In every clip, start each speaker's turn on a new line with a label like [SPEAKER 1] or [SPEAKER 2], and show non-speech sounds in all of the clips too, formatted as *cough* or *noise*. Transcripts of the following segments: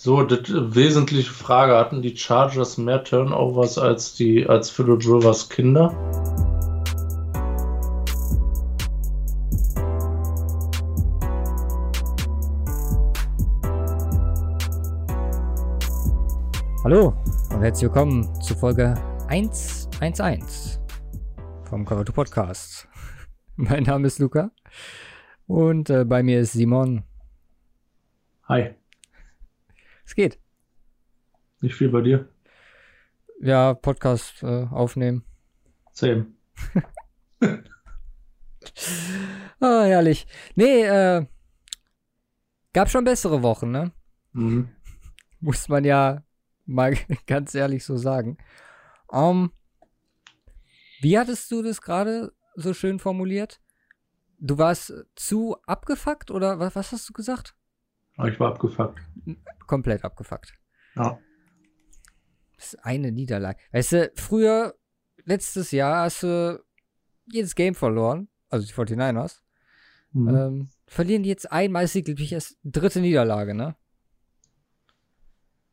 [SPEAKER 1] So, die wesentliche Frage, hatten die Chargers mehr Turnovers als die als Philip Rivers Kinder?
[SPEAKER 2] Hallo und herzlich willkommen zu Folge 111 vom Cover 2 Podcast. *laughs* Mein Name ist Luca und äh, bei mir ist Simon.
[SPEAKER 1] Hi.
[SPEAKER 2] Es geht.
[SPEAKER 1] Nicht viel bei dir?
[SPEAKER 2] Ja, Podcast äh, aufnehmen.
[SPEAKER 1] Same. *laughs*
[SPEAKER 2] ah, herrlich. Nee, äh, gab schon bessere Wochen, ne?
[SPEAKER 1] Mhm. *laughs*
[SPEAKER 2] Muss man ja mal *laughs* ganz ehrlich so sagen. Um, wie hattest du das gerade so schön formuliert? Du warst zu abgefuckt oder was, was hast du gesagt?
[SPEAKER 1] Ich war abgefuckt.
[SPEAKER 2] Komplett abgefuckt.
[SPEAKER 1] Ja.
[SPEAKER 2] Das ist eine Niederlage. Weißt du, früher, letztes Jahr hast du jedes Game verloren, also die 49ers.
[SPEAKER 1] Mhm.
[SPEAKER 2] Ähm, verlieren die jetzt einmal, ist die, glaube ich, erst dritte Niederlage, ne?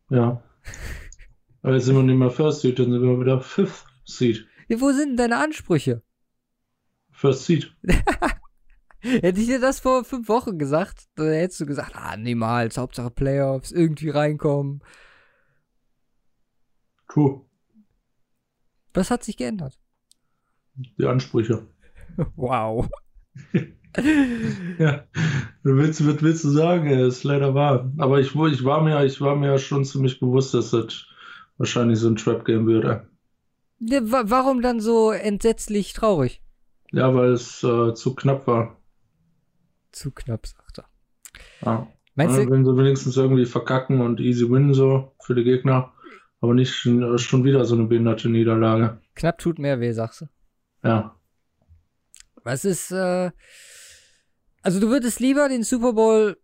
[SPEAKER 1] Ja. Aber jetzt sind wir nicht mehr First Seed, dann sind wir wieder Fifth Seed.
[SPEAKER 2] Ja, wo sind denn deine Ansprüche?
[SPEAKER 1] First Seed. *laughs*
[SPEAKER 2] Hätte ich dir das vor fünf Wochen gesagt, dann hättest du gesagt, ah, niemals, Hauptsache Playoffs, irgendwie reinkommen.
[SPEAKER 1] True.
[SPEAKER 2] Was hat sich geändert?
[SPEAKER 1] Die Ansprüche. *laughs*
[SPEAKER 2] Wow. *laughs*
[SPEAKER 1] Ja. Willst, was willst du sagen? Ja, ist leider wahr. Aber ich, ich war mir, ich war mir ja schon ziemlich bewusst, dass das wahrscheinlich so ein Trap-Game wird. ey.
[SPEAKER 2] Ja, wa warum dann so entsetzlich traurig?
[SPEAKER 1] Ja, weil es äh, zu knapp war.
[SPEAKER 2] Zu knapp, sagt er.
[SPEAKER 1] Ja.
[SPEAKER 2] Meinst
[SPEAKER 1] Ja,
[SPEAKER 2] du,
[SPEAKER 1] Wenn sie wenigstens irgendwie verkacken und easy win so für die Gegner. Aber nicht schon, schon wieder so eine behinderte Niederlage.
[SPEAKER 2] knapp tut mehr weh, sagst du?
[SPEAKER 1] Ja.
[SPEAKER 2] Was ist, äh, also du würdest lieber den Super Bowl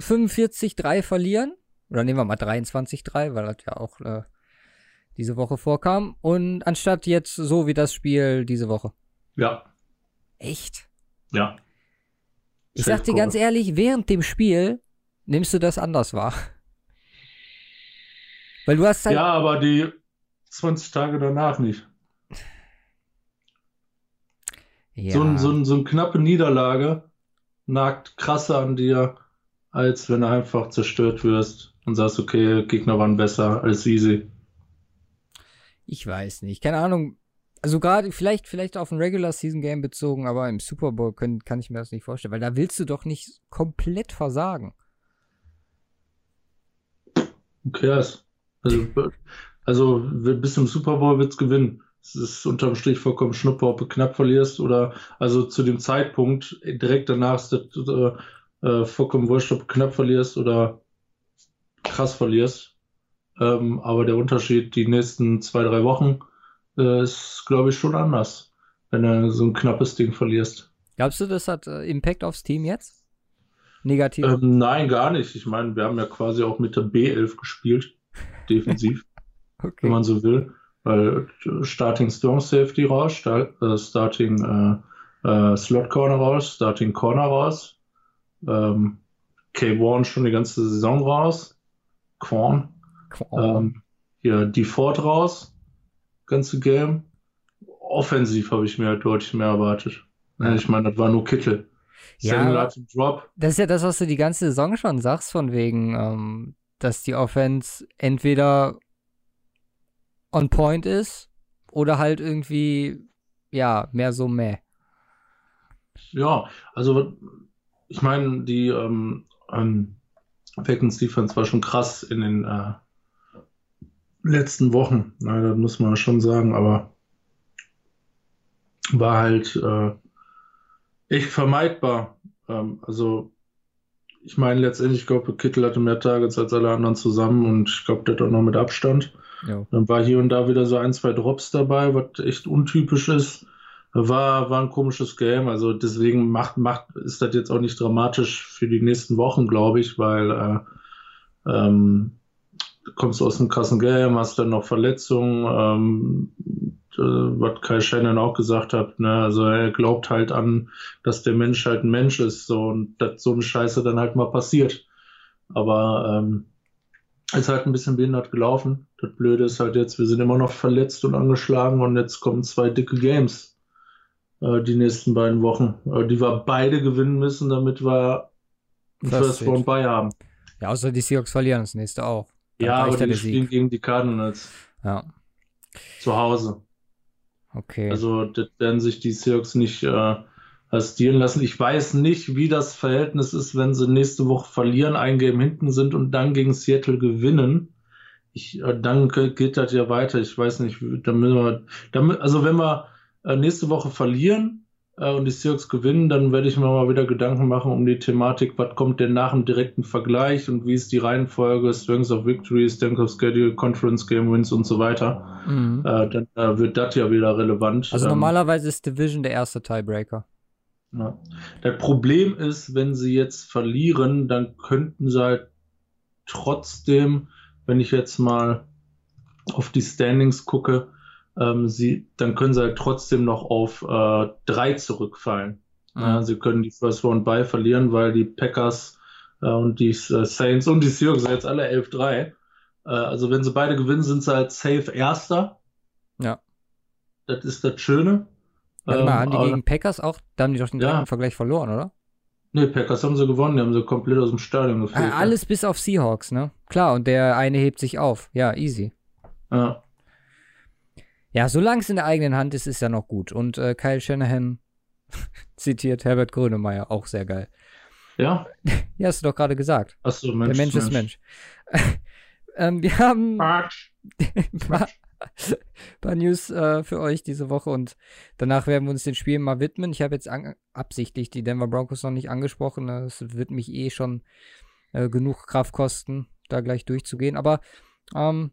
[SPEAKER 2] 45-3 verlieren? Oder nehmen wir mal 23-3, weil das ja auch äh, diese Woche vorkam. Und anstatt jetzt so wie das Spiel diese Woche.
[SPEAKER 1] Ja.
[SPEAKER 2] Echt?
[SPEAKER 1] Ja.
[SPEAKER 2] Ich sag dir ganz ehrlich, während dem Spiel nimmst du das anders wahr. Weil du hast halt.
[SPEAKER 1] Ja, aber die 20 Tage danach nicht.
[SPEAKER 2] Ja.
[SPEAKER 1] So, ein, so, ein, so eine knappe Niederlage nagt krasser an dir, als wenn du einfach zerstört wirst und sagst, okay, Gegner waren besser, alles easy.
[SPEAKER 2] Ich weiß nicht. Keine Ahnung. Also gerade vielleicht, vielleicht auf ein Regular Season Game bezogen, aber im Super Bowl können, kann ich mir das nicht vorstellen, weil da willst du doch nicht komplett versagen.
[SPEAKER 1] Cares? Also, also bis zum Super Bowl wird's gewinnen. Es ist unterm Strich vollkommen schnuppe, ob du knapp verlierst oder also zu dem Zeitpunkt direkt danach ist das äh, äh, vollkommen wurscht, ob du knapp verlierst oder krass verlierst. Ähm, aber der Unterschied die nächsten zwei, drei Wochen äh, ist, glaube ich, schon anders, wenn du so ein knappes Ding verlierst.
[SPEAKER 2] Glaubst du, das hat äh, Impact aufs Team jetzt? Negativ?
[SPEAKER 1] Ähm, nein, gar nicht. Ich meine, wir haben ja quasi auch mit der B11 gespielt, *laughs* defensiv. wenn
[SPEAKER 2] okay.
[SPEAKER 1] man so will. Weil äh, Starting Strong Safety raus, sta äh, Starting äh, äh, Slot Corner raus, Starting Corner raus, ähm, K1 schon die ganze Saison raus,
[SPEAKER 2] Oh.
[SPEAKER 1] ähm, hier Default raus, ganze Game. Offensiv habe ich mir halt deutlich mehr erwartet. Ich meine, das war nur Kittel.
[SPEAKER 2] Ja. Das ist ja das, was du die ganze Saison schon sagst, von wegen, ähm, dass die Offense entweder on point ist oder halt irgendwie, ja, mehr so meh.
[SPEAKER 1] Ja, also ich meine, die ähm, ähm, Falcons Defense war schon krass in den äh, letzten Wochen, na, das muss man schon sagen, aber war halt äh, echt vermeidbar. Ähm, also ich meine, letztendlich, ich glaube, Kittel hatte mehr Targets als alle anderen zusammen und ich glaube, der hat auch noch mit Abstand.
[SPEAKER 2] Jo.
[SPEAKER 1] Dann war hier und da wieder so ein, zwei Drops dabei, was echt untypisch ist. War, war ein komisches Game. Also deswegen macht, macht, ist das jetzt auch nicht dramatisch für die nächsten Wochen, glaube ich, weil äh, ähm, kommst aus einem krassen Game, hast dann noch Verletzungen, ähm, äh, was Kai Shannon auch gesagt hat, ne? Also er glaubt halt an, dass der Mensch halt ein Mensch ist, so und dass so eine Scheiße dann halt mal passiert. Aber ähm, ist halt ein bisschen behindert gelaufen. Das Blöde ist halt jetzt, wir sind immer noch verletzt und angeschlagen und jetzt kommen zwei dicke Games äh, die nächsten beiden Wochen, äh, die wir beide gewinnen müssen, damit wir ein First, First Round bei haben.
[SPEAKER 2] Ja, außer die Seahawks verlieren das nächste auch.
[SPEAKER 1] Dann ja, aber die spielen gegen die Cardinals.
[SPEAKER 2] Ja.
[SPEAKER 1] Zu Hause.
[SPEAKER 2] Okay.
[SPEAKER 1] Also, das werden sich die Seahawks nicht äh, assistieren lassen. Ich weiß nicht, wie das Verhältnis ist, wenn sie nächste Woche verlieren, ein Game hinten sind und dann gegen Seattle gewinnen. Ich, äh, dann geht das ja weiter. Ich weiß nicht, da müssen wir, damit, also wenn wir äh, nächste Woche verlieren und die Seahawks gewinnen, dann werde ich mir mal wieder Gedanken machen um die Thematik, was kommt denn nach dem direkten Vergleich und wie ist die Reihenfolge, Strengths of Victory, Strength of Schedule, Conference Game Wins und so weiter. Mhm. Äh, dann äh, wird das ja wieder relevant.
[SPEAKER 2] Also ähm, normalerweise ist Division der erste Tiebreaker.
[SPEAKER 1] Ja. Das Problem ist, wenn sie jetzt verlieren, dann könnten sie halt trotzdem, wenn ich jetzt mal auf die Standings gucke, ähm, sie, dann können sie halt trotzdem noch auf äh, drei zurückfallen. Mhm. Ja, sie können die First Round bei verlieren, weil die Packers äh, und die äh, Saints und die Seahawks sind jetzt alle 11-3. Äh, also wenn sie beide gewinnen, sind sie halt safe Erster.
[SPEAKER 2] Ja.
[SPEAKER 1] Das ist das Schöne.
[SPEAKER 2] Warte mal, ähm, haben die gegen Packers auch, da haben die doch den ja. Vergleich verloren, oder?
[SPEAKER 1] Nee, Packers haben sie gewonnen, die haben sie komplett aus dem Stadion
[SPEAKER 2] geführt. Ah, alles ja. bis auf Seahawks, ne? Klar, und der eine hebt sich auf. Ja, easy.
[SPEAKER 1] Ja.
[SPEAKER 2] Ja, solange es in der eigenen Hand ist, ist ja noch gut. Und äh, Kyle Shanahan *laughs* zitiert Herbert Grönemeyer, auch sehr geil.
[SPEAKER 1] Ja? *laughs*
[SPEAKER 2] ja, hast du doch gerade gesagt.
[SPEAKER 1] Achso, Mensch.
[SPEAKER 2] Der Mensch, Mensch. ist Mensch. *laughs* ähm, wir haben ein paar, paar News äh, für euch diese Woche und danach werden wir uns den Spielen mal widmen. Ich habe jetzt absichtlich die Denver Broncos noch nicht angesprochen. Es wird mich eh schon äh, genug Kraft kosten, da gleich durchzugehen. Aber ähm,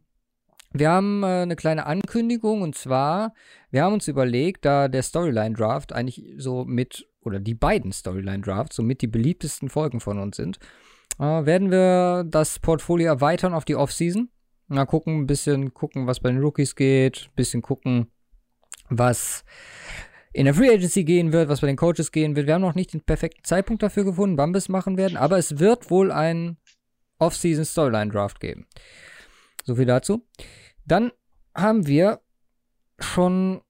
[SPEAKER 2] wir haben äh, eine kleine Ankündigung und zwar, wir haben uns überlegt, da der Storyline Draft eigentlich so mit, oder die beiden Storyline Drafts somit die beliebtesten Folgen von uns sind, äh, werden wir das Portfolio erweitern auf die Offseason. Mal gucken, ein bisschen gucken, was bei den Rookies geht, ein bisschen gucken, was in der Free Agency gehen wird, was bei den Coaches gehen wird. Wir haben noch nicht den perfekten Zeitpunkt dafür gefunden, wann wir es machen werden, aber es wird wohl ein Off-Season Storyline Draft geben. So viel dazu. Dann haben wir schon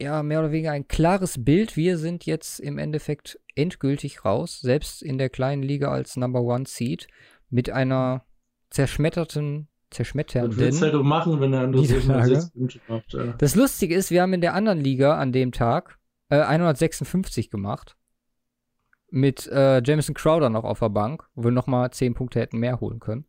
[SPEAKER 2] ja mehr oder weniger ein klares Bild. Wir sind jetzt im Endeffekt endgültig raus, selbst in der kleinen Liga als Number One Seed mit einer zerschmetterten zerschmetternden. Was
[SPEAKER 1] willst du machen, wenn der andere macht?
[SPEAKER 2] Ja. Das Lustige ist, wir haben in der anderen Liga an dem Tag äh, 156 gemacht. Mit äh, Jameson Crowder noch auf der Bank, wo wir nochmal 10 Punkte hätten mehr holen können.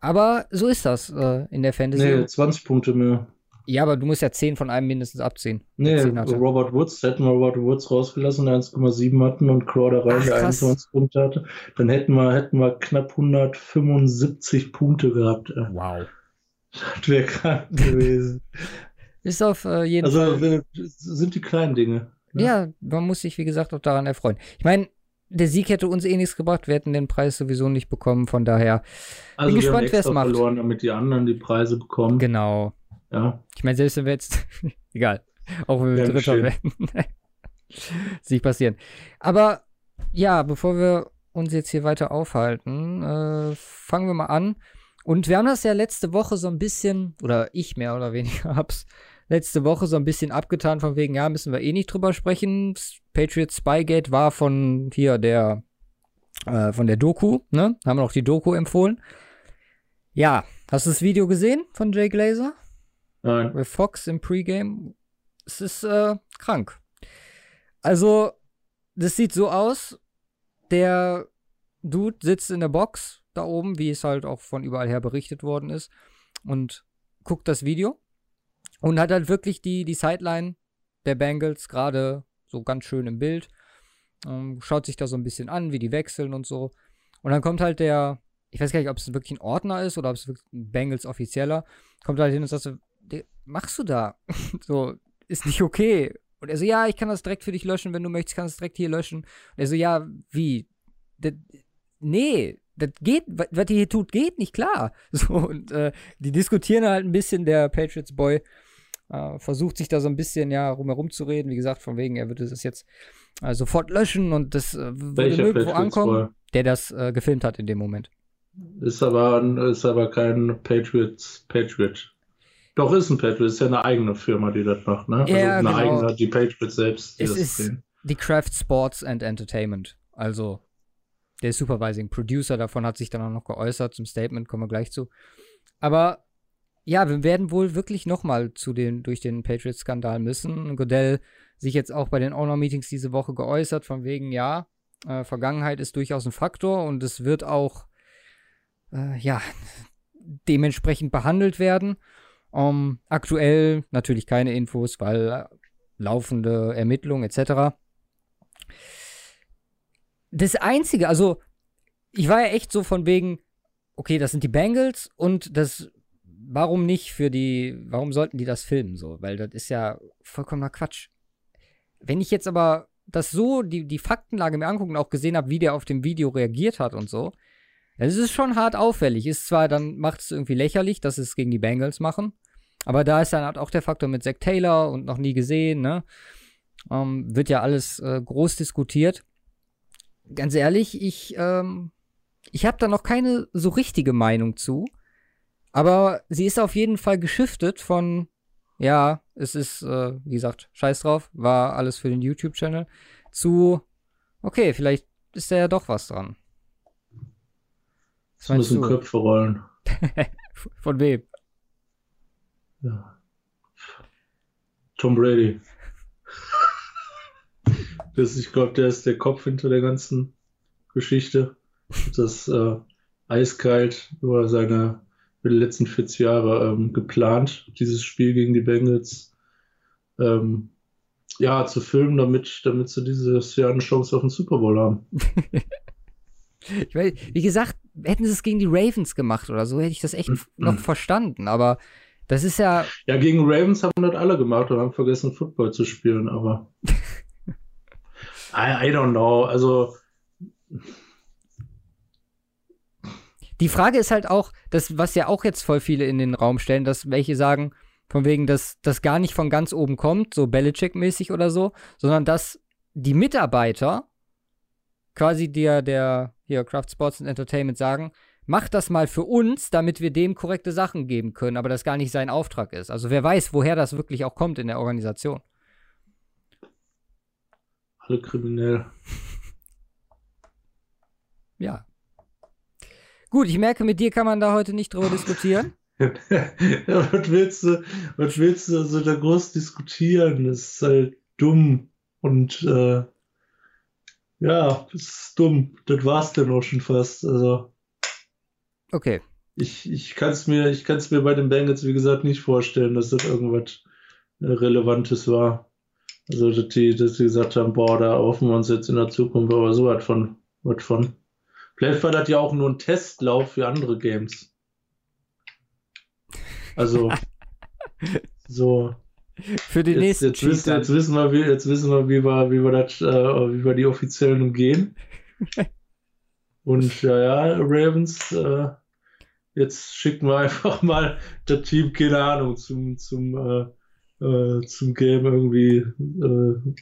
[SPEAKER 2] Aber so ist das äh, in der Fantasy.
[SPEAKER 1] Nee, 20 Punkte mehr.
[SPEAKER 2] Ja, aber du musst ja 10 von einem mindestens abziehen.
[SPEAKER 1] Nee, Robert Woods, hätten wir Robert Woods rausgelassen, der 1,7 hatten und Crowder rein, der 21 Punkte hatte, dann hätten wir, hätten wir knapp 175 Punkte gehabt.
[SPEAKER 2] Wow.
[SPEAKER 1] Das wäre krank *laughs* gewesen.
[SPEAKER 2] Ist auf äh, jeden
[SPEAKER 1] also,
[SPEAKER 2] Fall.
[SPEAKER 1] Also sind die kleinen Dinge.
[SPEAKER 2] Ne? Ja, man muss sich, wie gesagt, auch daran erfreuen. Ich meine, der Sieg hätte uns eh nichts gebracht. Wir hätten den Preis sowieso nicht bekommen. Von daher
[SPEAKER 1] also bin gespannt, wer es macht. verloren, damit die anderen die Preise bekommen.
[SPEAKER 2] Genau.
[SPEAKER 1] Ja.
[SPEAKER 2] Ich meine, selbst wenn wir jetzt, *laughs* egal, auch wenn wir ja, Dritter werden, *laughs* nicht passieren. Aber ja, bevor wir uns jetzt hier weiter aufhalten, äh, fangen wir mal an. Und wir haben das ja letzte Woche so ein bisschen, oder ich mehr oder weniger *laughs* hab's letzte Woche so ein bisschen abgetan, von wegen, ja, müssen wir eh nicht drüber sprechen. Patriots Spygate war von hier der, äh, von der Doku, ne? Haben wir auch die Doku empfohlen. Ja, hast du das Video gesehen von Jay Glazer?
[SPEAKER 1] Nein.
[SPEAKER 2] With Fox im Pregame. Es ist äh, krank. Also, das sieht so aus. Der Dude sitzt in der Box da oben, wie es halt auch von überall her berichtet worden ist, und guckt das Video. Und hat halt wirklich die, die Sideline der Bengals gerade so ganz schön im Bild. Ähm, schaut sich da so ein bisschen an, wie die wechseln und so. Und dann kommt halt der, ich weiß gar nicht, ob es wirklich ein Ordner ist oder ob es wirklich ein Bengals offizieller, kommt halt hin und sagt so, machst du da? *laughs* so, ist nicht okay. Und er so, ja, ich kann das direkt für dich löschen, wenn du möchtest, kannst du es direkt hier löschen. Und er so, ja, wie? Das, nee, das geht, was ihr hier tut, geht nicht klar. *laughs* So, und äh, die diskutieren halt ein bisschen, der Patriots Boy äh, versucht sich da so ein bisschen ja rumherum zu reden. Wie gesagt, von wegen, er würde es jetzt äh, sofort löschen und das äh, würde nirgendwo ankommen, der das äh, gefilmt hat in dem Moment.
[SPEAKER 1] Ist aber, ist aber kein Patriots Patriot. Doch, ist ein Patriot, ist ja eine eigene Firma, die das macht, ne?
[SPEAKER 2] Ja,
[SPEAKER 1] also eine
[SPEAKER 2] genau.
[SPEAKER 1] eigene, die Patriots selbst. Die
[SPEAKER 2] Es
[SPEAKER 1] das
[SPEAKER 2] ist die Craft Sports and Entertainment. Also der Supervising Producer davon hat sich dann auch noch geäußert zum Statement, kommen wir gleich zu. Aber ja, wir werden wohl wirklich nochmal zu den, durch den Patriots-Skandal müssen. Godell sich jetzt auch bei den Owner-Meetings diese Woche geäußert, von wegen, ja, äh, Vergangenheit ist durchaus ein Faktor und es wird auch, äh, ja, dementsprechend behandelt werden. Ähm, aktuell natürlich keine Infos, weil äh, laufende Ermittlungen etc. Das Einzige, also ich war ja echt so von wegen, okay, das sind die Bengals und das, warum nicht für die, warum sollten die das filmen so? Weil das ist ja vollkommener Quatsch. Wenn ich jetzt aber das so, die, die Faktenlage mir angucken und auch gesehen habe, wie der auf dem Video reagiert hat und so, dann ist es schon hart auffällig. Ist zwar, dann macht es irgendwie lächerlich, dass es gegen die Bengals machen, aber da ist dann halt auch der Faktor mit Zach Taylor und noch nie gesehen, ne? Ähm, wird ja alles äh, groß diskutiert. Ganz ehrlich, ich, ähm, ich habe da noch keine so richtige Meinung zu. Aber sie ist auf jeden Fall geschiftet von, ja, es ist, äh, wie gesagt, scheiß drauf, war alles für den YouTube-Channel, zu, okay, vielleicht ist da ja doch was dran.
[SPEAKER 1] Es müssen
[SPEAKER 2] du?
[SPEAKER 1] Köpfe rollen. *laughs*
[SPEAKER 2] Von wem?
[SPEAKER 1] Ja. Tom Brady. das, ich glaube, der ist der Kopf hinter der ganzen Geschichte. Das äh, eiskalt über seine über die letzten 40 Jahre ähm, geplant, dieses Spiel gegen die Bengals ähm, ja, zu filmen, damit, damit sie dieses Jahr eine Chance auf den Super Bowl haben. *laughs*
[SPEAKER 2] Ich weiß, wie gesagt, hätten sie es gegen die Ravens gemacht oder so, hätte ich das echt noch verstanden. Aber das ist ja,
[SPEAKER 1] Ja, gegen Ravens haben das alle gemacht und haben vergessen, Football zu spielen, aber *laughs* I, I don't know. Also
[SPEAKER 2] Die Frage ist halt auch, das, was ja auch jetzt voll viele in den Raum stellen, dass welche sagen, von wegen, dass das gar nicht von ganz oben kommt, so Belichick-mäßig oder so, sondern dass die Mitarbeiter quasi der, der hier Craft Sports and Entertainment sagen, macht das mal für uns, damit wir dem korrekte Sachen geben können, aber das gar nicht sein Auftrag ist. Also wer weiß, woher das wirklich auch kommt in der Organisation.
[SPEAKER 1] alle kriminell.
[SPEAKER 2] Ja. Gut, ich merke, mit dir kann man da heute nicht drüber diskutieren. *laughs*
[SPEAKER 1] was willst du, was willst du also da groß diskutieren? Das ist halt dumm und äh, ja, das ist dumm. Das war's dann auch schon fast. Also
[SPEAKER 2] Okay.
[SPEAKER 1] ich, ich kann es mir, ich mir bei den Bengals, wie gesagt, nicht vorstellen, dass das irgendwas äh, Relevantes war. Also, dass die, dass die gesagt haben, boah, da hoffen wir uns jetzt in der Zukunft aber so was von, was von. Vielleicht war das ja auch nur ein Testlauf für andere Games. Also, *laughs* so.
[SPEAKER 2] Für den
[SPEAKER 1] Jetzt,
[SPEAKER 2] nächsten
[SPEAKER 1] jetzt, wissen, jetzt wissen wir, wie, jetzt wissen wir, wie wir, wie wir das, äh, wie wir die offiziellen umgehen. *laughs* Und ja, ja, Ravens, äh, jetzt schicken wir einfach *laughs* mal das Team, keine Ahnung, zum, zum, äh, äh, zum Game irgendwie äh,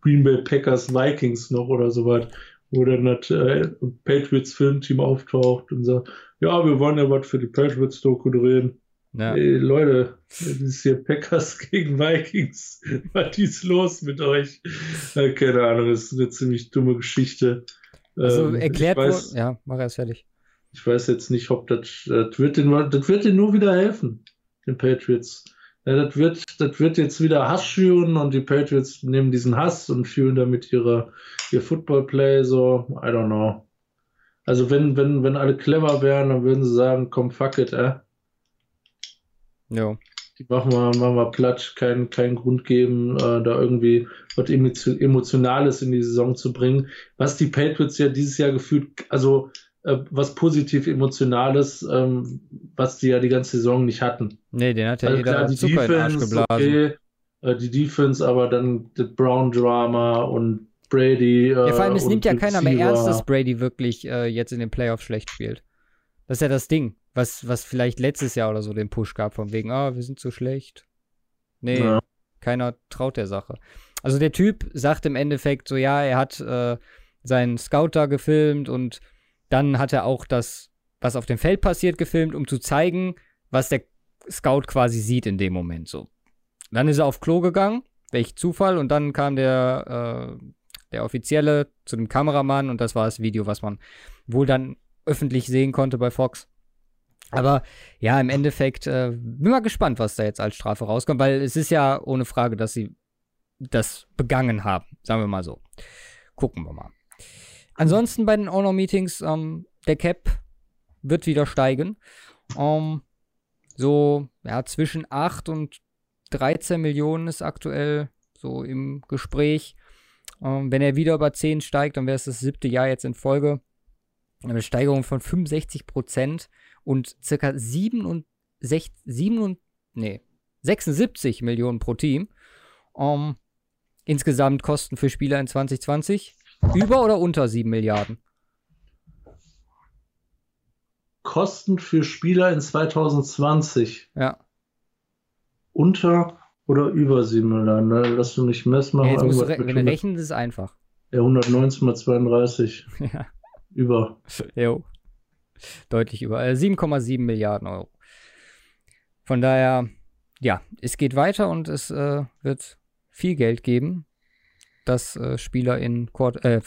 [SPEAKER 1] Green Bay Packers Vikings noch oder sowas, wo dann das äh, Patriots Filmteam auftaucht und sagt, ja, wir wollen ja was für die Patriots Doku drehen.
[SPEAKER 2] Ja.
[SPEAKER 1] Ey, Leute, das ist hier Packers *laughs* gegen Vikings. Was ist los mit euch? Äh, keine Ahnung, das ist eine ziemlich dumme Geschichte.
[SPEAKER 2] Also
[SPEAKER 1] Ähm,
[SPEAKER 2] erklärt
[SPEAKER 1] weiß,
[SPEAKER 2] wurde. Ja, mach erst fertig.
[SPEAKER 1] ich weiß jetzt nicht, ob das, das wird den, das wird denen nur wieder helfen, den Patriots. Ja, das wird, das wird jetzt wieder Hass schüren und die Patriots nehmen diesen Hass und fühlen damit ihre, ihr Football-Play so, I don't know. Also wenn, wenn, wenn alle clever wären, dann würden sie sagen, komm, fuck it, äh.
[SPEAKER 2] Jo.
[SPEAKER 1] Die machen wir, machen wir platt, keinen keinen Grund geben, äh, da irgendwie was Emotio- Emotionales in die Saison zu bringen. Was die Patriots ja dieses Jahr gefühlt, also äh, was positiv Emotionales, ähm, was die ja die ganze Saison nicht hatten.
[SPEAKER 2] Nee, den hat ja
[SPEAKER 1] Also
[SPEAKER 2] jeder
[SPEAKER 1] klar, die
[SPEAKER 2] Zucker
[SPEAKER 1] Defense,
[SPEAKER 2] geblasen.
[SPEAKER 1] okay, äh, die Defense, aber dann das Brown-Drama und Brady. Äh,
[SPEAKER 2] Ja, vor allem, es nimmt ja keiner mehr ernst, dass Brady wirklich äh, jetzt in den Playoffs schlecht spielt. Das ist ja das Ding, was, was vielleicht letztes Jahr oder so den Push gab, von wegen, ah, wir sind so schlecht. Nee,
[SPEAKER 1] Ja.
[SPEAKER 2] keiner traut der Sache. Also der Typ sagt im Endeffekt so, ja, er hat äh, seinen Scout da gefilmt und dann hat er auch das, was auf dem Feld passiert, gefilmt, um zu zeigen, was der Scout quasi sieht in dem Moment so. Dann ist er auf Klo gegangen, welch Zufall, und dann kam der, äh, der Offizielle zu dem Kameramann und das war das Video, was man wohl dann öffentlich sehen konnte bei Fox. Aber ja, im Endeffekt äh, bin mal gespannt, was da jetzt als Strafe rauskommt, weil es ist ja ohne Frage, dass sie das begangen haben, sagen wir mal so. Gucken wir mal. Ansonsten bei den Honor-Meetings, ähm, der Cap wird wieder steigen. Ähm, so, ja, zwischen 8 und 13 Millionen ist aktuell so im Gespräch. Ähm, wenn er wieder über 10 steigt, dann wäre es das siebte Jahr jetzt in Folge. Eine Steigerung von 65 Prozent und circa 67, 7, nee, 76 Millionen pro Team. Ähm, insgesamt Kosten für Spieler in 2020 über oder unter 7 Milliarden?
[SPEAKER 1] Kosten für Spieler in 2020.
[SPEAKER 2] Ja.
[SPEAKER 1] Unter oder über 7 Milliarden? Ne? Lass du nicht messen machen.
[SPEAKER 2] Ja, jetzt musst du re wenn du rechnen, ist es einfach.
[SPEAKER 1] Ja, 119 mal 32. *laughs*
[SPEAKER 2] ja.
[SPEAKER 1] Über.
[SPEAKER 2] Jo. Deutlich über. Äh, 7,7 Milliarden Euro. Von daher, ja, es geht weiter und es äh, wird viel Geld geben, das äh, Spieler in Quart äh,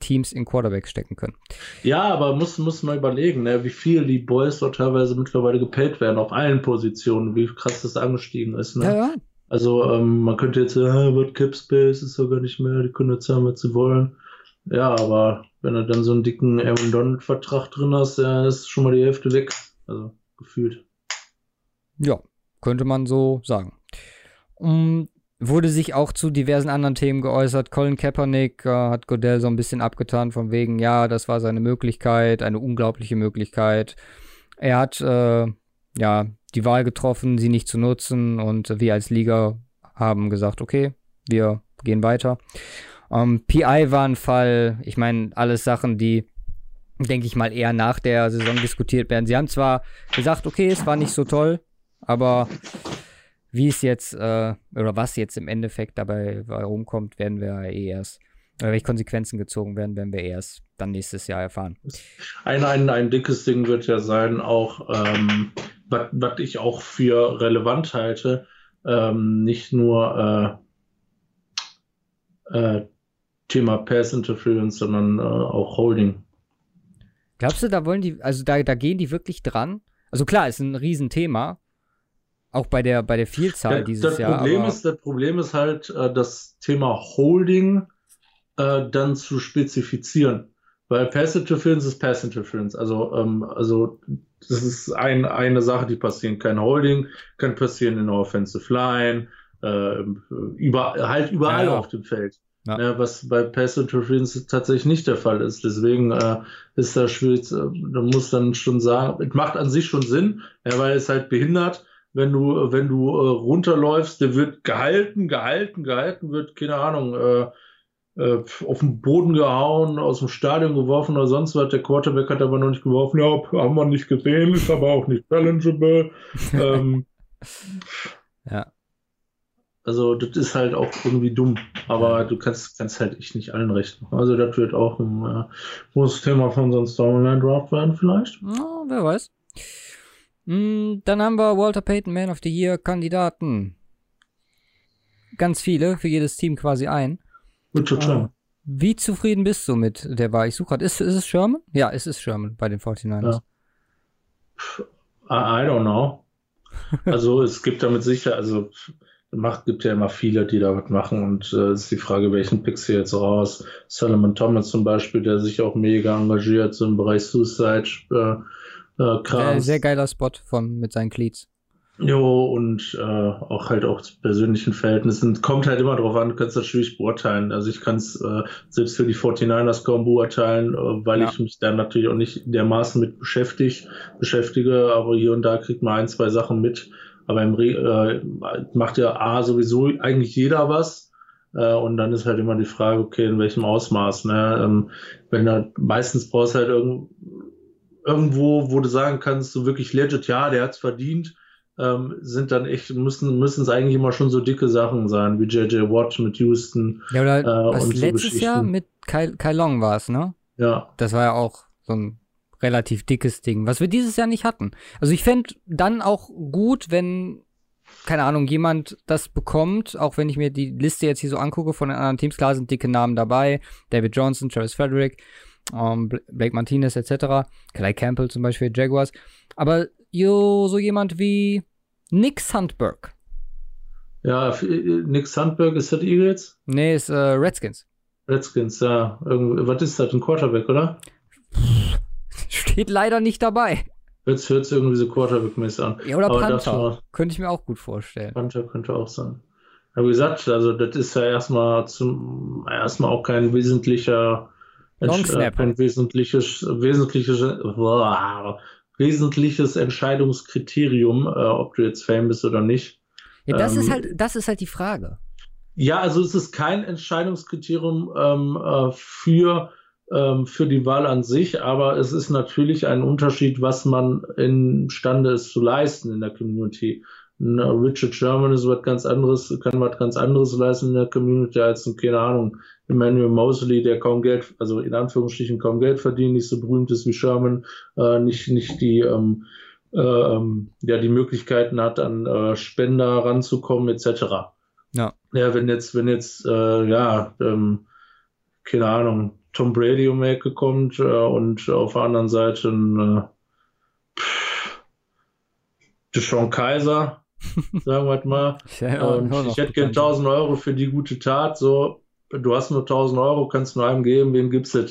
[SPEAKER 2] Teams in Quarterbacks stecken können.
[SPEAKER 1] Ja, aber muss, muss man überlegen, ne, wie viel die Boys dort teilweise mittlerweile gepayt werden auf allen Positionen, wie krass das angestiegen ist. Ne?
[SPEAKER 2] Ja, ja.
[SPEAKER 1] Also ähm, man könnte jetzt sagen, ah, wird Cap Space ist sogar nicht mehr, die können jetzt haben, was sie wollen. Ja, aber wenn du dann so einen dicken Aaron Donald-Vertrag drin hast, ja, ist schon mal die Hälfte weg. Also gefühlt.
[SPEAKER 2] Ja, könnte man so sagen. Um, wurde sich auch zu diversen anderen Themen geäußert. Colin Kaepernick äh, hat Godell so ein bisschen abgetan, von wegen, ja, das war seine Möglichkeit, eine unglaubliche Möglichkeit. Er hat äh, ja die Wahl getroffen, sie nicht zu nutzen und wir als Liga haben gesagt, okay, wir gehen weiter. Ähm, PI war ein Fall, ich meine, alles Sachen, die, denke ich mal, eher nach der Saison diskutiert werden. Sie haben zwar gesagt, okay, es war nicht so toll, aber wie es jetzt, äh, oder was jetzt im Endeffekt dabei rumkommt, werden wir eh erst, oder welche Konsequenzen gezogen werden, werden wir erst dann nächstes Jahr erfahren.
[SPEAKER 1] Ein, ein, ein dickes Ding wird ja sein, auch, ähm, was ich auch für relevant halte, ähm, nicht nur äh, äh, Thema Pass Interference, sondern äh, auch Holding.
[SPEAKER 2] Glaubst du, da wollen die, also da, da gehen die wirklich dran? Also klar, ist ein Riesenthema, auch bei der, bei der Vielzahl
[SPEAKER 1] das,
[SPEAKER 2] dieses
[SPEAKER 1] das
[SPEAKER 2] Jahr.
[SPEAKER 1] Problem ist, das Problem ist halt, äh, das Thema Holding äh, dann zu spezifizieren. Weil Pass Interference ist Pass Interference. Also, ähm, also das ist ein, eine Sache, die passieren kann. Holding kann passieren in der Offensive Line, äh, über, halt überall ja, auf dem Feld. Ja. ja. was bei Pass Interference tatsächlich nicht der Fall ist. Deswegen äh, ist das schwierig, äh, da muss dann schon sagen, es macht an sich schon Sinn, weil es halt behindert, wenn du, wenn du äh, runterläufst, der wird gehalten, gehalten, gehalten, wird, keine Ahnung, äh, äh, auf den Boden gehauen, aus dem Stadion geworfen oder sonst was. Der Quarterback hat aber noch nicht geworfen. Ja, haben wir nicht gesehen, ist aber auch nicht challengeable. *laughs* ähm,
[SPEAKER 2] ja.
[SPEAKER 1] Also, das ist halt auch irgendwie dumm. Aber du kannst, kannst halt ich nicht allen recht machen. Also, das wird auch ein äh, großes Thema von so einem Storyline Draft werden, vielleicht.
[SPEAKER 2] Ja, wer weiß. Hm, dann haben wir Walter Payton Man of the Year Kandidaten. Ganz viele, für jedes Team quasi ein.
[SPEAKER 1] Total.
[SPEAKER 2] Uh, wie zufrieden bist du mit der Wahl? Ich suche gerade, ist, ist es Sherman? Ja, es ist Sherman bei den 49ers.
[SPEAKER 1] Ja. I, I don't know. Also *laughs* es gibt damit sicher, also macht, gibt ja immer viele, die da was machen und äh, ist die Frage, welchen pickst du jetzt raus? Solomon Thomas zum Beispiel, der sich auch mega engagiert, so im Bereich Suicide äh,
[SPEAKER 2] äh, Sehr, sehr geiler Spot von, mit seinen Cleats.
[SPEAKER 1] Jo, und äh, auch halt auch zu persönlichen Verhältnissen. Kommt halt immer drauf an, du kannst das schwierig beurteilen. Also ich kann es äh, selbst für die 49ers kaum beurteilen, äh, weil ja. ich mich da natürlich auch nicht dermaßen mit beschäftigt, beschäftige, aber hier und da kriegt man ein, zwei Sachen mit. Aber im Re äh, macht ja A sowieso eigentlich jeder was. Äh, und dann ist halt immer die Frage, okay, in welchem Ausmaß. Ne? Ähm, wenn da meistens brauchst du halt irgend, irgendwo, wo du sagen kannst, so wirklich legit, ja, der hat's verdient, ähm, sind dann echt, müssen, müssen es eigentlich immer schon so dicke Sachen sein, wie JJ Watt mit Houston.
[SPEAKER 2] Ja, oder äh, was und letztes so Jahr mit Kai, Kai Long war es, ne?
[SPEAKER 1] Ja.
[SPEAKER 2] Das war ja auch so ein relativ dickes Ding, was wir dieses Jahr nicht hatten. Also ich fände dann auch gut, wenn, keine Ahnung, jemand das bekommt, auch wenn ich mir die Liste jetzt hier so angucke von den anderen Teams, klar sind dicke Namen dabei, David Johnson, Travis Frederick, ähm, Blake Martinez etc., Clay Campbell zum Beispiel, Jaguars, aber jo, so jemand wie Nick Sandberg.
[SPEAKER 1] Ja, Nick Sandberg ist das Eagles?
[SPEAKER 2] Nee, ist äh, Redskins.
[SPEAKER 1] Redskins, ja. Irgend, was ist das, ein Quarterback, oder? *laughs*
[SPEAKER 2] Steht leider nicht dabei.
[SPEAKER 1] Jetzt hört sich irgendwie so Quarterback-mäßig an.
[SPEAKER 2] Ja, oder Aber Panther. Könnte ich mir auch gut vorstellen.
[SPEAKER 1] Panther könnte auch sein. Aber wie gesagt, also das ist ja erstmal zum erstmal auch kein wesentlicher Äh, kein wesentliches wesentliches boah, wesentliches Entscheidungskriterium, äh, ob du jetzt Fan bist oder nicht.
[SPEAKER 2] Ja, das ähm, ist halt das ist halt die Frage.
[SPEAKER 1] Ja, also es ist kein Entscheidungskriterium ähm, äh, für, ähm, für die Wahl an sich, aber es ist natürlich ein Unterschied, was man imstande ist zu leisten in der Community. Richard Sherman ist was ganz anderes, kann was ganz anderes leisten in der Community als ein, keine Ahnung, Emmanuel Mosley, der kaum Geld, also in Anführungsstrichen kaum Geld verdient, nicht so berühmt ist wie Sherman, äh, nicht, nicht die, ähm, äh, ähm, ja, die Möglichkeiten hat, an äh, Spender ranzukommen, etc.
[SPEAKER 2] Ja.
[SPEAKER 1] Ja, wenn jetzt, wenn jetzt, äh, ja, ähm, keine Ahnung, Tom Brady um die Ecke kommt äh, und auf der anderen Seite ein äh, Deshaun Kaiser, sagen wir mal. *laughs* ja, und ich hätte gern 1000 Euro für die gute Tat, so, du hast nur 1000 Euro, kannst nur einem geben, wem gibst du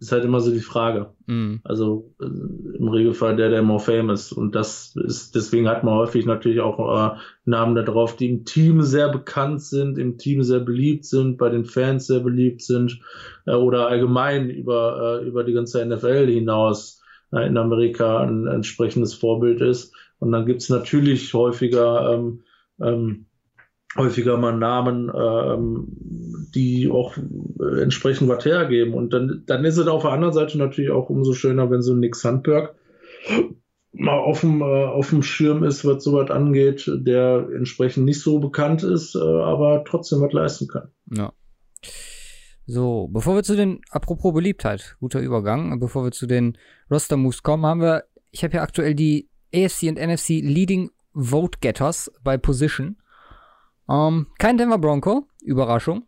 [SPEAKER 1] ist halt immer so die Frage. Mhm. Also äh, im Regelfall der, der more famous. Und das ist, deswegen hat man häufig natürlich auch äh, Namen da drauf, die im Team sehr bekannt sind, im Team sehr beliebt sind, bei den Fans sehr beliebt sind äh, oder allgemein über, äh, über die ganze NFL hinaus äh, in Amerika ein entsprechendes Vorbild ist. Und dann gibt's natürlich häufiger ähm, ähm, häufiger mal Namen, ähm, die auch äh, entsprechend was hergeben. Und dann, dann ist es auf der anderen Seite natürlich auch umso schöner, wenn so ein Nick Sandberg mal auf dem, äh, auf dem Schirm ist, was sowas angeht, der entsprechend nicht so bekannt ist, äh, aber trotzdem was leisten kann.
[SPEAKER 2] Ja. So, bevor wir zu den, apropos Beliebtheit, guter Übergang, bevor wir zu den Roster-Moves kommen, haben wir, ich habe ja aktuell die AFC und NFC Leading Vote Getters bei Position. Ähm, kein Denver Bronco, Überraschung.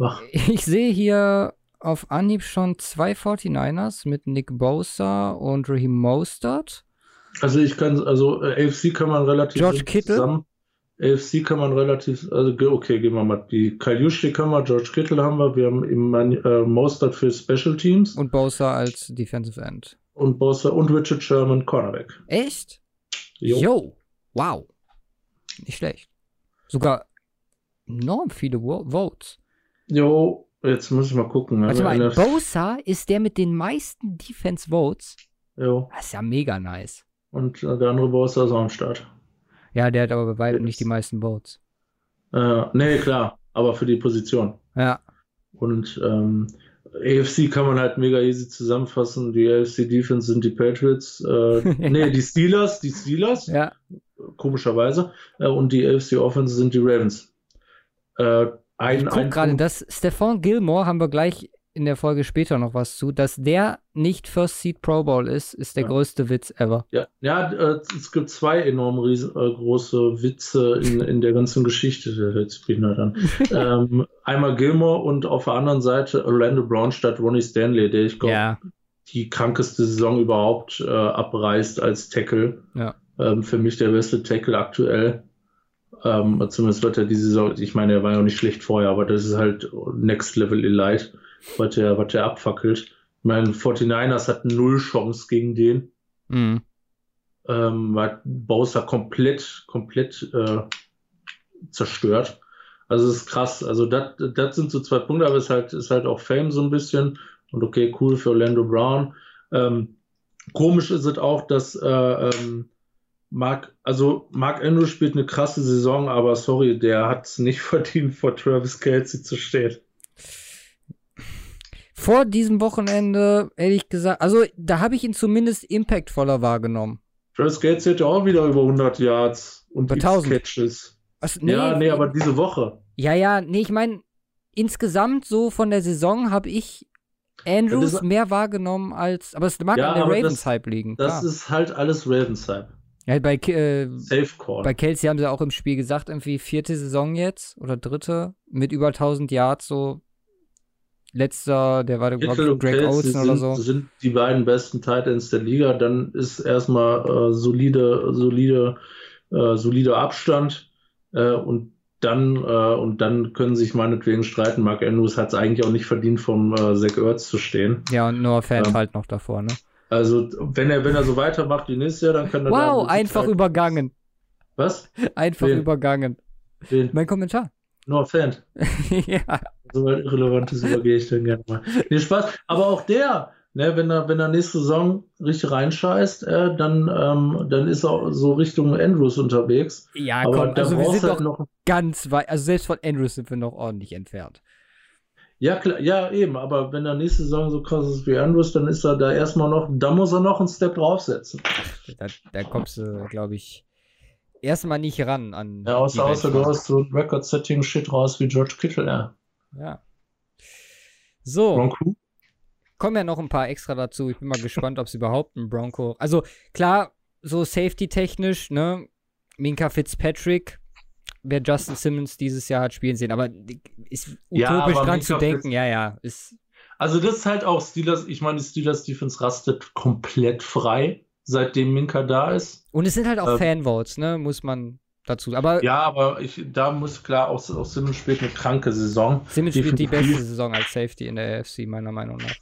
[SPEAKER 2] Ach. Ich sehe hier auf Anhieb schon zwei 49ers mit Nick Bosa und Raheem Mostert.
[SPEAKER 1] Also ich kann, also äh, AFC kann man relativ
[SPEAKER 2] George Kittle. zusammen.
[SPEAKER 1] AFC kann man relativ, also okay, gehen wir mal. Die Juszczyk haben wir, George Kittle haben wir, wir haben im äh, Mostert für Special Teams.
[SPEAKER 2] Und Bosa als Defensive End.
[SPEAKER 1] Und Bosa und Richard Sherman Cornerback.
[SPEAKER 2] Echt? Jo. Yo. Wow. Nicht schlecht. Sogar enorm viele Votes.
[SPEAKER 1] Jo, jetzt muss ich mal gucken.
[SPEAKER 2] Ne? Warte mal, Bosa ist der mit den meisten Defense Votes.
[SPEAKER 1] Jo.
[SPEAKER 2] Das ist ja mega nice.
[SPEAKER 1] Und äh, der andere Bosa ist auch am Start.
[SPEAKER 2] Ja, der hat aber bei weitem nicht die meisten Votes.
[SPEAKER 1] Äh, nee, klar, aber für die Position.
[SPEAKER 2] Ja.
[SPEAKER 1] Und ähm, AFC kann man halt mega easy zusammenfassen. Die AFC Defense sind die Patriots. Äh, *laughs* nee, die Steelers, die Steelers.
[SPEAKER 2] Ja.
[SPEAKER 1] Komischerweise. Äh, und die AFC Offense sind die Ravens.
[SPEAKER 2] Äh, ein, ich guck gerade, das Stefan Gilmore haben wir gleich in der Folge später noch was zu, dass der nicht First Seed Pro Bowl ist, ist der ja. größte Witz ever.
[SPEAKER 1] Ja, ja äh, es gibt zwei enorm riesen, äh, große Witze in, in der ganzen Geschichte, der behindert an. *laughs* ähm, einmal Gilmore und auf der anderen Seite Orlando Brown statt Ronnie Stanley, der ich glaube,
[SPEAKER 2] ja.
[SPEAKER 1] die krankeste Saison überhaupt äh, abreißt als Tackle.
[SPEAKER 2] Ja.
[SPEAKER 1] Ähm, für mich der beste Tackle aktuell. Ähm, zumindest wird er diese Saison, ich meine, er war ja auch nicht schlecht vorher, aber das ist halt Next Level Elite, was der, was der abfackelt. Ich meine, 49ers hatten null Chance gegen den.
[SPEAKER 2] Mhm.
[SPEAKER 1] Ähm, war Bowser komplett, komplett äh, zerstört. Also es ist krass. Also das, das sind so zwei Punkte, aber es ist halt, ist halt auch Fame so ein bisschen. Und okay, cool für Orlando Brown. Ähm, komisch ist es auch, dass äh, ähm, Mark, also Mark Andrews spielt eine krasse Saison, aber sorry, der hat es nicht *laughs* verdient, vor Travis Kelsey zu stehen.
[SPEAKER 2] Vor diesem Wochenende, ehrlich gesagt, also da habe ich ihn zumindest impactvoller wahrgenommen.
[SPEAKER 1] Travis hat ja auch wieder über 100 Yards und
[SPEAKER 2] über 1000
[SPEAKER 1] Catches. Also, nee, ja, nee, aber diese Woche.
[SPEAKER 2] Ja, ja, nee, ich meine, insgesamt so von der Saison habe ich Andrews mehr wahrgenommen als, aber es mag ja, an der Ravens-Hype liegen.
[SPEAKER 1] Das klar. ist halt alles Ravens-Hype.
[SPEAKER 2] Ja, bei, äh, bei Kelsey haben sie auch im Spiel gesagt, irgendwie vierte Saison jetzt oder dritte mit über 1000 Yards, so letzter, der war glaube ich Greg Olsen oder so.
[SPEAKER 1] sind die beiden besten Titans der Liga, dann ist erstmal äh, solide, solide, äh, solider Abstand äh, und dann äh, und dann können sich meinetwegen streiten. Mark Andrews hat es eigentlich auch nicht verdient, vom äh, Zach Ertz zu stehen.
[SPEAKER 2] Ja, und Noah Fan ähm, halt noch davor, ne?
[SPEAKER 1] Also, wenn er, wenn er so weitermacht wie nächstes Jahr, dann kann er.
[SPEAKER 2] Wow, einfach übergangen.
[SPEAKER 1] Was? *laughs*
[SPEAKER 2] Einfach Wen? übergangen.
[SPEAKER 1] Wen?
[SPEAKER 2] Mein Kommentar.
[SPEAKER 1] Noah *laughs* Fan. ja. So weit Irrelevantes übergehe ich dann gerne mal. Nee, Spaß. Aber auch der, ne, wenn er, wenn er nächste Saison richtig reinscheißt, äh, dann, ähm, dann ist er so Richtung Andrews unterwegs.
[SPEAKER 2] Ja, Aber komm, also wir sind halt doch noch ganz weit, also selbst von Andrews sind wir noch ordentlich entfernt.
[SPEAKER 1] Ja, klar, ja, eben, aber wenn er nächste Saison so krass ist wie Andrews, dann ist er da erstmal noch, da muss er noch einen Step draufsetzen.
[SPEAKER 2] Da, da kommst du, glaube ich, erstmal nicht ran an.
[SPEAKER 1] Ja, außer, außer du hast so Record-Setting-Shit raus wie George Kittle, ja.
[SPEAKER 2] Ja. So. Bronco? Kommen ja noch ein paar extra dazu. Ich bin mal gespannt, ob es überhaupt ein Bronco. Also klar, so safety-technisch, ne? Minka Fitzpatrick, wer Justin Simmons dieses Jahr hat spielen sehen, aber ist utopisch ja, dran zu denken, ja, ja. Ist
[SPEAKER 1] also das ist halt auch Steelers, ich meine, die Steelers Defense rastet komplett frei, seitdem Minka da ist.
[SPEAKER 2] Und es sind halt auch ähm, Fanvotes, ne, muss man dazu. Aber
[SPEAKER 1] ja, aber ich, da muss klar auch, auch Simmons spielt eine kranke Saison.
[SPEAKER 2] Simmons spielt die beste Saison als Safety in der AFC, meiner Meinung nach.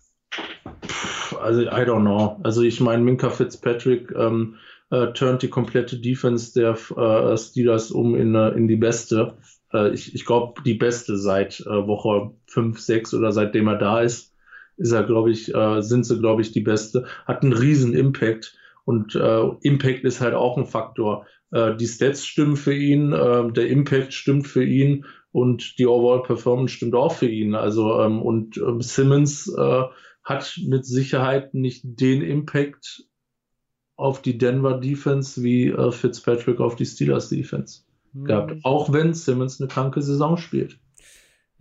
[SPEAKER 1] Also, I don't know. Also, ich meine, Minka Fitzpatrick ähm, äh, turnt die komplette Defense der äh, Steelers um in, äh, in die beste. Äh, ich ich glaube, die beste seit äh, Woche 5, 6 oder seitdem er da ist, ist er, glaube ich, äh, sind sie, glaube ich, die beste. Hat einen riesen Impact. Und äh, Impact ist halt auch ein Faktor. Äh, die Stats stimmen für ihn, äh, der Impact stimmt für ihn und die Overall Performance stimmt auch für ihn. Also ähm, und äh, Simmons äh, hat mit Sicherheit nicht den Impact auf die Denver Defense wie äh, Fitzpatrick auf die Steelers Defense mhm. gehabt. Auch wenn Simmons eine kranke Saison spielt.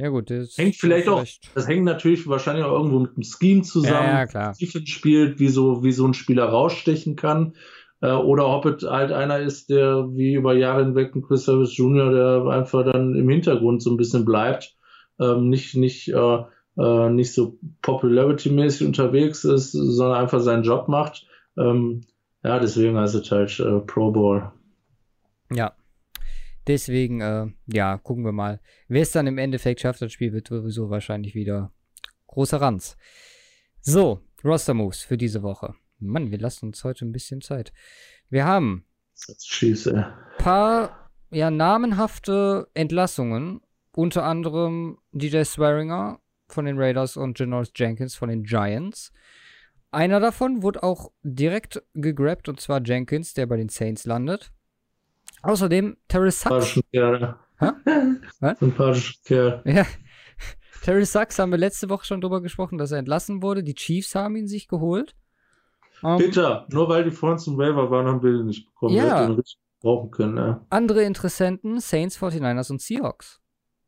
[SPEAKER 2] Ja, gut, das
[SPEAKER 1] hängt vielleicht auch, das hängt natürlich wahrscheinlich auch irgendwo mit dem Scheme zusammen, ja,
[SPEAKER 2] ja, klar.
[SPEAKER 1] Spielt, wie so, wie so ein Spieler rausstechen kann. Äh, oder ob es halt einer ist, der wie über Jahre hinweg ein Chris Service Jr., der einfach dann im Hintergrund so ein bisschen bleibt, ähm, nicht, nicht, äh, äh, nicht so popularity-mäßig unterwegs ist, sondern einfach seinen Job macht. Ähm, ja, deswegen heißt es halt äh, Pro Bowl.
[SPEAKER 2] Ja. Deswegen, äh, ja, gucken wir mal. Wer es dann im Endeffekt schafft, das Spiel wird sowieso wahrscheinlich wieder großer Ranz. So, Roster Moves für diese Woche. Mann, wir lassen uns heute ein bisschen Zeit. Wir haben ein paar ja, namenhafte Entlassungen, unter anderem DJ Swearinger von den Raiders und Janoris Jenkins von den Giants. Einer davon wurde auch direkt gegrabt, und zwar Jenkins, der bei den Saints landet. Außerdem Terry Sachs.
[SPEAKER 1] Sympathischer Kerl. *laughs*
[SPEAKER 2] Ja. *laughs* Terry Sachs haben wir letzte Woche schon drüber gesprochen, dass er entlassen wurde. Die Chiefs haben ihn sich geholt.
[SPEAKER 1] Um, ähm, nur weil die vorhin zum Waiver waren, haben wir den nicht bekommen.
[SPEAKER 2] Ja.
[SPEAKER 1] Wir hätten ihn richtig brauchen können. Ja.
[SPEAKER 2] Andere Interessenten, Saints, 49ers und Seahawks.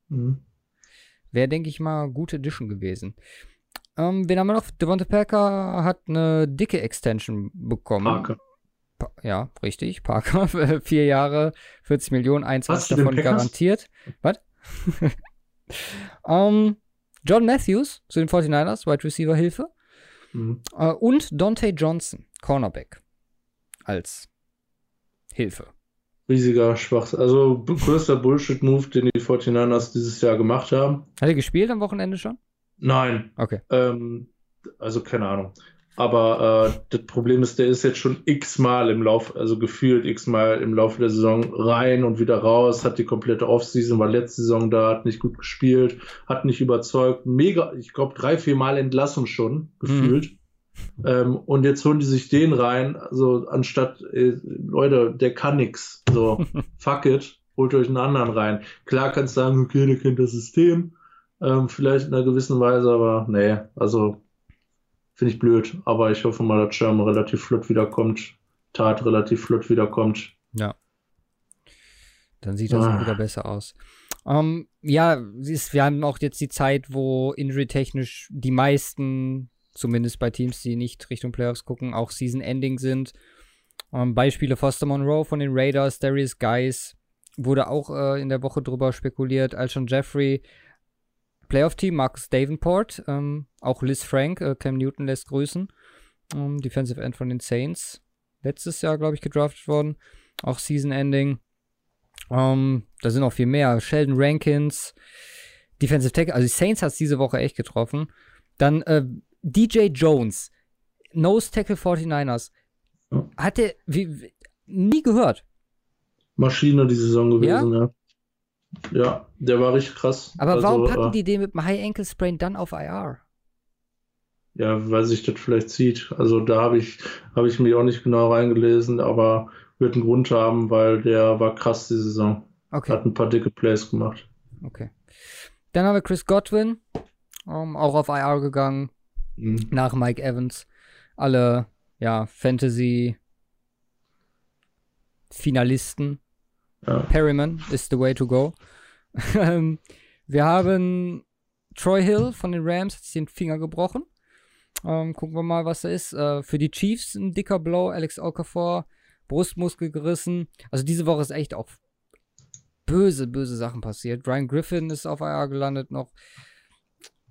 [SPEAKER 2] Mhm. Wäre, denke ich mal, gute Edition gewesen. Ähm, wen haben wir noch? Devonta Parker hat eine dicke Extension bekommen.
[SPEAKER 1] Parker.
[SPEAKER 2] Ja, richtig. Parker. *laughs* Vier Jahre, 40 Millionen, 21 davon garantiert. Was? um, *laughs* John Matthews zu den 49ers, Wide Receiver Hilfe. Mhm. Uh, und Dante Johnson, Cornerback. Als Hilfe.
[SPEAKER 1] Riesiger Schwachsinn. Also größter Bullshit-Move, den die 49ers dieses Jahr gemacht haben.
[SPEAKER 2] Hat er gespielt am Wochenende schon?
[SPEAKER 1] Nein.
[SPEAKER 2] Okay.
[SPEAKER 1] Ähm, also keine Ahnung. Aber äh, das Problem ist, der ist jetzt schon x-mal im Lauf, also gefühlt x-mal im Laufe der Saison rein und wieder raus, hat die komplette Offseason, war letzte Saison da, hat nicht gut gespielt, hat nicht überzeugt. Mega, ich glaube, drei, vier Mal Entlassung schon, gefühlt. Mhm. Ähm, und jetzt holen die sich den rein, also anstatt, äh, Leute, der kann nix. So, *laughs* fuck it, holt euch einen anderen rein. Klar kannst du sagen, okay, der kennt das System, ähm, vielleicht in einer gewissen Weise, aber nee, also finde ich blöd. Aber ich hoffe mal, dass Sherman relativ flott wiederkommt, Tat relativ flott wiederkommt.
[SPEAKER 2] Ja. Dann sieht das ah. wieder besser aus. Ähm, ja, ist, wir haben auch jetzt die Zeit, wo injury-technisch die meisten, zumindest bei Teams, die nicht Richtung Playoffs gucken, auch Season-Ending sind. Ähm, Beispiele Foster Monroe von den Raiders, Darius Guys, wurde auch äh, in der Woche drüber spekuliert. Alshon Jeffrey, Playoff-Team, Marcus Davenport, ähm, auch Liz Frank, äh, Cam Newton lässt grüßen. Ähm, Defensive End von den Saints. Letztes Jahr, glaube ich, gedraftet worden. Auch Season-Ending. Ähm, da sind auch viel mehr. Sheldon Rankins, Defensive Tackle. Also die Saints hat es diese Woche echt getroffen. Dann äh, DJ Jones, Nose Tackle 49ers. Hat der wie, nie gehört.
[SPEAKER 1] Maschine die Saison gewesen, ja. ja. Ja, der war richtig krass.
[SPEAKER 2] Aber also, warum packen äh, die den mit dem High Ankle Sprain dann auf IR?
[SPEAKER 1] Ja, weil sich das vielleicht zieht. Also da habe ich, hab ich mich auch nicht genau reingelesen, aber wird einen Grund haben, weil der war krass die Saison. Okay. Hat ein paar dicke Plays gemacht.
[SPEAKER 2] Okay. Dann haben wir Chris Godwin, um, ähm, auch auf IR gegangen, mhm. nach Mike Evans. Alle, ja, Fantasy Finalisten. Ja. Perryman is the way to go. *laughs* Ähm, wir haben Troy Hill von den Rams, hat sich den Finger gebrochen. Ähm, gucken wir mal, was da ist. Äh, für die Chiefs ein dicker Blow. Alex Okafor, Brustmuskel gerissen. Also diese Woche ist echt auch böse, böse Sachen passiert. Brian Griffin ist auf IR gelandet noch,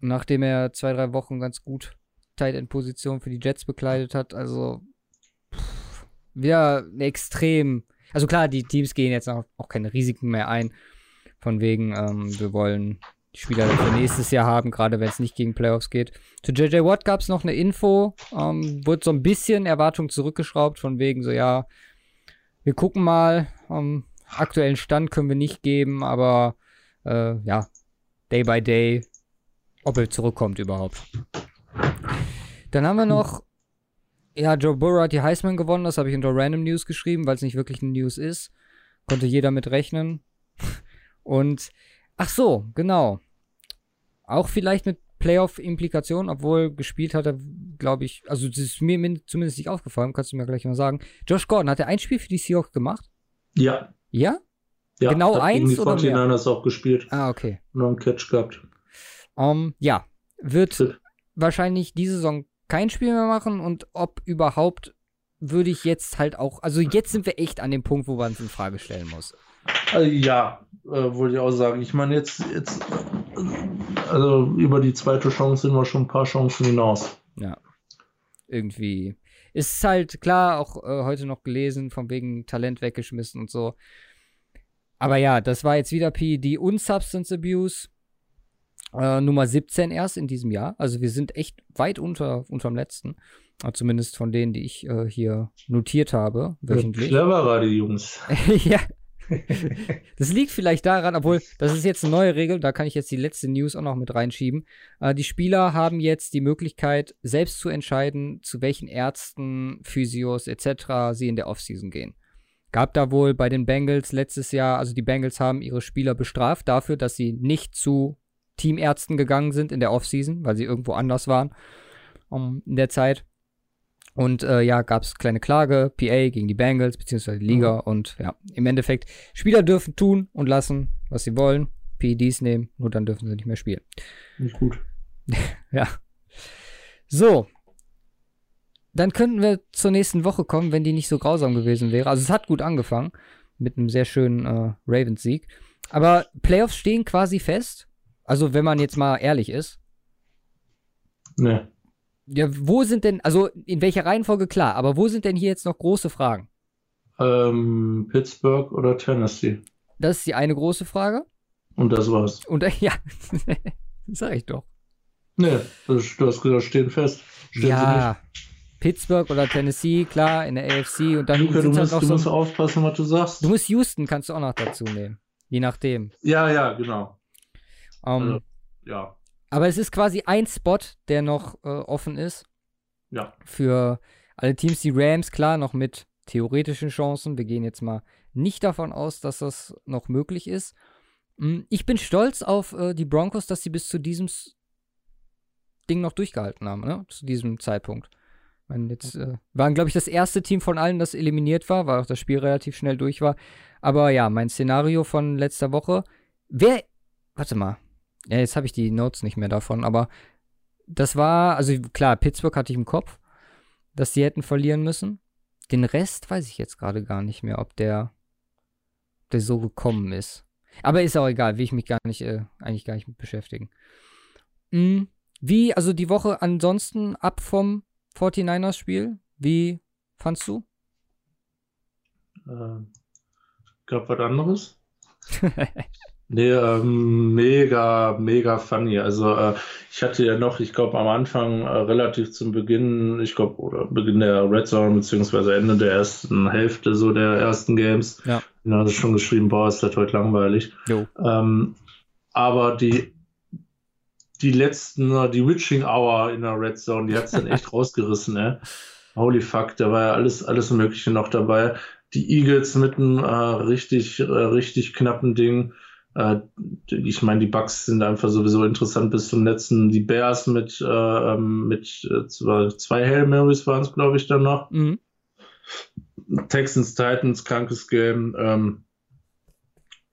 [SPEAKER 2] nachdem er zwei, drei Wochen ganz gut Tight End Position für die Jets bekleidet hat. Also pff, wieder eine extrem. Also klar, die Teams gehen jetzt auch, auch keine Risiken mehr ein. Von wegen, ähm, wir wollen die Spieler für nächstes Jahr haben, gerade wenn es nicht gegen Playoffs geht. Zu JJ Watt gab es noch eine Info, ähm, wurde so ein bisschen Erwartung zurückgeschraubt, von wegen so, ja, wir gucken mal, ähm, aktuellen Stand können wir nicht geben, aber äh, ja, Day by Day, ob er zurückkommt überhaupt. Dann haben wir noch, ja, Joe Burrow hat die Heisman gewonnen, das habe ich unter Random News geschrieben, weil es nicht wirklich eine News ist. Konnte jeder mit rechnen. *laughs* Und Ach so, genau. Auch vielleicht mit Playoff-Implikationen, obwohl gespielt hat er, glaube ich, also das ist mir zumindest nicht aufgefallen, kannst du mir gleich mal sagen. Josh Gordon, hat er ein Spiel für die Seahawks gemacht?
[SPEAKER 1] Ja.
[SPEAKER 2] Ja?
[SPEAKER 1] Ja,
[SPEAKER 2] genau eins
[SPEAKER 1] die oder mehr? hast auch gespielt.
[SPEAKER 2] Ah, okay.
[SPEAKER 1] Noch einen Catch gehabt.
[SPEAKER 2] Um, ähm, ja, wird Sit. wahrscheinlich diese Saison kein Spiel mehr machen und ob überhaupt würde ich jetzt halt auch, also jetzt sind wir echt an dem Punkt, wo man es in Frage stellen muss.
[SPEAKER 1] Also, ja, äh, wollte ich auch sagen. Ich meine, jetzt, jetzt, also über die zweite Chance sind wir schon ein paar Chancen hinaus.
[SPEAKER 2] Ja. Irgendwie. Ist halt klar, auch äh, heute noch gelesen, von wegen Talent weggeschmissen und so. Aber ja, das war jetzt wieder PED und Substance Abuse. Äh, Nummer 17 erst in diesem Jahr. Also wir sind echt weit unter unterm letzten. Zumindest von denen, die ich äh, hier notiert habe.
[SPEAKER 1] Wöchentlich. Cleverer, die Jungs. *laughs* *laughs*
[SPEAKER 2] ja, das liegt vielleicht daran, obwohl das ist jetzt eine neue Regel, da kann ich jetzt die letzte News auch noch mit reinschieben. Äh, die Spieler haben jetzt die Möglichkeit, selbst zu entscheiden, zu welchen Ärzten, Physios etc. sie in der Offseason gehen. Gab da wohl bei den Bengals letztes Jahr, also die Bengals haben ihre Spieler bestraft dafür, dass sie nicht zu Teamärzten gegangen sind in der Offseason, weil sie irgendwo anders waren um, in der Zeit. Und äh, ja, gab es kleine Klage, PA gegen die Bengals, beziehungsweise die Liga. Mhm. Und ja, im Endeffekt, Spieler dürfen tun und lassen, was sie wollen. PEDs nehmen, nur dann dürfen sie nicht mehr spielen.
[SPEAKER 1] Nicht gut. *laughs*
[SPEAKER 2] ja. So. Dann könnten wir zur nächsten Woche kommen, wenn die nicht so grausam gewesen wäre. Also es hat gut angefangen mit einem sehr schönen äh, Ravens-Sieg. Aber Playoffs stehen quasi fest. Also wenn man jetzt mal ehrlich ist.
[SPEAKER 1] Ne.
[SPEAKER 2] Ja, wo sind denn, also in welcher Reihenfolge klar, aber wo sind denn hier jetzt noch große Fragen?
[SPEAKER 1] Ähm, Pittsburgh oder Tennessee?
[SPEAKER 2] Das ist die eine große Frage.
[SPEAKER 1] Und das war's.
[SPEAKER 2] Und *laughs* ja, *laughs* sag ich doch.
[SPEAKER 1] Nee, das, du hast gesagt, stehen fest.
[SPEAKER 2] Stehen ja, Pittsburgh oder Tennessee, klar, in der AFC und dann
[SPEAKER 1] Luca, du,
[SPEAKER 2] musst,
[SPEAKER 1] halt du so musst aufpassen, was du sagst.
[SPEAKER 2] Du musst Houston, kannst du auch noch dazu nehmen. Je nachdem.
[SPEAKER 1] Ja, ja, genau.
[SPEAKER 2] Um, ähm, also, ja. Aber es ist quasi ein Spot, der noch äh, offen ist.
[SPEAKER 1] Ja.
[SPEAKER 2] Für alle Teams, die Rams, klar, noch mit theoretischen Chancen. Wir gehen jetzt mal nicht davon aus, dass das noch möglich ist. Hm, ich bin stolz auf äh, die Broncos, dass sie bis zu diesem Ding noch durchgehalten haben, ne? Zu diesem Zeitpunkt. Meine, jetzt äh, waren, glaube ich, das erste Team von allen, das eliminiert war, weil auch das Spiel relativ schnell durch war. Aber ja, mein Szenario von letzter Woche, wer, warte mal, ja, jetzt habe ich die Notes nicht mehr davon, aber das war, also klar, Pittsburgh hatte ich im Kopf, dass die hätten verlieren müssen. Den Rest weiß ich jetzt gerade gar nicht mehr, ob der, der so gekommen ist. Aber ist auch egal, will ich mich gar nicht, äh, eigentlich gar nicht mit beschäftigen. Mhm. Wie, also die Woche ansonsten ab vom 49ers-Spiel, wie fandst du?
[SPEAKER 1] Äh, gab was anderes? *laughs* Nee, ähm, mega, mega funny. Also äh, ich hatte ja noch, ich glaube am Anfang äh, relativ zum Beginn, ich glaube, oder Beginn der Red Zone, beziehungsweise Ende der ersten Hälfte so der ersten Games,
[SPEAKER 2] ja.
[SPEAKER 1] da hatte ich schon geschrieben, boah, ist das heute langweilig.
[SPEAKER 2] Jo.
[SPEAKER 1] Ähm, aber die, die letzten, die Witching Hour in der Red Zone, die hat's dann echt *laughs* rausgerissen, ne? Holy fuck, da war ja alles, alles Mögliche noch dabei. Die Eagles mit einem äh, richtig, äh, richtig knappen Ding. Äh, ich meine, die Bucks sind einfach sowieso interessant bis zum letzten. Die Bears mit, äh, ähm, mit äh, zwei, Hail Marys waren es, glaube ich, dann noch.
[SPEAKER 2] Mhm.
[SPEAKER 1] Texans, Titans, krankes Game. Ähm,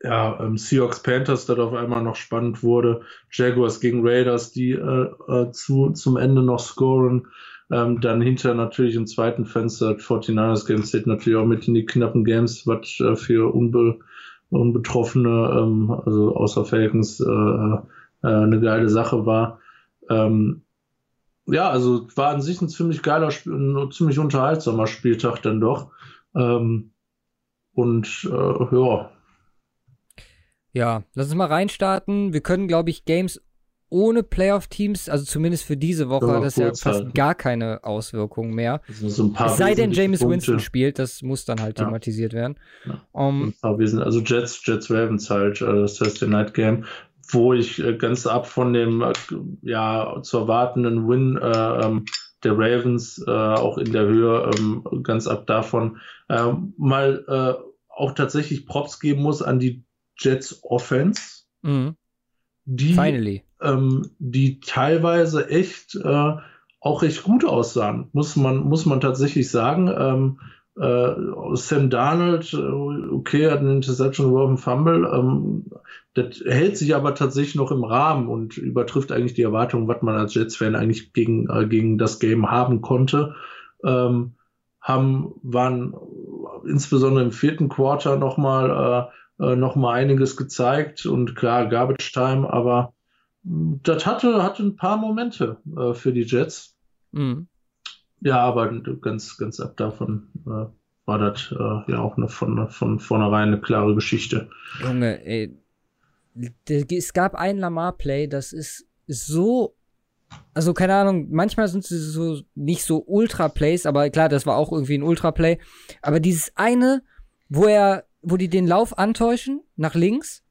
[SPEAKER 1] ja, ähm, Seahawks, Panthers, das auf einmal noch spannend wurde. Jaguars gegen Raiders, die äh, äh, zu, zum Ende noch scoren. Ähm, dann hinter natürlich im zweiten Fenster 49ers Games zählt natürlich auch mit in die knappen Games, was für unbe Unbetroffene, ähm, also außer Falcons, äh, äh, eine geile Sache war. Ähm, ja, also war an sich ein ziemlich geiler, ein ziemlich unterhaltsamer Spieltag dann doch. Ähm, und äh, ja.
[SPEAKER 2] Ja, lass uns mal reinstarten. Wir können, glaube ich, Games ohne Playoff-Teams, also zumindest für diese Woche, ja, das ja fast halten. gar keine Auswirkungen mehr.
[SPEAKER 1] So
[SPEAKER 2] es sei denn, James Punkte. Winston spielt, das muss dann halt ja. thematisiert werden.
[SPEAKER 1] Ja. Um, also Jets, Jets Ravens halt, äh, das Thursday Night Game, wo ich äh, ganz ab von dem äh, ja zu erwartenden Win äh, ähm, der Ravens äh, auch in der Höhe ähm, ganz ab davon äh, mal äh, auch tatsächlich Props geben muss an die Jets Offense.
[SPEAKER 2] Mhm.
[SPEAKER 1] Die
[SPEAKER 2] Finally
[SPEAKER 1] ähm, die teilweise echt äh, auch recht gut aussahen, muss man, muss man tatsächlich sagen. Ähm, äh, Sam Darnold, äh, okay, hat eine Interception geworfen, Fumble. Ähm, das hält sich aber tatsächlich noch im Rahmen und übertrifft eigentlich die Erwartungen, was man als Jets-Fan eigentlich gegen, äh, gegen das Game haben konnte. Ähm, haben, waren insbesondere im vierten Quarter nochmal äh, äh, noch einiges gezeigt und klar, Garbage Time, aber das hatte, hatte ein paar Momente äh, für die Jets.
[SPEAKER 2] Mhm.
[SPEAKER 1] Ja, aber ganz, ganz ab davon äh, war das äh, ja auch eine von, von vornherein eine klare Geschichte.
[SPEAKER 2] Junge, ey. Es gab ein Lamar-Play, das ist so. Also, keine Ahnung, manchmal sind sie so nicht so Ultra-Plays, aber klar, das war auch irgendwie ein Ultra-Play. Aber dieses eine, wo er, wo die den Lauf antäuschen, nach links,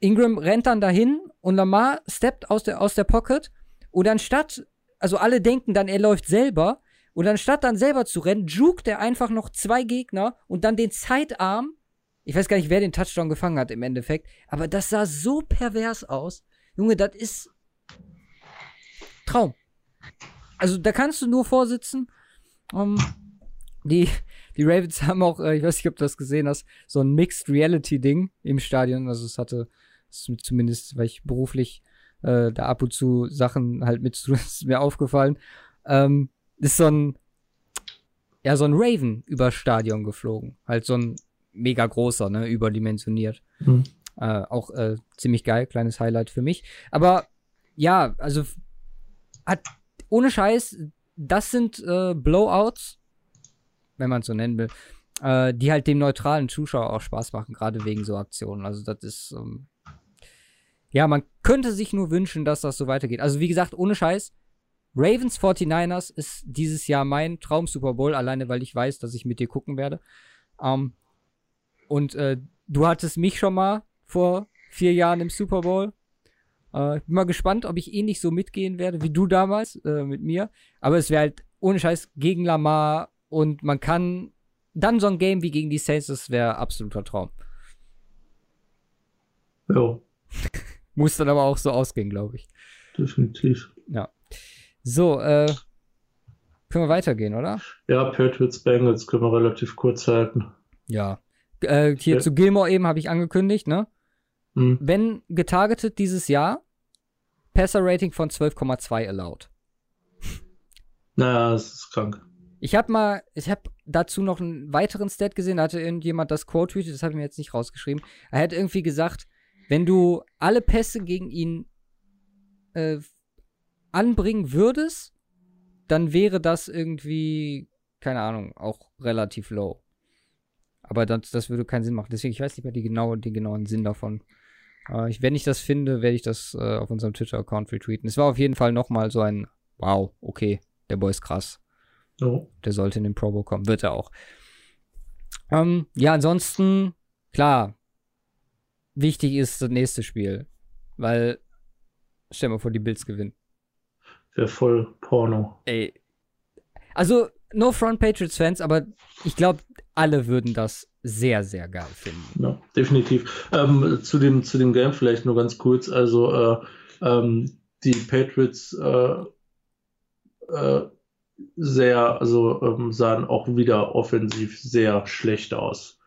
[SPEAKER 2] Ingram rennt dann dahin und Lamar steppt aus der, aus der Pocket und anstatt, also alle denken dann, er läuft selber und anstatt dann selber zu rennen, jukt er einfach noch zwei Gegner und dann den Zeitarm. Ich weiß gar nicht, wer den Touchdown gefangen hat im Endeffekt, aber das sah so pervers aus. Junge, das ist Traum. Also da kannst du nur vorsitzen. Um, die, die Ravens haben auch, äh, ich weiß nicht, ob du das gesehen hast, so ein Mixed Reality Ding im Stadion. Also es hatte Zumindest, weil ich beruflich äh, da ab und zu Sachen halt mit zu *laughs* ist mir aufgefallen. Ähm, ist so ein, ja, so ein Raven über Stadion geflogen. Halt so ein mega großer, ne, überdimensioniert. Mhm. Äh, auch äh, ziemlich geil, kleines Highlight für mich. Aber ja, also hat ohne Scheiß, das sind äh, Blowouts, wenn man es so nennen will, äh, die halt dem neutralen Zuschauer auch Spaß machen, gerade wegen so Aktionen. Also das ist ähm, ja, man könnte sich nur wünschen, dass das so weitergeht. Also wie gesagt, ohne Scheiß, Ravens 49ers ist dieses Jahr mein Traum Super Bowl, alleine weil ich weiß, dass ich mit dir gucken werde. Um, und äh, du hattest mich schon mal vor vier Jahren im Super Bowl. Äh, bin mal gespannt, ob ich ähnlich so mitgehen werde wie du damals äh, mit mir. Aber es wäre halt ohne Scheiß gegen Lamar und man kann dann so ein Game wie gegen die Saints, das wäre absoluter Traum.
[SPEAKER 1] Ja. *laughs*
[SPEAKER 2] Muss dann aber auch so ausgehen, glaube ich.
[SPEAKER 1] Definitiv.
[SPEAKER 2] Ja. So, äh, können wir weitergehen, oder?
[SPEAKER 1] Ja, Patriots Bengals können wir relativ kurz halten.
[SPEAKER 2] Ja. Äh, hier ja. zu Gilmore eben habe ich angekündigt, ne? hm. wenn getargetet dieses Jahr, Passer-Rating von 12,2 allowed.
[SPEAKER 1] Naja, das ist krank.
[SPEAKER 2] Ich habe mal, ich habe dazu noch einen weiteren Stat gesehen, da hatte irgendjemand das Quote tweetet, das habe ich mir jetzt nicht rausgeschrieben. Er hat irgendwie gesagt, wenn du alle Pässe gegen ihn äh, anbringen würdest, dann wäre das irgendwie, keine Ahnung, auch relativ low. Aber das, das würde keinen Sinn machen. Deswegen, ich weiß nicht mehr die genaue, den genauen Sinn davon. Äh, ich, wenn ich das finde, werde ich das äh, auf unserem Twitter-Account retweeten. Es war auf jeden Fall nochmal so ein, wow, okay, der Boy ist krass. Oh. Der sollte in den Pro Bowl kommen. Wird er auch. Ähm, ja, ansonsten, klar, wichtig ist das nächste Spiel. Weil, stell mal vor, die Bills gewinnen.
[SPEAKER 1] Wäre voll Porno.
[SPEAKER 2] Ey. Also, no front Patriots Fans, aber ich glaube, alle würden das sehr, sehr geil finden.
[SPEAKER 1] Ja, definitiv. Ähm, zu, dem, zu dem Game vielleicht nur ganz kurz. Also, äh, ähm, die Patriots äh, äh, sehr, also ähm, sahen auch wieder offensiv sehr schlecht aus.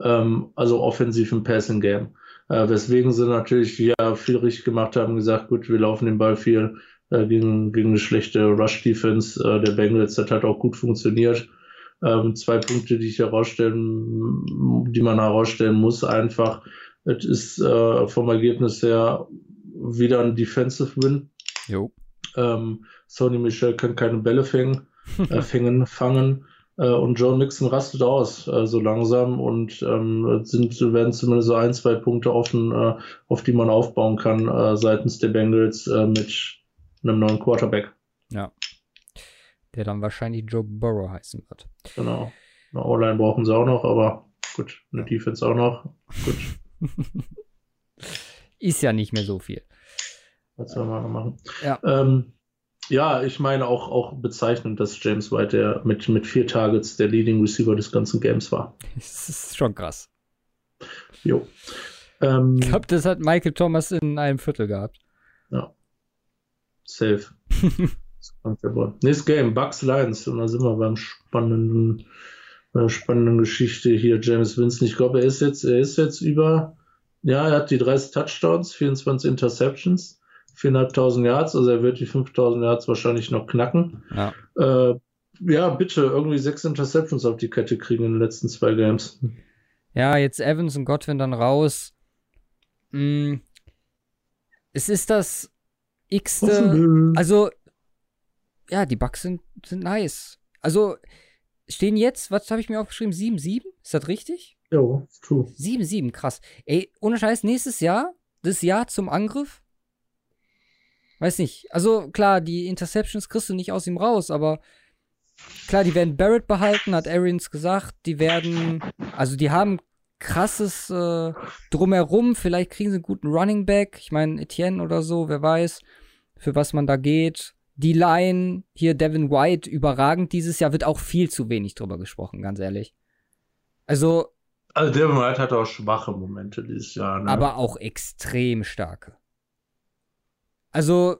[SPEAKER 1] Ähm, also offensiv im Passing Game. Äh, weswegen sie natürlich ja viel richtig gemacht haben, gesagt, gut, wir laufen den Ball viel äh, gegen, gegen eine schlechte Rush-Defense äh, der Bengals. Das hat auch gut funktioniert. Ähm, zwei Punkte, die ich herausstellen, die man herausstellen muss, einfach. Es ist äh, vom Ergebnis her wieder ein Defensive Win. Jo. Ähm, Sony Michel kann keine Bälle fängen, *laughs* äh, fängen, fangen. Äh, und Joe Mixon rastet aus, äh, so langsam und ähm, sind, werden zumindest so ein, zwei Punkte offen, äh, auf die man aufbauen kann äh, seitens der Bengals äh, mit einem neuen Quarterback.
[SPEAKER 2] Ja. Der dann wahrscheinlich Joe Burrow heißen wird.
[SPEAKER 1] Genau. Eine O-Line brauchen sie auch noch, aber gut, eine Defense auch noch. Gut. *laughs*
[SPEAKER 2] Ist ja nicht mehr so viel.
[SPEAKER 1] Was soll man noch machen? Ja. Ähm, ja, ich meine auch, auch bezeichnend, dass James White der mit, mit vier Targets der Leading Receiver des ganzen Games war.
[SPEAKER 2] Das ist schon krass.
[SPEAKER 1] Jo.
[SPEAKER 2] Ähm, ich glaube, das hat Michael Thomas in einem Viertel gehabt.
[SPEAKER 1] Ja. Safe. *laughs* Nächstes Game, Bucks Lions. Und da sind wir beim spannenden, äh, spannenden Geschichte hier. James Winston. Ich glaube, er ist jetzt, er ist jetzt über, ja, er hat die 30 Touchdowns, 24 Interceptions. 4.500 Yards, also er wird die 5.000 Yards wahrscheinlich noch knacken. Ja. Äh, ja, bitte irgendwie sechs Interceptions auf die Kette kriegen in den letzten zwei Games.
[SPEAKER 2] Ja, jetzt Evans und Godwin dann raus. Mm, es ist das x-te. Also, ja, die Bugs sind, sind nice. Also, stehen jetzt, was habe ich mir aufgeschrieben? 7-7? Ist das richtig?
[SPEAKER 1] Ja, true.
[SPEAKER 2] 7-7, krass. Ey, ohne Scheiß, nächstes Jahr, das Jahr zum Angriff, Weiß nicht. Also klar, die Interceptions kriegst du nicht aus ihm raus, aber klar, die werden Barrett behalten, hat Arians gesagt. Die werden, also die haben krasses äh, drumherum. Vielleicht kriegen sie einen guten Running Back. Ich meine, Etienne oder so, wer weiß, für was man da geht. Die Line, hier Devin White, überragend dieses Jahr, wird auch viel zu wenig drüber gesprochen, ganz ehrlich. Also.
[SPEAKER 1] Also Devin White hat auch schwache Momente dieses Jahr, ne?
[SPEAKER 2] Aber auch extrem starke. Also,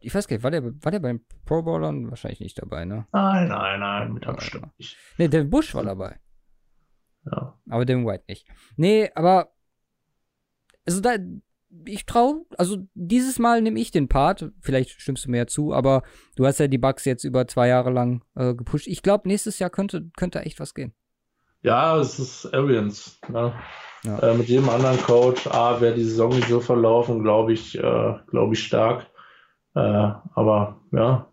[SPEAKER 2] ich weiß gar nicht, war der, war der beim Pro Bowlern? Wahrscheinlich nicht dabei, ne?
[SPEAKER 1] Nein, nein, nein, mit Abstand nicht.
[SPEAKER 2] Ne, Devin Bush war dabei.
[SPEAKER 1] Ja.
[SPEAKER 2] Aber Devin White nicht. Nee, aber also da, ich traue, also dieses Mal nehme ich den Part, vielleicht stimmst du mir ja zu, aber du hast ja die Bugs jetzt über zwei Jahre lang äh, gepusht. Ich glaube, nächstes Jahr könnte, könnte echt was gehen.
[SPEAKER 1] Ja, es ist Arians. Ne? Ja. Äh, mit jedem anderen Coach, A, wäre die Saison nicht so verlaufen, glaube ich, äh, glaube ich stark. Äh, aber ja,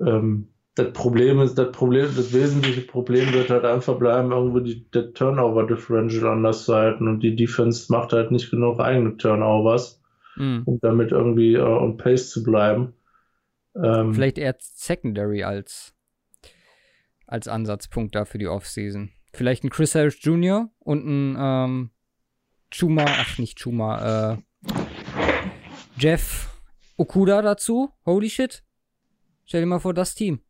[SPEAKER 1] ähm, das Problem ist, das Problem, das wesentliche Problem wird halt einfach bleiben, irgendwo die, der Turnover Differential anders zu halten und die Defense macht halt nicht genug eigene Turnovers, mhm. um damit irgendwie uh, on pace zu bleiben.
[SPEAKER 2] Ähm, Vielleicht eher Secondary als, als Ansatzpunkt da für die Offseason. Vielleicht ein Chris Harris Jr. und ein ähm, Chuma, ach nicht Chuma, äh, Jeff Okuda dazu. Holy shit. Stell dir mal vor, das Team.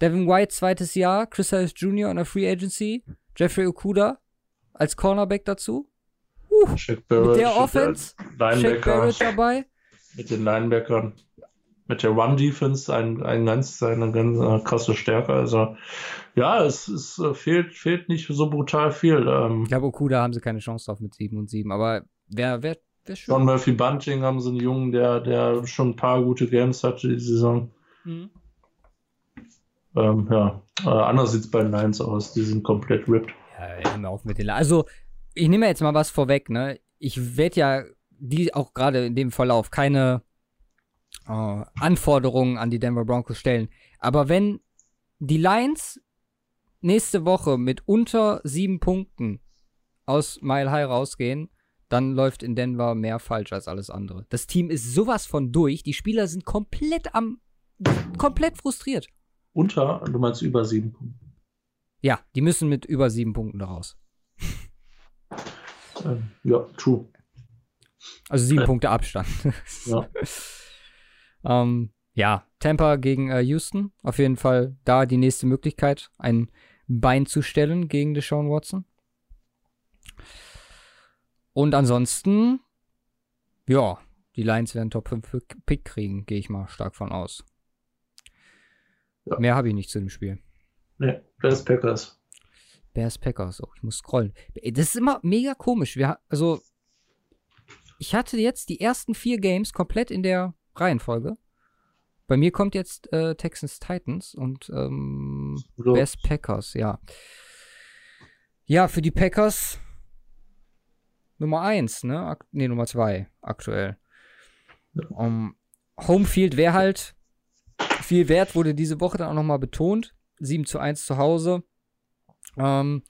[SPEAKER 2] Devin White zweites Jahr, Chris Harris Jr. an der Free Agency, Jeffrey Okuda als Cornerback dazu. Uh, Barrett, mit der Offense, Shaq Barrett dabei.
[SPEAKER 1] Mit den Linebackern. Mit der Run-Defense ein, ein ganz, eine ganz äh, krasse Stärke. Also ja, es, es äh, fehlt, fehlt nicht so brutal viel. Ähm,
[SPEAKER 2] ich glaube, Okuda haben sie keine Chance drauf mit 7 und 7, aber wer, wer, wer
[SPEAKER 1] schön. John Murphy Bunting haben sie einen Jungen, der, der schon ein paar gute Games hatte die Saison. Mhm. Ähm, ja, äh, anders sieht es bei den Lions aus. Die sind komplett ripped.
[SPEAKER 2] Ja, hör auf mit den Also, ich nehme jetzt mal was vorweg, ne? Ich werde ja die auch gerade in dem Verlauf keine äh, Anforderungen an die Denver Broncos stellen. Aber wenn die Lions nächste Woche mit unter sieben Punkten aus Mile High rausgehen, dann läuft in Denver mehr falsch als alles andere. Das Team ist sowas von durch. Die Spieler sind komplett am, komplett frustriert.
[SPEAKER 1] Unter, du meinst über sieben Punkte?
[SPEAKER 2] Ja, die müssen mit über sieben Punkten raus.
[SPEAKER 1] Ähm, ja, true.
[SPEAKER 2] Also sieben äh, Punkte Abstand. ja. *laughs* ähm, ja, Tampa gegen äh, Houston. Auf jeden Fall da die nächste Möglichkeit, ein Bein zu stellen gegen Deshaun Watson. Und ansonsten, ja, die Lions werden Top 5 Pick kriegen, gehe ich mal stark von aus. Ja. Mehr habe ich nicht zu dem Spiel.
[SPEAKER 1] Nee, Bears Packers.
[SPEAKER 2] Bears Packers. Oh, ich muss scrollen. Das ist immer mega komisch. Wir, also, ich hatte jetzt die ersten vier Games komplett in der Reihenfolge. Bei mir kommt jetzt äh, Texans Titans und ähm, Bears Packers, ja. Ja, für die Packers Nummer 1, ne? Ak ne, Nummer 2 aktuell. Um, Homefield wäre halt viel wert, wurde diese Woche dann auch nochmal betont. 7 zu 1 zu Hause. Ähm,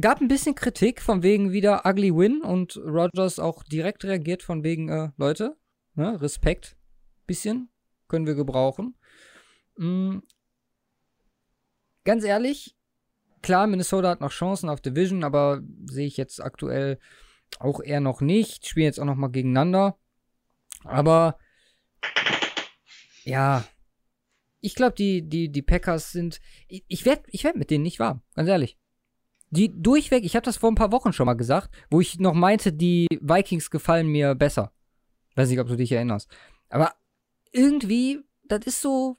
[SPEAKER 2] gab ein bisschen Kritik von wegen wieder Ugly Win und Rogers auch direkt reagiert von wegen, äh, Leute, ne, Respekt, bisschen, können wir gebrauchen. Mhm. Ganz ehrlich, klar, Minnesota hat noch Chancen auf Division, aber sehe ich jetzt aktuell auch eher noch nicht. Spielen jetzt auch noch mal gegeneinander. Aber ja, ich glaube, die, die, die Packers sind. Ich, werde ich werd mit denen nicht warm, ganz ehrlich. Die durchweg, ich habe das vor ein paar Wochen schon mal gesagt, wo ich noch meinte, die Vikings gefallen mir besser. Weiß nicht, ob du dich erinnerst. Aber irgendwie, das ist so.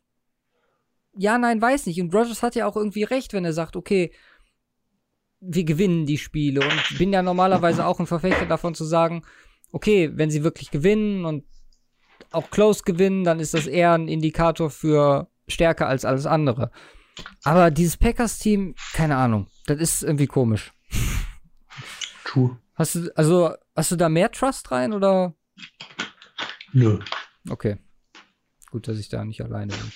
[SPEAKER 2] Ja, nein, weiß nicht. Und Rogers hat ja auch irgendwie recht, wenn er sagt, okay, wir gewinnen die Spiele. Und ich bin ja normalerweise auch ein Verfechter davon zu sagen, okay, wenn sie wirklich gewinnen und auch close gewinnen, dann ist das eher ein Indikator für stärker als alles andere. Aber dieses Packers-Team, keine Ahnung, das ist irgendwie komisch. True. Hast du, also, hast du da mehr Trust rein oder?
[SPEAKER 1] Nö.
[SPEAKER 2] Okay. Gut, dass ich da nicht alleine bin.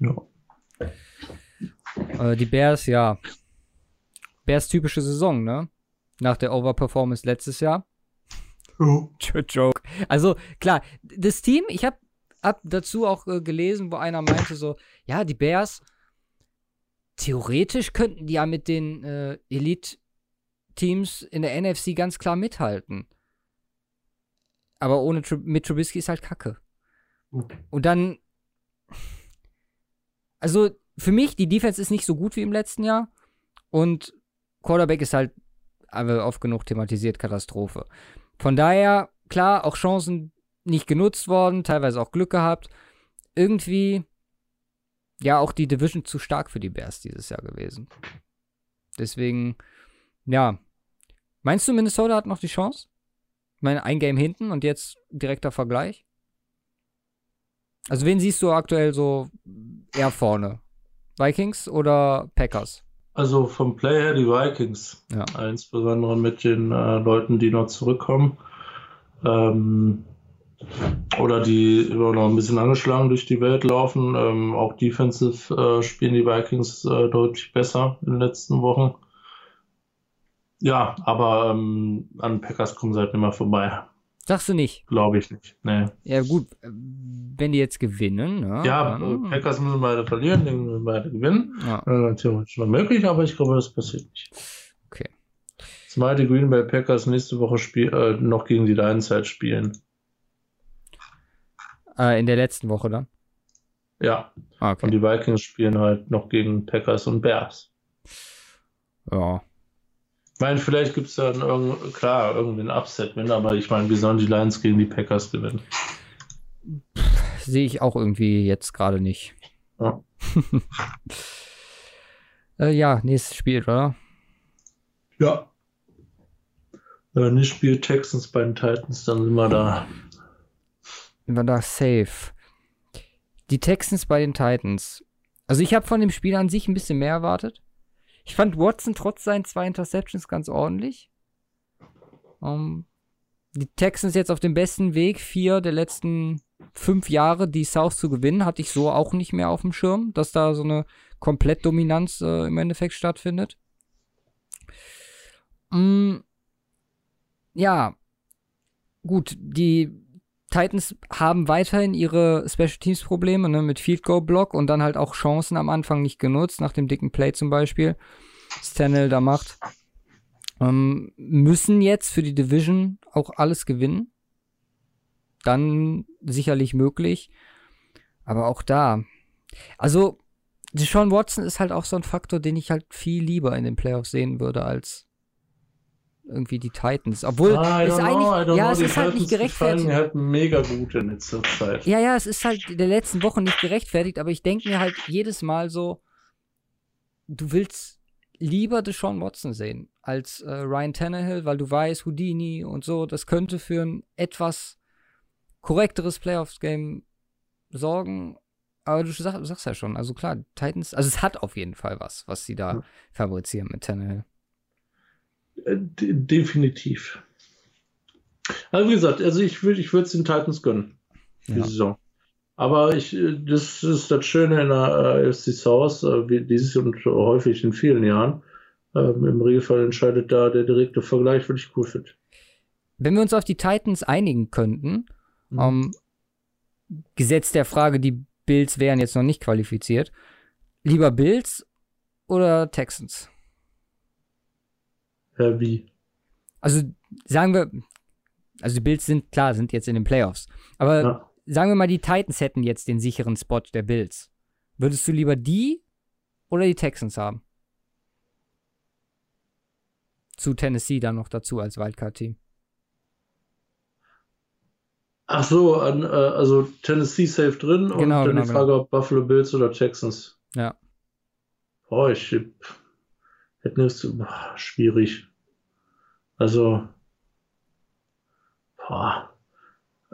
[SPEAKER 2] Ja. Äh, die Bears, ja. Bears typische Saison, ne? Nach der Overperformance letztes Jahr. Oh. *laughs* Joke. Also, klar, das Team, ich habe hab dazu auch äh, gelesen, wo einer meinte so, ja, die Bears, theoretisch könnten die ja mit den äh, Elite-Teams in der NFC ganz klar mithalten. Aber ohne mit Trubisky ist halt Kacke. Und dann, also für mich, die Defense ist nicht so gut wie im letzten Jahr. Und Quarterback ist halt, haben wir oft genug thematisiert, Katastrophe. Von daher, klar, auch Chancen nicht genutzt worden, teilweise auch Glück gehabt. Irgendwie, ja, auch die Division zu stark für die Bears dieses Jahr gewesen. Deswegen, ja. Meinst du, Minnesota hat noch die Chance? Ich meine, ein Game hinten und jetzt direkter Vergleich? Also, wen siehst du aktuell so eher vorne? Vikings oder Packers?
[SPEAKER 1] Also vom Play her die Vikings. Ja. Insbesondere mit den äh, Leuten, die noch zurückkommen. Ähm, oder die immer noch ein bisschen angeschlagen durch die Welt laufen. Ähm, auch defensive äh, spielen die Vikings äh, deutlich besser in den letzten Wochen. Ja, aber ähm, an Packers kommen sie halt nicht mehr vorbei.
[SPEAKER 2] Sagst du nicht?
[SPEAKER 1] Glaube ich nicht. Nee.
[SPEAKER 2] Ja, gut, wenn die jetzt gewinnen.
[SPEAKER 1] Ne, ja, dann, Packers müssen beide verlieren, die müssen beide gewinnen. Ja. Äh, theoretisch noch möglich, aber ich glaube, das passiert nicht.
[SPEAKER 2] Okay.
[SPEAKER 1] Zweite Green Bay Packers nächste Woche spiel, äh, noch gegen die Lions halt spielen.
[SPEAKER 2] Äh, in der letzten Woche dann?
[SPEAKER 1] Ja. Ah, okay. Und die Vikings spielen halt noch gegen Packers und Bears.
[SPEAKER 2] Ja,
[SPEAKER 1] ich meine, vielleicht gibt es dann irgend, klar irgendwie einen Upset-Win, aber ich meine, wie sollen die Lions gegen die Packers gewinnen?
[SPEAKER 2] sehe ich auch irgendwie jetzt gerade nicht.
[SPEAKER 1] Ja. *laughs*
[SPEAKER 2] äh, ja, nächstes Spiel, oder?
[SPEAKER 1] Ja. Wenn nicht spielt Texans bei den Titans, dann sind wir da.
[SPEAKER 2] Sind wir da safe. Die Texans bei den Titans. Also ich habe von dem Spiel an sich ein bisschen mehr erwartet. Ich fand Watson trotz seinen zwei Interceptions ganz ordentlich. Um, die Texans jetzt auf dem besten Weg, vier der letzten fünf Jahre die South zu gewinnen, hatte ich so auch nicht mehr auf dem Schirm, dass da so eine Komplettdominanz äh, im Endeffekt stattfindet. Mm, ja, gut, die Titans haben weiterhin ihre Special Teams Probleme ne, mit Field Goal Block und dann halt auch Chancen am Anfang nicht genutzt, nach dem dicken Play zum Beispiel, Stanley da macht. Ähm, müssen jetzt für die Division auch alles gewinnen. Dann sicherlich möglich. Aber auch da. Also, Deshaun Watson ist halt auch so ein Faktor, den ich halt viel lieber in den Playoffs sehen würde als irgendwie die Titans. Obwohl
[SPEAKER 1] Ah, I
[SPEAKER 2] es
[SPEAKER 1] don't
[SPEAKER 2] eigentlich,
[SPEAKER 1] know,
[SPEAKER 2] ja,
[SPEAKER 1] know.
[SPEAKER 2] es
[SPEAKER 1] Die
[SPEAKER 2] ist halt nicht gerechtfertigt.
[SPEAKER 1] halt mega gut in letzter Zeit.
[SPEAKER 2] Ja, ja, es ist halt in der letzten Woche nicht gerechtfertigt, aber ich denke mir halt jedes Mal so, du willst lieber Deshaun Watson sehen als äh, Ryan Tannehill, weil du weißt, Houdini und so, das könnte für ein etwas korrekteres Playoffs-Game sorgen. Aber du sag, sagst ja schon, also klar, Titans, also es hat auf jeden Fall was, was sie da
[SPEAKER 1] Ja.
[SPEAKER 2] fabrizieren mit Tannehill.
[SPEAKER 1] Äh, de- definitiv. Also wie gesagt, also ich würde ich es den Titans gönnen, die
[SPEAKER 2] Ja.
[SPEAKER 1] Saison. Aber ich, äh, das ist das Schöne in der äh, AFC South, wie dieses und häufig in vielen Jahren. Ähm, Im Regelfall entscheidet da der direkte Vergleich, was ich cool finde.
[SPEAKER 2] Wenn wir uns auf die Titans einigen könnten,
[SPEAKER 1] Mhm.
[SPEAKER 2] ähm, gesetzt der Frage, die Bills wären jetzt noch nicht qualifiziert, lieber Bills oder Texans?
[SPEAKER 1] Ja, wie?
[SPEAKER 2] Also sagen wir, also die Bills sind klar, sind jetzt in den Playoffs. Aber
[SPEAKER 1] Ja.
[SPEAKER 2] sagen wir mal, die Titans hätten jetzt den sicheren Spot der Bills. Würdest du lieber die oder die Texans haben? Zu Tennessee dann noch dazu als Wildcard-Team.
[SPEAKER 1] Ach so, an, äh, also Tennessee safe drin und
[SPEAKER 2] Genau,
[SPEAKER 1] dann
[SPEAKER 2] genau,
[SPEAKER 1] die Frage, ob Buffalo Bills oder Texans.
[SPEAKER 2] Ja.
[SPEAKER 1] Boah, ich nichts, boah, schwierig. Also, boah.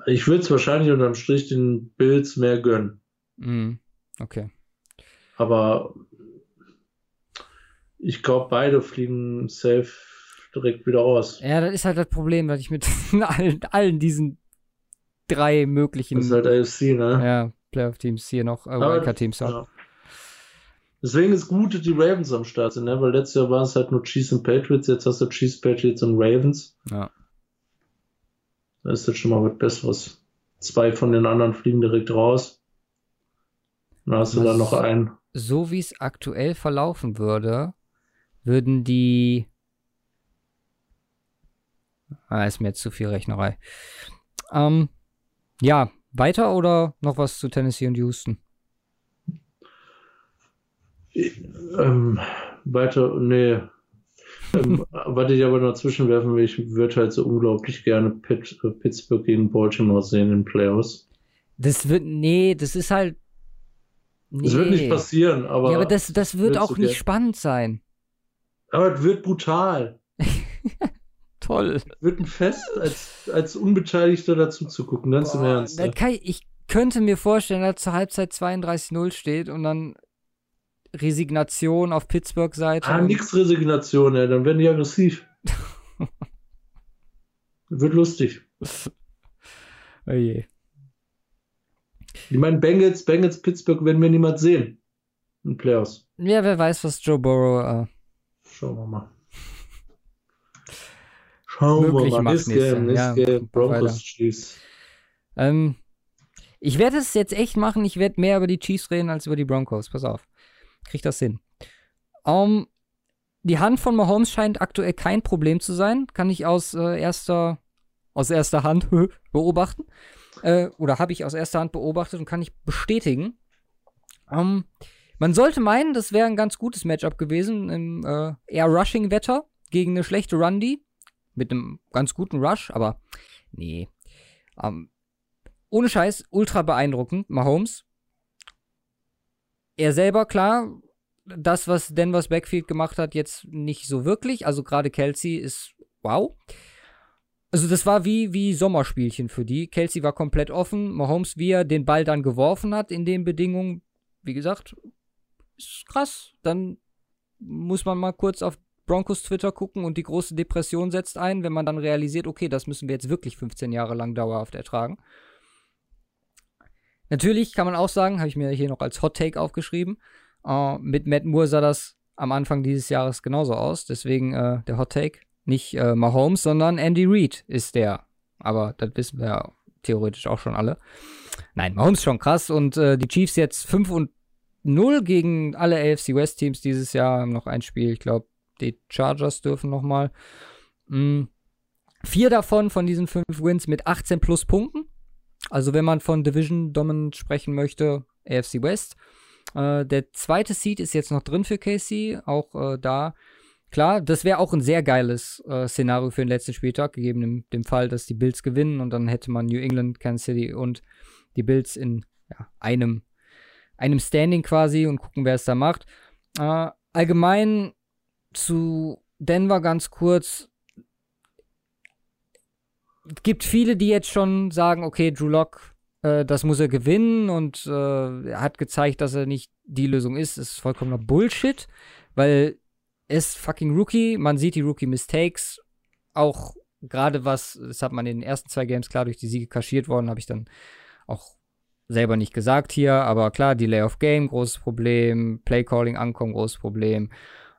[SPEAKER 1] Ich würde es wahrscheinlich unterm Strich den Bills mehr gönnen.
[SPEAKER 2] Mhm. Okay.
[SPEAKER 1] Aber ich glaube, beide fliegen safe direkt wieder raus.
[SPEAKER 2] Ja, das ist halt das Problem, dass ich mit *laughs* allen, allen diesen drei möglichen
[SPEAKER 1] Das ist halt AFC, ne?
[SPEAKER 2] ja, Playoff-Teams hier noch, äh, Wildcard-Teams haben.
[SPEAKER 1] Ja. Deswegen ist gut, dass die Ravens am Start sind, ne? Weil letztes Jahr waren es halt nur Chiefs und Patriots, jetzt hast du Chiefs, Patriots und Ravens.
[SPEAKER 2] Ja.
[SPEAKER 1] Da ist das schon mal was Besseres. Zwei von den anderen fliegen direkt raus. Dann hast du
[SPEAKER 2] Was-
[SPEAKER 1] da noch einen.
[SPEAKER 2] So wie es aktuell verlaufen würde, würden die. Ah, ist mir jetzt zu viel Rechnerei. Ähm, ja, weiter oder noch was zu Tennessee und Houston?
[SPEAKER 1] Ähm, weiter, nee. ähm, *laughs* was ich aber noch zwischenwerfen will, ich würde halt so unglaublich gerne Pitt, äh, Pittsburgh gegen Baltimore sehen in Playoffs.
[SPEAKER 2] Das wird, nee, das ist halt. Nee.
[SPEAKER 1] Das wird nicht passieren, aber,
[SPEAKER 2] ja, aber das, das wird auch nicht
[SPEAKER 1] gern-
[SPEAKER 2] spannend sein.
[SPEAKER 1] aber es wird brutal. *laughs*
[SPEAKER 2] Toll.
[SPEAKER 1] Es wird ein Fest, als, als Unbeteiligter dazu zu gucken, ganz im
[SPEAKER 2] Boah,
[SPEAKER 1] Ernst. ja.
[SPEAKER 2] kann ich, ich könnte mir vorstellen, dass zur Halbzeit 32-0 steht und dann Resignation auf Pittsburgh-Seite.
[SPEAKER 1] Ah, nix Resignation, ey, dann werden die aggressiv. *laughs* wird lustig.
[SPEAKER 2] Oh je.
[SPEAKER 1] Ich meine, Bengals, Bengals, Pittsburgh werden wir niemals sehen. In Playoffs.
[SPEAKER 2] Ja, wer weiß, was Joe Burrow. Äh,
[SPEAKER 1] Schauen wir mal. Schauen wir mal.
[SPEAKER 2] macht
[SPEAKER 1] nächstes Game,
[SPEAKER 2] Jahr.
[SPEAKER 1] nächstes
[SPEAKER 2] Ja,
[SPEAKER 1] Game. Broncos, Chiefs.
[SPEAKER 2] ähm, ich werde es jetzt echt machen. Ich werde mehr über die Chiefs reden als über die Broncos. Pass auf. Krieg das hin. Um, die Hand von Mahomes scheint aktuell kein Problem zu sein. Kann ich aus äh, erster aus erster Hand *laughs* beobachten. Äh, oder habe ich aus erster Hand beobachtet und kann ich bestätigen. Ähm, man sollte meinen, das wäre ein ganz gutes Matchup gewesen im äh, eher Rushing-Wetter gegen eine schlechte Run-D. Mit einem ganz guten Rush, aber nee. Ähm, ohne Scheiß, ultra beeindruckend, Mahomes. Er selber, klar, das, was Denvers Backfield gemacht hat, jetzt nicht so wirklich. Also gerade Kelsey ist wow. Also das war wie, wie Sommerspielchen für die. Kelsey war komplett offen. Mahomes, wie er den Ball dann geworfen hat in den Bedingungen, wie gesagt, ist krass. Dann muss man mal kurz auf Broncos Twitter gucken und die große Depression setzt ein, wenn man dann realisiert, okay, das müssen wir jetzt wirklich 15 Jahre lang dauerhaft ertragen. Natürlich kann man auch sagen, habe ich mir hier noch als Hot Take aufgeschrieben, äh, mit Matt Moore sah das am Anfang dieses Jahres genauso aus. Deswegen äh, der Hot Take. Nicht äh, Mahomes, sondern Andy Reid ist der. Aber das wissen wir ja theoretisch auch schon alle. Nein, Mahomes schon krass. Und äh, die Chiefs jetzt 5 und 0 gegen alle AFC West Teams dieses Jahr. Noch ein Spiel. Ich glaube, die Chargers dürfen noch mal. Mhm. Vier davon von diesen fünf Wins mit 18 plus Punkten. Also wenn man von Division Dominant sprechen möchte, AFC West. Äh, der zweite Seed ist jetzt noch drin für KC, auch äh, da. Klar, das wäre auch ein sehr geiles äh, Szenario für den letzten Spieltag, gegeben dem, dem, Fall, dass die Bills gewinnen und dann hätte man New England, Kansas City und die Bills in ja, einem, einem Standing quasi und gucken, wer es da macht. Äh, allgemein zu Denver ganz kurz. Gibt viele, die jetzt schon sagen, okay, Drew Lock äh, das muss er gewinnen und äh, hat gezeigt, dass er nicht die Lösung ist. Das ist vollkommener Bullshit, weil er ist fucking Rookie. Man sieht die Rookie-Mistakes. Auch gerade was, das hat man in den ersten zwei Games klar durch die Siege kaschiert worden, habe ich dann auch selber nicht gesagt hier, aber klar, Delay of Game, großes Problem, Playcalling ankommen, großes Problem.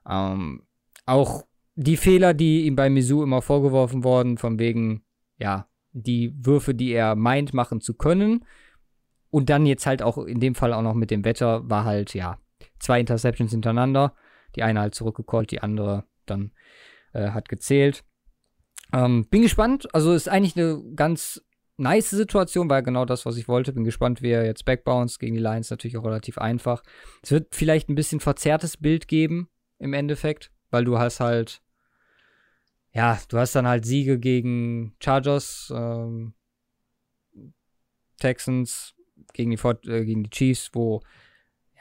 [SPEAKER 2] Ähm, auch die Fehler, die ihm bei Mizu immer vorgeworfen wurden, von wegen, ja, die Würfe, die er meint, machen zu können. Und dann jetzt halt auch in dem Fall auch noch mit dem Wetter war halt, ja, zwei Interceptions hintereinander. Die eine halt zurückgecallt, die andere dann äh, hat gezählt. Ähm, bin gespannt. Also ist eigentlich eine ganz nice Situation, war genau das, was ich wollte. Bin gespannt, wie er jetzt backbounce gegen die Lions. Natürlich auch relativ einfach. Es wird vielleicht ein bisschen verzerrtes Bild geben im Endeffekt, weil du hast halt ja, du hast dann halt Siege gegen Chargers, ähm, Texans, gegen die, äh, gegen die Chiefs, wo,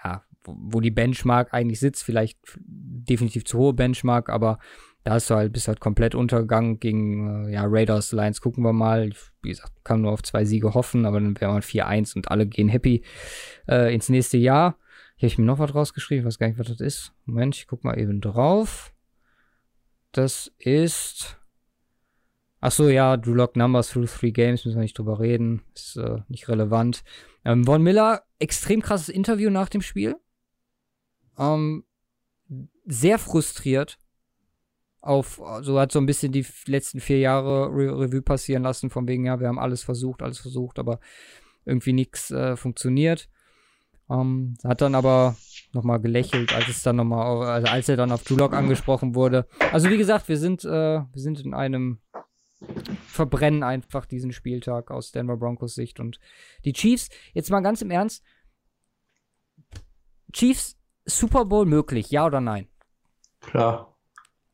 [SPEAKER 2] ja, wo, wo, die Benchmark eigentlich sitzt, vielleicht definitiv zu hohe Benchmark, aber da hast du halt, bist halt komplett untergegangen gegen, äh, ja, Raiders, Lions, gucken wir mal. Wie gesagt, kann nur auf zwei Siege hoffen, aber dann wäre man 4-1 und alle gehen happy äh, ins nächste Jahr. Hier habe ich mir noch was rausgeschrieben, ich weiß gar nicht, was das ist. Moment, ich guck mal eben drauf. Das ist. Ach so, ja, Drew Lock Numbers through three games, müssen wir nicht drüber reden. Ist äh, nicht relevant. Ähm, Von Miller, extrem krasses Interview nach dem Spiel. Ähm, sehr frustriert. Auf, so also hat so ein bisschen die letzten vier Jahre Re Revue passieren lassen, von wegen, ja, wir haben alles versucht, alles versucht, aber irgendwie nichts äh, funktioniert. Ähm, hat dann aber nochmal gelächelt, als es dann nochmal, also als er dann auf Tulok angesprochen wurde. Also wie gesagt, wir sind, äh, wir sind in einem verbrennen einfach diesen Spieltag aus Denver Broncos Sicht und die Chiefs, jetzt mal ganz im Ernst, Chiefs Super Bowl möglich, ja oder nein?
[SPEAKER 1] Klar.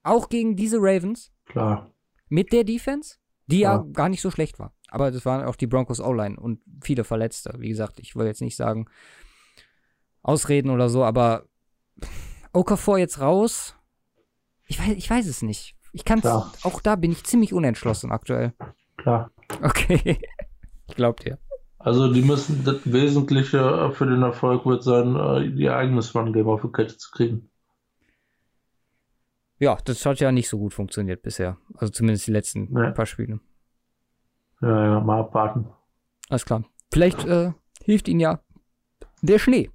[SPEAKER 2] Auch gegen diese Ravens?
[SPEAKER 1] Klar.
[SPEAKER 2] Mit der Defense? Die ja, ja gar nicht so schlecht war. Aber das waren auch die Broncos O-Line und viele Verletzte. Wie gesagt, ich will jetzt nicht sagen, Ausreden oder so, aber Okafor jetzt raus? Ich weiß, ich weiß es nicht. Ich kann auch da bin ich ziemlich unentschlossen aktuell.
[SPEAKER 1] Klar.
[SPEAKER 2] Okay. *laughs* ich glaub dir.
[SPEAKER 1] Also die müssen das Wesentliche für den Erfolg wird sein, äh, ihr eigenes Run-Game auf die Kette zu kriegen.
[SPEAKER 2] Ja, das hat ja nicht so gut funktioniert bisher. Also zumindest die letzten ja. paar Spiele.
[SPEAKER 1] Ja, ja, mal abwarten.
[SPEAKER 2] Alles klar. Vielleicht äh, hilft ihnen ja der Schnee.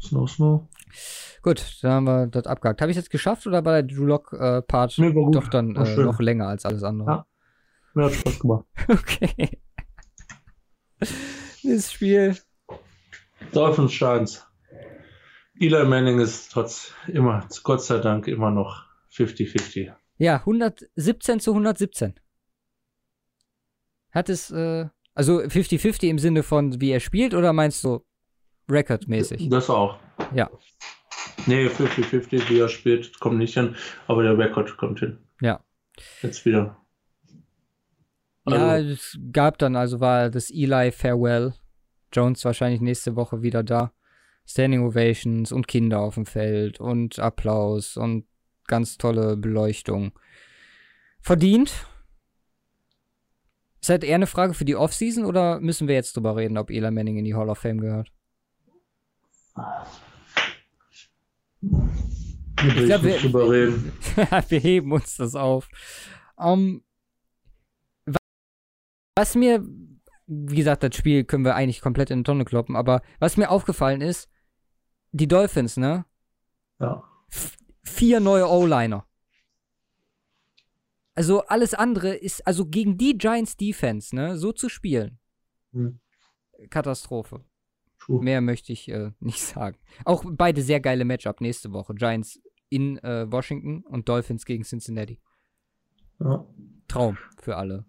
[SPEAKER 1] Snow, Snow.
[SPEAKER 2] Gut, dann haben wir das abgehakt. Habe ich jetzt geschafft oder war der Drew Lock-Part äh, nee, doch dann äh, noch länger als alles andere? Ja,
[SPEAKER 1] mir hat Spaß gemacht. *laughs*
[SPEAKER 2] okay. das Spiel.
[SPEAKER 1] Dolphins Giants. Eli Manning ist trotz immer, Gott sei Dank, immer noch 50-50.
[SPEAKER 2] Ja, 117 zu 117. Hat es, äh, also 50-50 im Sinne von, wie er spielt, oder meinst du Recordmäßig.
[SPEAKER 1] Das auch.
[SPEAKER 2] Ja.
[SPEAKER 1] Nee, 50-50, wie er spielt, kommt nicht hin, aber der Rekord kommt hin.
[SPEAKER 2] Ja.
[SPEAKER 1] Jetzt wieder. Also,
[SPEAKER 2] ja, es gab dann, also war das Eli Farewell. Jones wahrscheinlich nächste Woche wieder da. Standing Ovations und Kinder auf dem Feld und Applaus und ganz tolle Beleuchtung. Verdient. Ist halt eher eine Frage für die Offseason oder müssen wir jetzt drüber reden, ob Eli Manning in die Hall of Fame gehört?
[SPEAKER 1] Ich
[SPEAKER 2] glaub,
[SPEAKER 1] nicht
[SPEAKER 2] wir- *laughs* wir heben uns das auf. Ähm, wa- was mir, wie gesagt, das Spiel können wir eigentlich komplett in die Tonne kloppen, aber was mir aufgefallen ist, die Dolphins, ne?
[SPEAKER 1] Ja.
[SPEAKER 2] Vier neue O-Liner. Also alles andere ist, also gegen die Giants Defense, ne, so zu spielen.
[SPEAKER 1] Hm.
[SPEAKER 2] Katastrophe.
[SPEAKER 1] True.
[SPEAKER 2] Mehr möchte ich äh, *laughs* nicht sagen. Auch beide sehr geile Matchup nächste Woche. Giants in äh, Washington und Dolphins gegen Cincinnati.
[SPEAKER 1] Ja.
[SPEAKER 2] Traum für alle.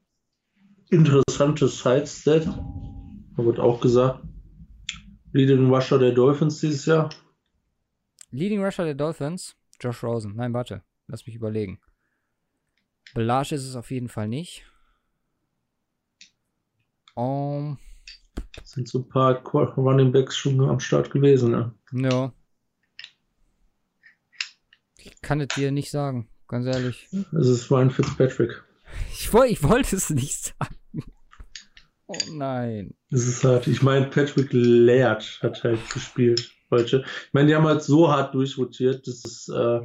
[SPEAKER 1] Interessantes Sidestep. Da wird auch gesagt. Leading Rusher der Dolphins dieses Jahr.
[SPEAKER 2] Leading Rusher der Dolphins, Josh Rosen. Nein, warte. Lass mich überlegen. Belage ist es auf jeden Fall nicht. Um,
[SPEAKER 1] Sind so ein paar Running Backs schon am Start gewesen. Ne?
[SPEAKER 2] ja. Ich kann es dir nicht sagen, ganz ehrlich.
[SPEAKER 1] Es ist Ryan Fitzpatrick.
[SPEAKER 2] Ich, woll, ich wollte es nicht sagen. Oh nein.
[SPEAKER 1] Es ist halt, ich meine, Patrick Laird hat halt gespielt heute. Ich meine, die haben halt so hart durchrotiert, das ist äh,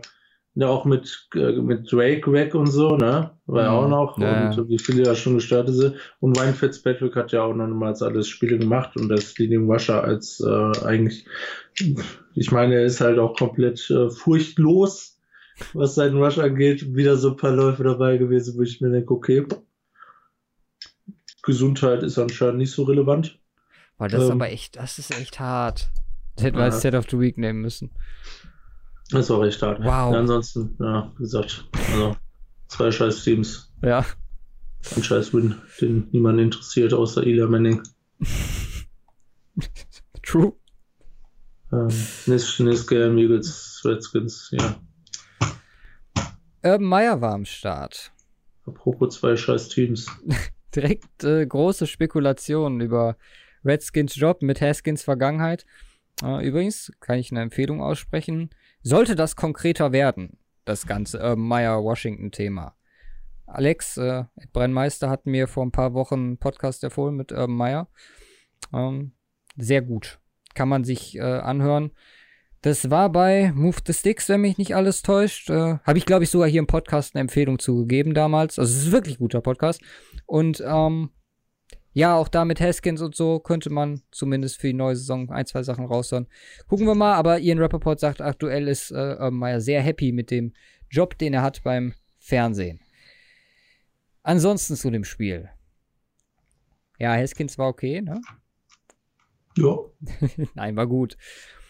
[SPEAKER 1] ja auch mit, äh, mit Drake weg und so, ne? War ja
[SPEAKER 2] Mhm.
[SPEAKER 1] auch noch.
[SPEAKER 2] Ja,
[SPEAKER 1] und wie viele ja schon gestartet sind. Und Ryan Fitzpatrick hat ja auch noch niemals alles Spiele gemacht und das Leading Rusher als äh, eigentlich, ich meine, er ist halt auch komplett äh, furchtlos, was seinen Rush angeht. Wieder so ein paar Läufe dabei gewesen, wo ich mir denke, okay, Gesundheit ist anscheinend nicht so relevant.
[SPEAKER 2] Boah, das ist
[SPEAKER 1] Ähm.
[SPEAKER 2] aber echt, das ist echt hart. Das hätten wir als. Set of the Week nehmen müssen.
[SPEAKER 1] Das ist auch recht hart.
[SPEAKER 2] Wow.
[SPEAKER 1] Ja, ansonsten, ja, wie gesagt, also zwei scheiß Teams.
[SPEAKER 2] Ja.
[SPEAKER 1] Ein scheiß Win, den niemand interessiert, außer Ila Manning. *laughs*
[SPEAKER 2] True.
[SPEAKER 1] Ähm, nächstes, nächstes Game, Eagles, Redskins, ja.
[SPEAKER 2] Urban Meyer war am Start.
[SPEAKER 1] Apropos zwei scheiß Teams. *laughs*
[SPEAKER 2] Direkt äh, große Spekulationen über Redskins Job mit Haskins Vergangenheit. Äh, übrigens kann ich eine Empfehlung aussprechen. Sollte das konkreter werden, das ganze Urban Meyer Washington Thema. Alex äh, Brennmeister hat mir vor ein paar Wochen einen Podcast empfohlen mit Urban Meyer. Ähm, sehr gut. Kann man sich äh, anhören. Das war bei Move the Sticks, wenn mich nicht alles täuscht. Äh, Habe ich, glaube ich, sogar hier im Podcast eine Empfehlung zugegeben damals. Also es ist wirklich guter Podcast. Und ähm, ja, auch da mit Haskins und so könnte man zumindest für die neue Saison ein, zwei Sachen raushören. Gucken wir mal, aber Ian Rappaport sagt, aktuell ist äh, Meyer sehr happy mit dem Job, den er hat beim Fernsehen. Ansonsten zu dem Spiel. Ja, Haskins war okay, ne?
[SPEAKER 1] Ja, *laughs*
[SPEAKER 2] Nein, war gut.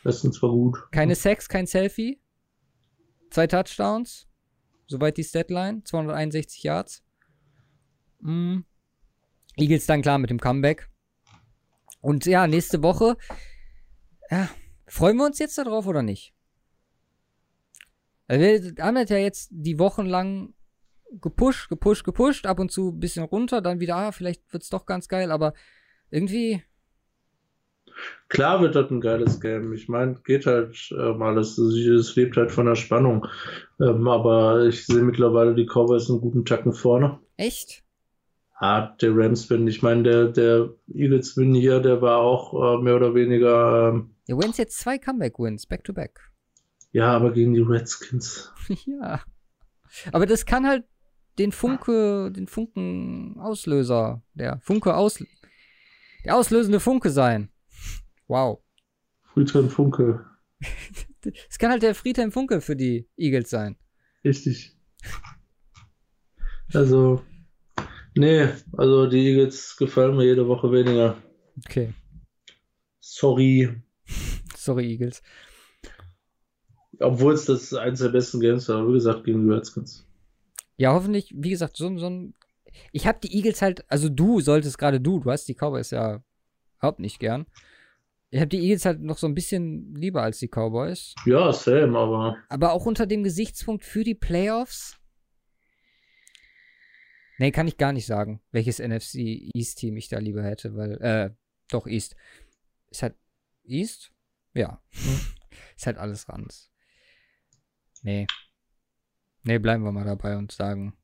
[SPEAKER 1] bestens war gut.
[SPEAKER 2] Keine Sacks, kein Selfie. Zwei Touchdowns. Soweit die Statline. 261 Yards. Mm. Eagles dann klar mit dem Comeback. Und ja, nächste Woche. Ja, freuen wir uns jetzt darauf oder nicht? Wir haben das ja jetzt die Wochen lang gepusht, gepusht, gepusht, ab und zu ein bisschen runter, dann wieder, ah, vielleicht wird's doch ganz geil, aber irgendwie,
[SPEAKER 1] Klar wird das ein geiles Game. Ich meine, geht halt ähm, alles. Es lebt halt von der Spannung. Ähm, aber ich sehe mittlerweile die Cowboys einen guten Tacken vorne.
[SPEAKER 2] echt?
[SPEAKER 1] Ah, der Rams-Win. Ich meine, der, der Eagles-Win hier, der war auch äh, mehr oder weniger, ähm,
[SPEAKER 2] Ja, Wins jetzt zwei Comeback-Wins, back to back.
[SPEAKER 1] ja, aber gegen die Redskins. *laughs*
[SPEAKER 2] Ja. Aber das kann halt den Funke, den Funken-Auslöser, der Funke aus, der auslösende Funke sein. Wow.
[SPEAKER 1] Friedhelm Funke. *laughs*
[SPEAKER 2] Es kann halt der Friedhelm Funke für die Eagles sein.
[SPEAKER 1] Richtig. Also, nee, also die Eagles gefallen mir jede Woche weniger.
[SPEAKER 2] Okay.
[SPEAKER 1] Sorry. *laughs*
[SPEAKER 2] Sorry, Eagles.
[SPEAKER 1] Obwohl es das eins der besten Games war, wie gesagt, gegen die Redskins.
[SPEAKER 2] Ja, hoffentlich, wie gesagt, so, so ein. Ich habe die Eagles halt, also du solltest gerade du, du hast die Cowboys ja überhaupt nicht gern. Ich habe die Eagles halt noch so ein bisschen lieber als die Cowboys.
[SPEAKER 1] Ja, same, aber
[SPEAKER 2] Aber auch unter dem Gesichtspunkt für die Playoffs. Nee, kann ich gar nicht sagen, welches NFC East Team ich da lieber hätte, weil, äh, doch East. Ist halt East? Ja. *laughs* ist halt alles Rans. Nee. Nee, bleiben wir mal dabei und sagen,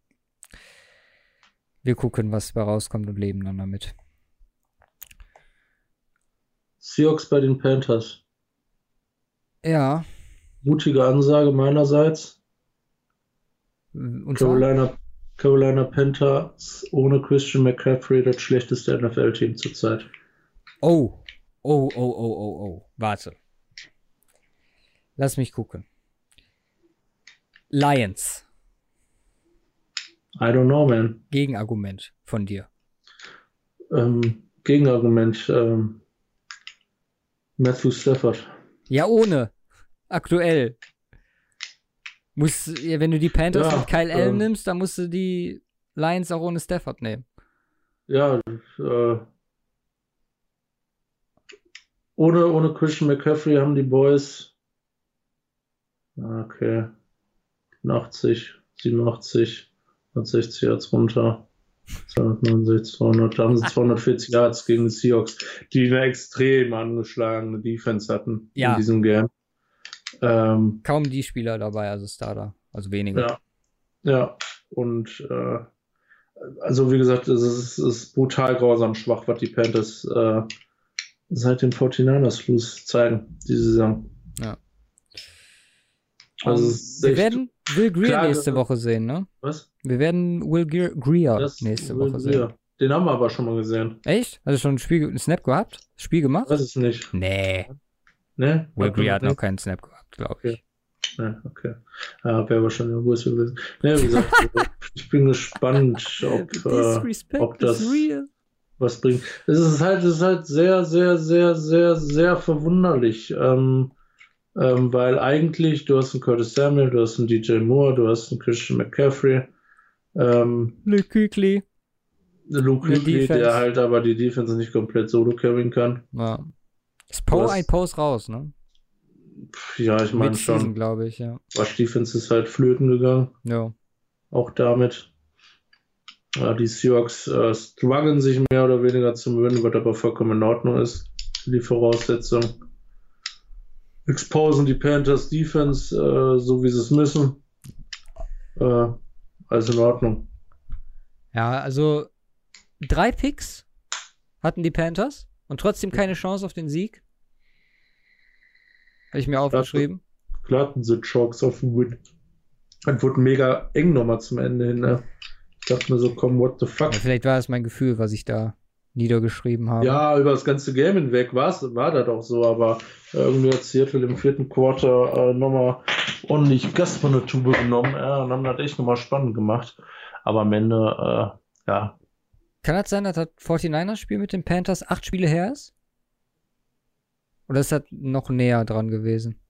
[SPEAKER 2] wir gucken, was da rauskommt und leben dann damit.
[SPEAKER 1] Seahawks bei den Panthers.
[SPEAKER 2] Ja.
[SPEAKER 1] Mutige Ansage meinerseits.
[SPEAKER 2] Und
[SPEAKER 1] Carolina, Carolina Panthers ohne Christian McCaffrey das schlechteste NFL-Team zurzeit.
[SPEAKER 2] Oh. Oh, oh, oh, oh, oh. Warte. Lass mich gucken. Lions.
[SPEAKER 1] I don't know, man.
[SPEAKER 2] Gegenargument von dir.
[SPEAKER 1] Ähm, Gegenargument. Ähm, Matthew Stafford.
[SPEAKER 2] Ja, ohne. Aktuell. Muss, ja, wenn du die Panthers
[SPEAKER 1] Ja,
[SPEAKER 2] mit Kyle Allen
[SPEAKER 1] ähm.
[SPEAKER 2] nimmst, dann musst du die Lions auch ohne Stafford nehmen.
[SPEAKER 1] Ja, äh, ohne, ohne Christian McCaffrey haben die Boys. Okay. 80, 87, 160 Yards runter. 269, 200, da haben sie 240 Yards gegen die Seahawks, die eine extrem angeschlagene Defense hatten
[SPEAKER 2] Ja.
[SPEAKER 1] in diesem Game. Ähm,
[SPEAKER 2] Kaum die Spieler dabei, also Starter. Also wenige.
[SPEAKER 1] Ja. Ja, und äh, also wie gesagt, es ist, es ist brutal grausam schwach, was die Panthers äh, seit dem 49ers Schluss zeigen, diese Saison.
[SPEAKER 2] Ja.
[SPEAKER 1] Also ist
[SPEAKER 2] wir werden Will Greer
[SPEAKER 1] klar,
[SPEAKER 2] nächste
[SPEAKER 1] das-
[SPEAKER 2] Woche sehen, ne?
[SPEAKER 1] Was?
[SPEAKER 2] Wir werden Will Greer, Greer nächste
[SPEAKER 1] will
[SPEAKER 2] Woche sehen.
[SPEAKER 1] wir. Den haben wir aber schon mal gesehen.
[SPEAKER 2] Echt? Hast du schon ein Spiel, ein Snap gehabt? Spiel gemacht?
[SPEAKER 1] Weiß es nicht.
[SPEAKER 2] Nee.
[SPEAKER 1] Ne?
[SPEAKER 2] Will Greer hat noch keinen Snap gehabt, glaube ich.
[SPEAKER 1] Ne, okay. Ja, wäre wahrscheinlich eine Größe gewesen. Ne, wie gesagt, *laughs* ich bin gespannt, ob, *laughs* äh, ob das- was bringt. Es ist halt, es ist halt sehr, sehr, sehr, sehr, sehr verwunderlich. Ähm, ähm, weil eigentlich, du hast einen Curtis Samuel, du hast einen DJ Moore, du hast einen Christian McCaffrey, ähm,
[SPEAKER 2] Luke Kuechly.
[SPEAKER 1] Luke Kuechly, der halt aber die Defense nicht komplett solo carryen kann.
[SPEAKER 2] Ja. Ist Poe ein Post raus, ne?
[SPEAKER 1] Ja, ich meine schon.
[SPEAKER 2] glaube ich, ja.
[SPEAKER 1] Wasch Defense ist halt flöten gegangen,
[SPEAKER 2] Ja.
[SPEAKER 1] auch damit. Ja, die Seahawks äh, strugglen sich mehr oder weniger zu mögen, was aber vollkommen in Ordnung ist, für die Voraussetzung. Exposen die Panthers Defense, äh, so wie sie es müssen. Äh, also in Ordnung.
[SPEAKER 2] Ja, also drei Picks hatten die Panthers und trotzdem keine Chance auf den Sieg. Habe ich mir aufgeschrieben.
[SPEAKER 1] Klar hatten sie Chalks auf den Win. Das wurde mega eng nochmal zum Ende hin. Ne? Ich dachte mir so, komm, what the fuck.
[SPEAKER 2] Ja, vielleicht war es mein Gefühl, was ich da niedergeschrieben habe.
[SPEAKER 1] Ja, über das ganze Game hinweg war's, war das auch so, aber irgendwie hat Seattle im vierten Quarter äh, nochmal ordentlich Gas von der Tube genommen ja, und haben das echt nochmal spannend gemacht. Aber am Ende, äh, ja,
[SPEAKER 2] Kann das sein, dass das 49ers-Spiel mit den Panthers acht Spiele her ist? Oder ist das noch näher dran gewesen?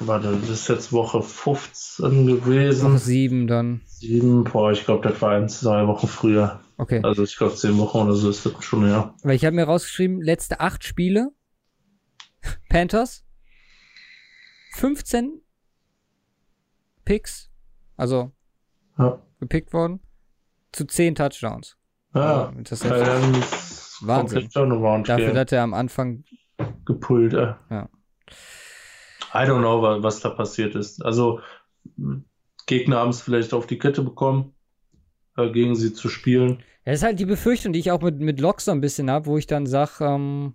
[SPEAKER 1] warte, das ist jetzt Woche 15 gewesen.
[SPEAKER 2] Noch sieben dann.
[SPEAKER 1] Sieben, boah, ich glaube, das war ein, zwei Wochen früher.
[SPEAKER 2] Okay.
[SPEAKER 1] Also ich glaube, zehn Wochen oder so ist das schon, ja.
[SPEAKER 2] Weil ich habe mir rausgeschrieben, letzte acht Spiele. *laughs* Panthers. 15 Picks. Also
[SPEAKER 1] Ja,
[SPEAKER 2] gepickt worden. Zu 10 Touchdowns.
[SPEAKER 1] ja.
[SPEAKER 2] Also, das ist Wahnsinn. dafür,
[SPEAKER 1] Game
[SPEAKER 2] dass er am Anfang.
[SPEAKER 1] Gepult, äh.
[SPEAKER 2] Ja.
[SPEAKER 1] I don't know, wa- was da passiert ist. Also Gegner haben es vielleicht auf die Kette bekommen, äh, gegen sie zu spielen.
[SPEAKER 2] Das ist halt die Befürchtung, die ich auch mit, mit Locke so ein bisschen habe, wo ich dann sage, ähm,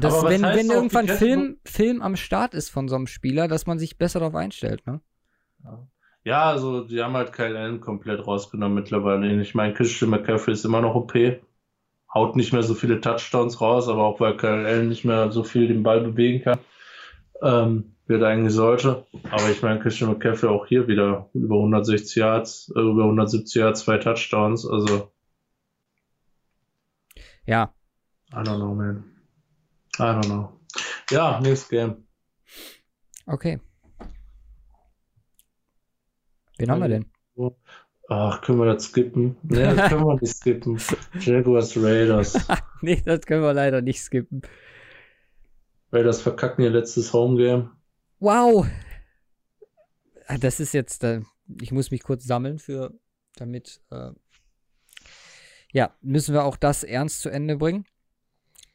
[SPEAKER 2] dass wenn, wenn irgendwann Film, Film am Start ist von so einem Spieler, dass man sich besser darauf einstellt, ne?
[SPEAKER 1] Ja, also die haben halt Kyle Allen komplett rausgenommen mittlerweile. Ich meine, Christian McCaffrey ist immer noch OP, haut nicht mehr so viele Touchdowns raus, aber auch weil Kyle Allen nicht mehr so viel den Ball bewegen kann, ähm, wie er eigentlich sollte. Aber ich meine, Christian McCaffrey auch hier wieder über 160 Yards, äh, über 170 Yards, zwei Touchdowns. Also,
[SPEAKER 2] Ja.
[SPEAKER 1] I don't know, man. I don't know. Ja, nächstes Game.
[SPEAKER 2] Okay. Wen haben wir denn?
[SPEAKER 1] Ach, können wir das skippen? Nee, das können wir nicht skippen. Jaguars Raiders. *laughs*
[SPEAKER 2] nee, das können wir leider nicht skippen.
[SPEAKER 1] Raiders verkacken ihr letztes Homegame.
[SPEAKER 2] Wow! Ah, Das ist jetzt, ich muss mich kurz sammeln für damit, äh, ja, müssen wir auch das ernst zu Ende bringen.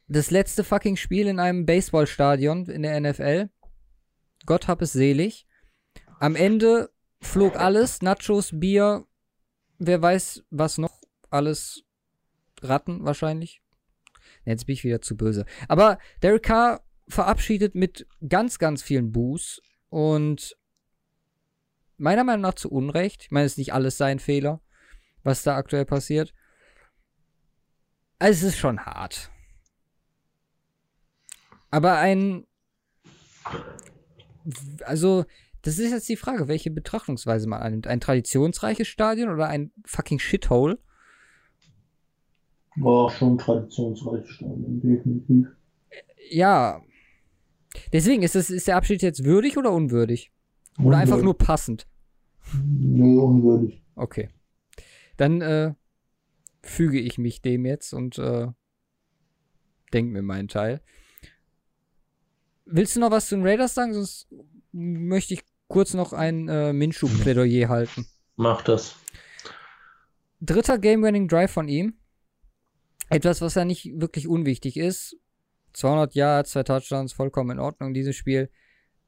[SPEAKER 2] Das letzte fucking Spiel in einem Baseballstadion in der NFL. Gott hab es selig. Am Ende flog alles, Nachos, Bier, wer weiß was noch, alles Ratten wahrscheinlich. Jetzt bin ich wieder zu böse. Aber Derek Carr verabschiedet mit ganz, ganz vielen Boos und meiner Meinung nach zu Unrecht. Ich meine, es ist nicht alles sein Fehler, was da aktuell passiert. Also es ist schon hart. Aber ein. Also, das ist jetzt die Frage, welche Betrachtungsweise man annimmt. Ein traditionsreiches Stadion oder ein fucking Shithole?
[SPEAKER 1] War schon ein traditionsreiches Stadion, definitiv.
[SPEAKER 2] Ja. Deswegen, ist, das, ist der Abschied jetzt würdig oder unwürdig? Oder unwürdig. einfach nur passend?
[SPEAKER 1] Nö, unwürdig.
[SPEAKER 2] Okay. Dann äh, füge ich mich dem jetzt und äh, denke mir meinen Teil. Willst du noch was zu den Raiders sagen? Sonst möchte ich kurz noch ein äh, Minshu-Plädoyer *laughs* halten.
[SPEAKER 1] Mach das.
[SPEAKER 2] Dritter Game-Winning Drive von ihm. Etwas, was ja nicht wirklich unwichtig ist. 200 Yards, zwei Touchdowns, vollkommen in Ordnung, dieses Spiel.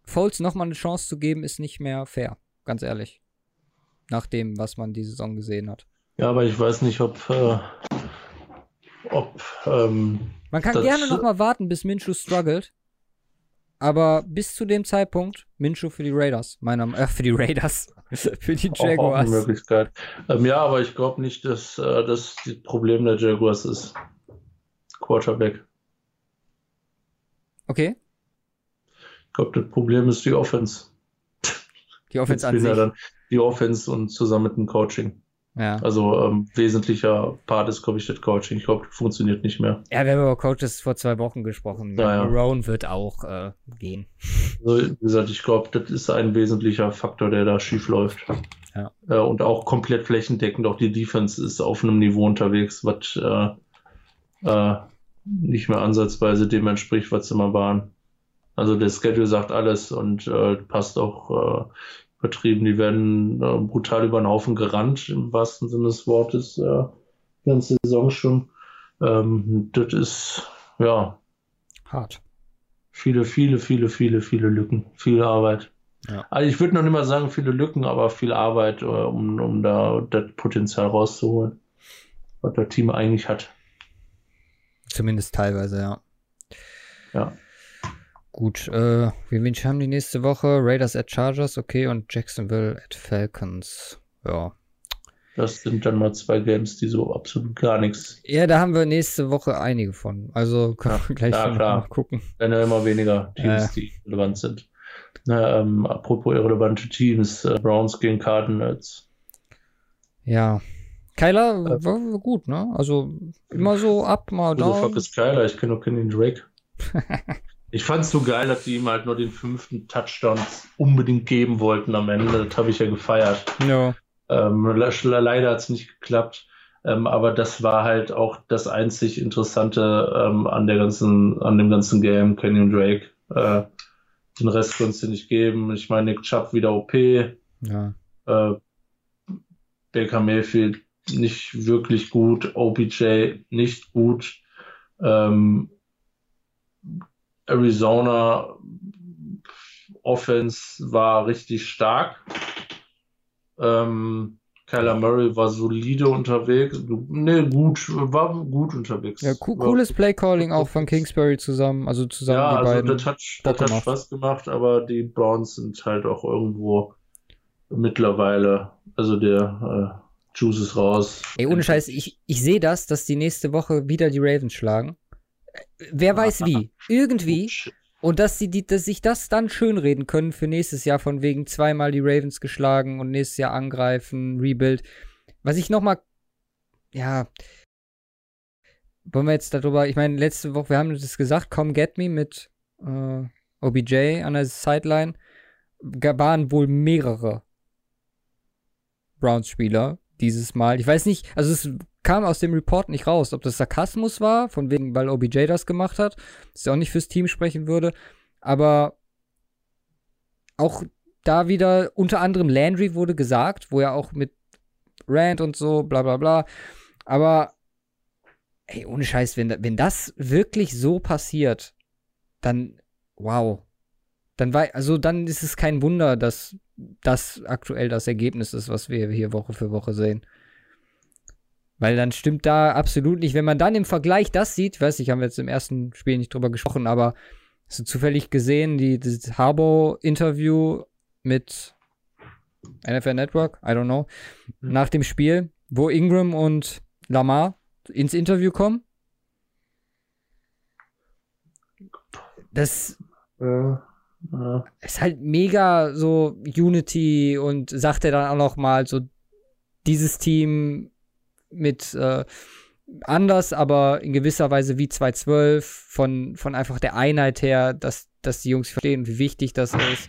[SPEAKER 2] Foles nochmal eine Chance zu geben, ist nicht mehr fair. Ganz ehrlich. Nach dem, was man die Saison gesehen hat.
[SPEAKER 1] Ja, aber ich weiß nicht, ob. Äh, ob ähm,
[SPEAKER 2] man kann gerne nochmal warten, bis Minshu struggelt. Aber bis zu dem Zeitpunkt Minshew für die Raiders, meiner äh, für die Raiders, *laughs* für die Jaguars. Auch,
[SPEAKER 1] eine Möglichkeit. Ähm, ja, aber ich glaube nicht, dass äh, das das Problem der Jaguars ist. Quarterback.
[SPEAKER 2] Okay.
[SPEAKER 1] Ich glaube, das Problem ist die Offense.
[SPEAKER 2] Die Offense an sich.
[SPEAKER 1] Dann die Offense und zusammen mit dem Coaching.
[SPEAKER 2] Ja.
[SPEAKER 1] Also ähm, wesentlicher Part ist, glaube ich, das Coaching. Ich glaube, funktioniert nicht mehr.
[SPEAKER 2] Ja, wir haben über Coaches vor zwei Wochen gesprochen.
[SPEAKER 1] Ja,
[SPEAKER 2] Rowan wird auch äh, gehen.
[SPEAKER 1] Also, wie gesagt, ich glaube, das ist ein wesentlicher Faktor, der da schief läuft.
[SPEAKER 2] Ja.
[SPEAKER 1] Äh, und auch komplett flächendeckend. Auch die Defense ist auf einem Niveau unterwegs, was äh, äh, nicht mehr ansatzweise dem entspricht, was sie mal waren. Also der Schedule sagt alles und äh, passt auch übertrieben. Die werden äh, brutal über den Haufen gerannt, im wahrsten Sinne des Wortes, äh, die ganze Saison schon. Ähm, das ist, ja.
[SPEAKER 2] Hart.
[SPEAKER 1] Viele, viele, viele, viele, viele Lücken. Viel Arbeit.
[SPEAKER 2] Ja.
[SPEAKER 1] Also ich würde noch nicht mal sagen viele Lücken, aber viel Arbeit, äh, um, um da das Potenzial rauszuholen, was das Team eigentlich hat.
[SPEAKER 2] Zumindest teilweise, ja.
[SPEAKER 1] Ja.
[SPEAKER 2] Gut, äh, wir haben die nächste Woche? Raiders at Chargers, okay, und Jacksonville at Falcons. Ja.
[SPEAKER 1] Das sind dann mal zwei Games, die so absolut gar nichts.
[SPEAKER 2] Ja, da haben wir nächste Woche einige von. Also können ja, wir gleich ja, mal gucken.
[SPEAKER 1] Dann ja immer weniger Teams, äh. die relevant sind. Na, ähm, apropos irrelevante Teams, äh, Browns gegen Cardinals.
[SPEAKER 2] Ja. Kyler äh, war gut, ne? Also immer so ab, mal
[SPEAKER 1] down. Who the fuck ist Kyler? Ich kenne nur Kenny Drake. *laughs* Ich fand es so geil, dass die ihm halt nur den fünften Touchdown unbedingt geben wollten am Ende. Das habe ich ja gefeiert.
[SPEAKER 2] Ja.
[SPEAKER 1] Ähm, leider hat es nicht geklappt. Ähm, aber das war halt auch das einzig Interessante ähm, an der ganzen, an dem ganzen Game, Kenyon Drake. Äh, den Rest konntest du nicht geben. Ich meine, Nick Chubb wieder OP.
[SPEAKER 2] Ja.
[SPEAKER 1] Äh, Baker Mayfield nicht wirklich gut. OBJ nicht gut. Ähm, Arizona Offense war richtig stark. Ähm, Kyler Murray war solide unterwegs. Ne, gut, war gut unterwegs.
[SPEAKER 2] Ja, co cooles Playcalling auch von Kingsbury zusammen, also zusammen ja, die also beiden.
[SPEAKER 1] Das hat, das hat Spaß gemacht, aber die Browns sind halt auch irgendwo mittlerweile, also der äh, Juice ist raus.
[SPEAKER 2] Ey, ohne Scheiß, ich, ich sehe das, dass die nächste Woche wieder die Ravens schlagen. Wer weiß wie. Irgendwie. Und dass sie die, dass sich das dann schönreden können für nächstes Jahr, von wegen zweimal die Ravens geschlagen und nächstes Jahr angreifen, Rebuild. Was ich nochmal, ja, wollen wir jetzt darüber, ich meine, letzte Woche, wir haben das gesagt, Come Get Me mit äh, OBJ an der Sideline, waren wohl mehrere Browns-Spieler dieses Mal. Ich weiß nicht, also es kam aus dem Report nicht raus, ob das Sarkasmus war, von wegen, weil OBJ das gemacht hat, dass er auch nicht fürs Team sprechen würde, aber auch da wieder unter anderem Landry wurde gesagt, wo er auch mit Rand und so, bla bla bla. Aber, ey, ohne Scheiß, wenn, wenn das wirklich so passiert, dann, wow. Dann war, also dann ist es kein Wunder, dass das aktuell das Ergebnis ist, was wir hier Woche für Woche sehen. Weil dann stimmt da absolut nicht. Wenn man dann im Vergleich das sieht, weiß ich, haben wir jetzt im ersten Spiel nicht drüber gesprochen, aber hast du zufällig gesehen, die, das Harbour-Interview mit NFL Network, I don't know, mhm. nach dem Spiel, wo Ingram und Lamar ins Interview kommen? Das äh, äh. ist halt mega so Unity und sagt er dann auch noch mal so dieses Team mit äh, anders, aber in gewisser Weise wie 212 von, von einfach der Einheit her, dass, dass die Jungs verstehen, wie wichtig das ist.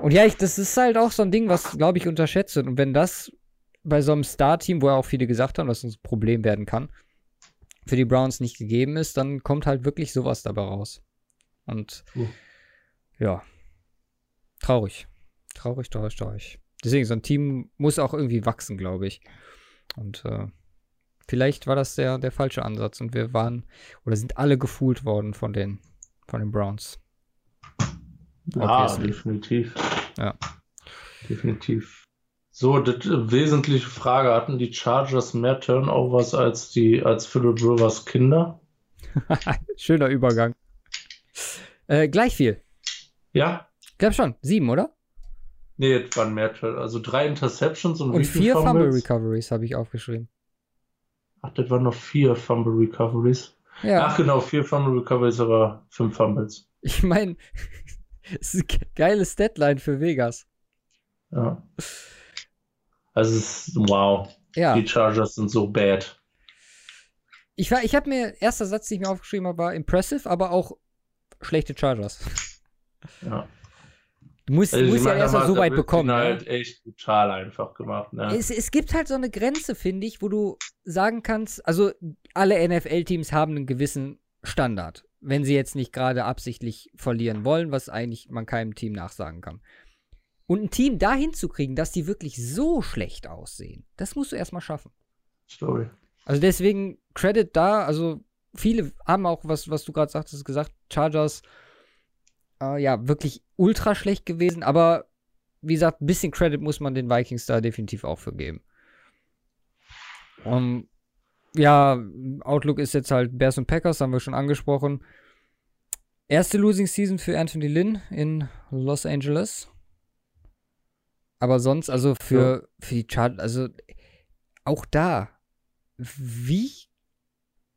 [SPEAKER 2] Und ja, ich, das ist halt auch so ein Ding, was, glaube ich, unterschätzt wird. Und wenn das bei so einem Star-Team, wo ja auch viele gesagt haben, dass es ein Problem werden kann, für die Browns nicht gegeben ist, dann kommt halt wirklich sowas dabei raus. Und uh. ja, traurig. Traurig, traurig, traurig. Deswegen, so ein Team muss auch irgendwie wachsen, glaube ich. Und äh, vielleicht war das der, der falsche Ansatz und wir waren oder sind alle gefühlt worden von den, von den Browns.
[SPEAKER 1] Ja, Obviously. definitiv.
[SPEAKER 2] Ja.
[SPEAKER 1] Definitiv. So, die wesentliche Frage, hatten die Chargers mehr Turnovers als die als Philip Rivers Kinder? *laughs*
[SPEAKER 2] Schöner Übergang. Äh, gleich viel.
[SPEAKER 1] Ja?
[SPEAKER 2] Ich glaube schon. Sieben, oder?
[SPEAKER 1] Nee, es waren mehr. Also drei Interceptions und,
[SPEAKER 2] und vier Fumble Recoveries habe ich aufgeschrieben.
[SPEAKER 1] Ach, das waren noch vier Fumble Recoveries. Ja. Ach genau, vier Fumble Recoveries, aber fünf Fumbles.
[SPEAKER 2] Ich meine, *laughs* es ist eine geile Statline für Vegas.
[SPEAKER 1] Ja. Also es ist wow.
[SPEAKER 2] Ja.
[SPEAKER 1] Die Chargers sind so bad.
[SPEAKER 2] Ich, ich habe mir, erster Satz, den ich mir aufgeschrieben habe, war impressive, aber auch schlechte Chargers.
[SPEAKER 1] Ja.
[SPEAKER 2] Du musst, also musst ja erstmal so weit bekommen.
[SPEAKER 1] Ne? halt echt total einfach gemacht. Ne?
[SPEAKER 2] Es, es gibt halt so eine Grenze, finde ich, wo du sagen kannst, also alle NFL-Teams haben einen gewissen Standard, wenn sie jetzt nicht gerade absichtlich verlieren wollen, was eigentlich man keinem Team nachsagen kann. Und ein Team dahin zu kriegen, dass die wirklich so schlecht aussehen, das musst du erstmal schaffen.
[SPEAKER 1] Story.
[SPEAKER 2] Also deswegen Credit da, also viele haben auch, was, was du gerade sagtest, gesagt, Chargers äh, ja, wirklich ultra schlecht gewesen, aber wie gesagt, ein bisschen Credit muss man den Vikings da definitiv auch für geben. Um, ja, Outlook ist jetzt halt Bears und Packers, haben wir schon angesprochen. Erste Losing Season für Anthony Lynn in Los Angeles. Aber sonst, also für, ja. für die Chart, also auch da, wie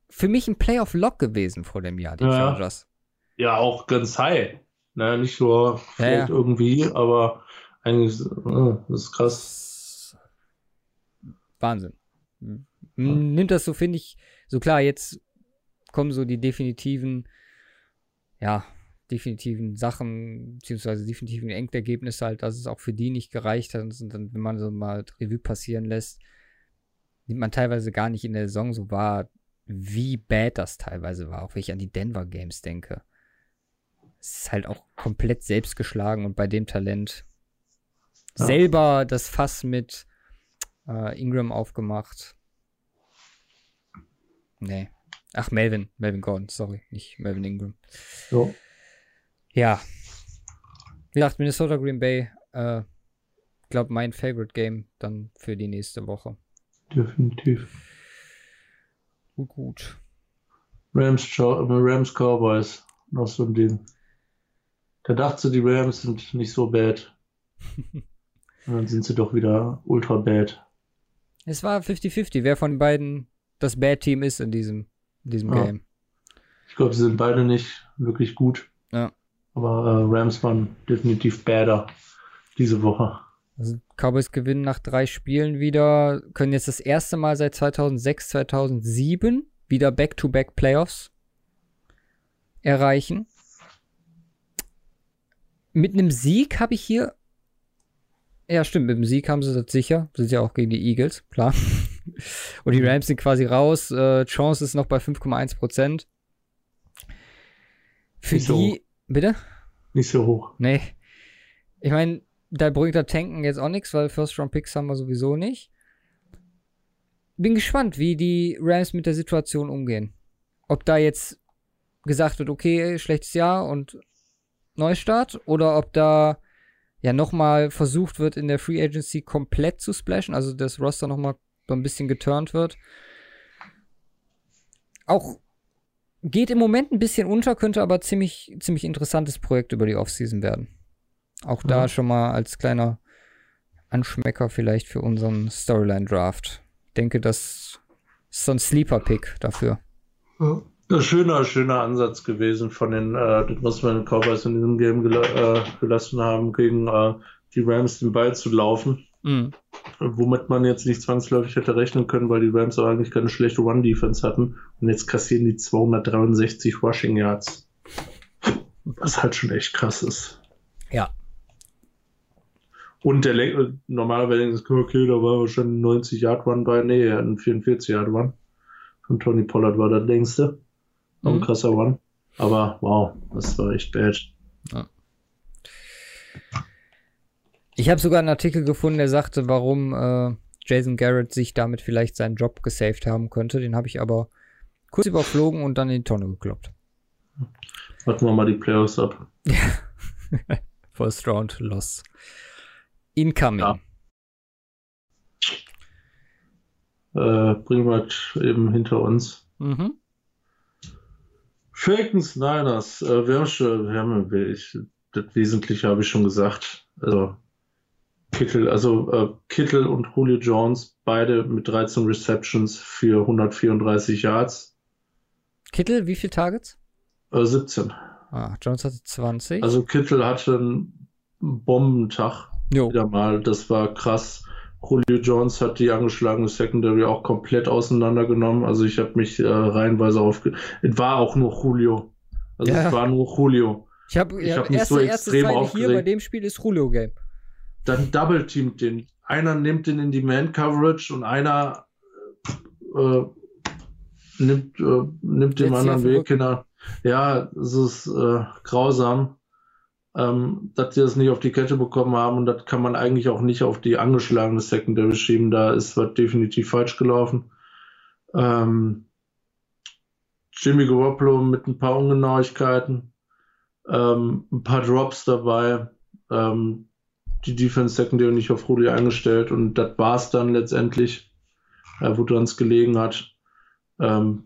[SPEAKER 2] für mich ein Playoff-Lock gewesen vor dem Jahr, die ja. Chargers.
[SPEAKER 1] Ja, auch ganz high. Naja, nicht nur vielleicht ja, ja. irgendwie, aber eigentlich, äh, das ist krass.
[SPEAKER 2] Wahnsinn. Nimmt das so, finde ich, so klar, jetzt kommen so die definitiven, ja, definitiven Sachen, beziehungsweise definitiven Endergebnisse halt, dass es auch für die nicht gereicht hat. Und dann, wenn man so mal Revue passieren lässt, nimmt man teilweise gar nicht in der Saison so wahr, wie bad das teilweise war, auch wenn ich an die Denver Games denke ist halt auch komplett selbst geschlagen und bei dem Talent ja. selber das Fass mit äh, Ingram aufgemacht. Nee. Ach, Melvin. Melvin Gordon, sorry. Nicht Melvin Ingram.
[SPEAKER 1] So.
[SPEAKER 2] Ja. Wie gesagt, Minnesota Green Bay, äh, glaube mein Favorite Game dann für die nächste Woche.
[SPEAKER 1] Definitiv.
[SPEAKER 2] Gut, gut.
[SPEAKER 1] Rams, Rams Cowboys. Noch so ein Ding. Da dachte die Rams sind nicht so bad. *laughs* Und dann sind sie doch wieder ultra bad.
[SPEAKER 2] Es war 50-50, wer von beiden das Bad-Team ist in diesem, in diesem ja. Game.
[SPEAKER 1] Ich glaube, sie sind beide nicht wirklich gut.
[SPEAKER 2] Ja.
[SPEAKER 1] Aber äh, Rams waren definitiv badder diese Woche.
[SPEAKER 2] Also Cowboys gewinnen nach drei Spielen wieder, können jetzt das erste Mal seit 2006, 2007 wieder Back-to-Back -back Playoffs erreichen. Mit einem Sieg habe ich hier. Ja, stimmt, mit dem Sieg haben sie das sicher. Sind ja auch gegen die Eagles, klar. *laughs* Und die Rams sind quasi raus. Äh, Chance ist noch bei 5,1 Prozent. Für Nicht die. So bitte?
[SPEAKER 1] Nicht so hoch.
[SPEAKER 2] Nee. Ich meine, da bringt der Tanken jetzt auch nichts, weil First-Round-Picks haben wir sowieso nicht. Bin gespannt, wie die Rams mit der Situation umgehen. Ob da jetzt gesagt wird, okay, schlechtes Jahr und Neustart, oder ob da ja nochmal versucht wird, in der Free Agency komplett zu splashen, also das Roster nochmal so ein bisschen geturnt wird. Auch geht im Moment ein bisschen unter, könnte aber ziemlich, ziemlich interessantes Projekt über die Offseason werden. Auch mhm. da schon mal als kleiner Anschmecker vielleicht für unseren Storyline-Draft. Denke, das ist so ein Sleeper-Pick dafür.
[SPEAKER 1] Ja. Ein schöner, schöner Ansatz gewesen von den, äh, was wir in den Cowboys in diesem Game gel äh, gelassen haben, gegen äh, die Rams den Ball zu laufen. Mhm. Womit man jetzt nicht zwangsläufig hätte rechnen können, weil die Rams auch eigentlich keine schlechte Run-Defense hatten. Und jetzt kassieren die 263 Rushing Yards. Was halt schon echt krass ist.
[SPEAKER 2] Ja.
[SPEAKER 1] Und der Lenk normalerweise es, okay, da war wahrscheinlich ein 90 Yard Run bei. Nee, er hat einen 44 Yard Run. Von Tony Pollard war der längste. Auch ein mhm. krasser Run. Aber wow, das war echt bad. Ja.
[SPEAKER 2] Ich habe sogar einen Artikel gefunden, der sagte, warum äh, Jason Garrett sich damit vielleicht seinen Job gesaved haben könnte. Den habe ich aber kurz überflogen und dann in die Tonne gekloppt.
[SPEAKER 1] Warten wir mal die Playoffs ab. *laughs*
[SPEAKER 2] First Round Loss. Incoming. Ja.
[SPEAKER 1] Äh, bringen wir eben hinter uns. Mhm. Falcons Niners, äh, wir haben schon, wir haben, ich, das Wesentliche habe ich schon gesagt. Also Kittel, also äh, Kittel und Julio Jones, beide mit 13 Receptions für 134 Yards.
[SPEAKER 2] Kittel, wie viele Targets?
[SPEAKER 1] Äh, 17.
[SPEAKER 2] Ah, Jones hatte 20.
[SPEAKER 1] Also Kittel hatte einen Bombentag. Jo. Wieder mal, das war krass. Julio Jones hat die angeschlagene Secondary auch komplett auseinandergenommen. Also ich habe mich äh, reihenweise aufge... Es war auch nur Julio. Also ja. es war nur Julio.
[SPEAKER 2] Ich habe ich hab mich erste, so extrem aufgeregt. Hier bei dem Spiel ist Julio Game.
[SPEAKER 1] Dann double teamt den. Einer nimmt den in die Man Coverage und einer äh, nimmt, äh, nimmt den anderen Weg. Ja, es ist äh, grausam ähm, dass sie das nicht auf die Kette bekommen haben und das kann man eigentlich auch nicht auf die angeschlagene Secondary schieben. Da ist was definitiv falsch gelaufen. Ähm, Jimmy Garoppolo mit ein paar Ungenauigkeiten, ähm, ein paar Drops dabei, ähm, die Defense Secondary nicht auf Rudi eingestellt und das war es dann letztendlich, äh, wo dran es gelegen hat. Ähm,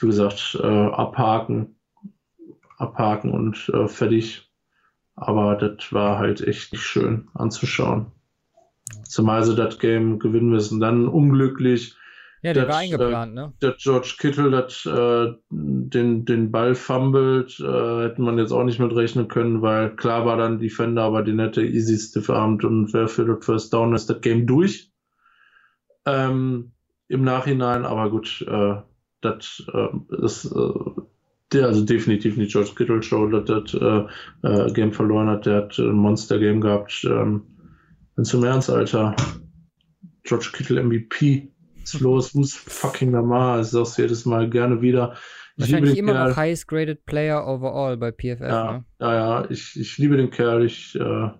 [SPEAKER 1] wie gesagt, äh, abhaken, abhaken und äh, fertig. Aber das war halt echt nicht schön anzuschauen. Zumal sie das Game gewinnen müssen. Dann unglücklich.
[SPEAKER 2] Ja, der war eingeplant, ne?
[SPEAKER 1] Der George Kittle dat, äh, den, den Ball fummelt, äh, hätte man jetzt auch nicht mit rechnen können, weil klar war dann Defender, aber den hätte easy stiff armed und wer für das First Down ist das Game durch. Ähm, Im Nachhinein, aber gut, äh, das äh, ist äh, also definitiv nicht George Kittle Show, dass das äh, äh, Game verloren hat. Der hat ein Monster-Game gehabt. Ähm, zum Ernst, Alter. George Kittle MVP. Was ist los? Who's fucking normal? Ich sag's jedes Mal gerne wieder.
[SPEAKER 2] Ich Wahrscheinlich immer Kerl. noch highest graded player overall bei PFF.
[SPEAKER 1] Ja,
[SPEAKER 2] ne?
[SPEAKER 1] ja, ja. Ich, ich liebe den Kerl. Ich, äh,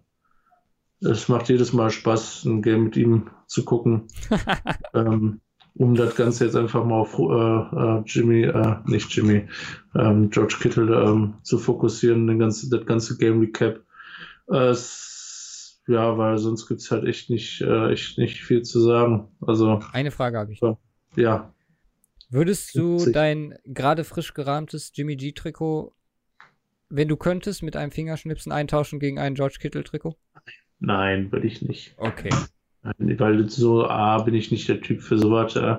[SPEAKER 1] es macht jedes Mal Spaß, ein Game mit ihm zu gucken. *laughs* ähm, um das Ganze jetzt einfach mal auf äh, äh, Jimmy, äh, nicht Jimmy, ähm, George Kittle ähm, zu fokussieren, den ganzen, das ganze Game Recap. Äh, ja, weil sonst gibt's halt echt nicht, äh, echt nicht viel zu sagen. Also
[SPEAKER 2] eine Frage habe ich.
[SPEAKER 1] Ja.
[SPEAKER 2] Würdest du dein gerade frisch gerahmtes Jimmy G Trikot, wenn du könntest, mit einem Fingerschnipsen eintauschen gegen ein George Kittle Trikot?
[SPEAKER 1] Nein, würde ich nicht.
[SPEAKER 2] Okay.
[SPEAKER 1] Weil so, A, bin ich nicht der Typ für sowas. Äh,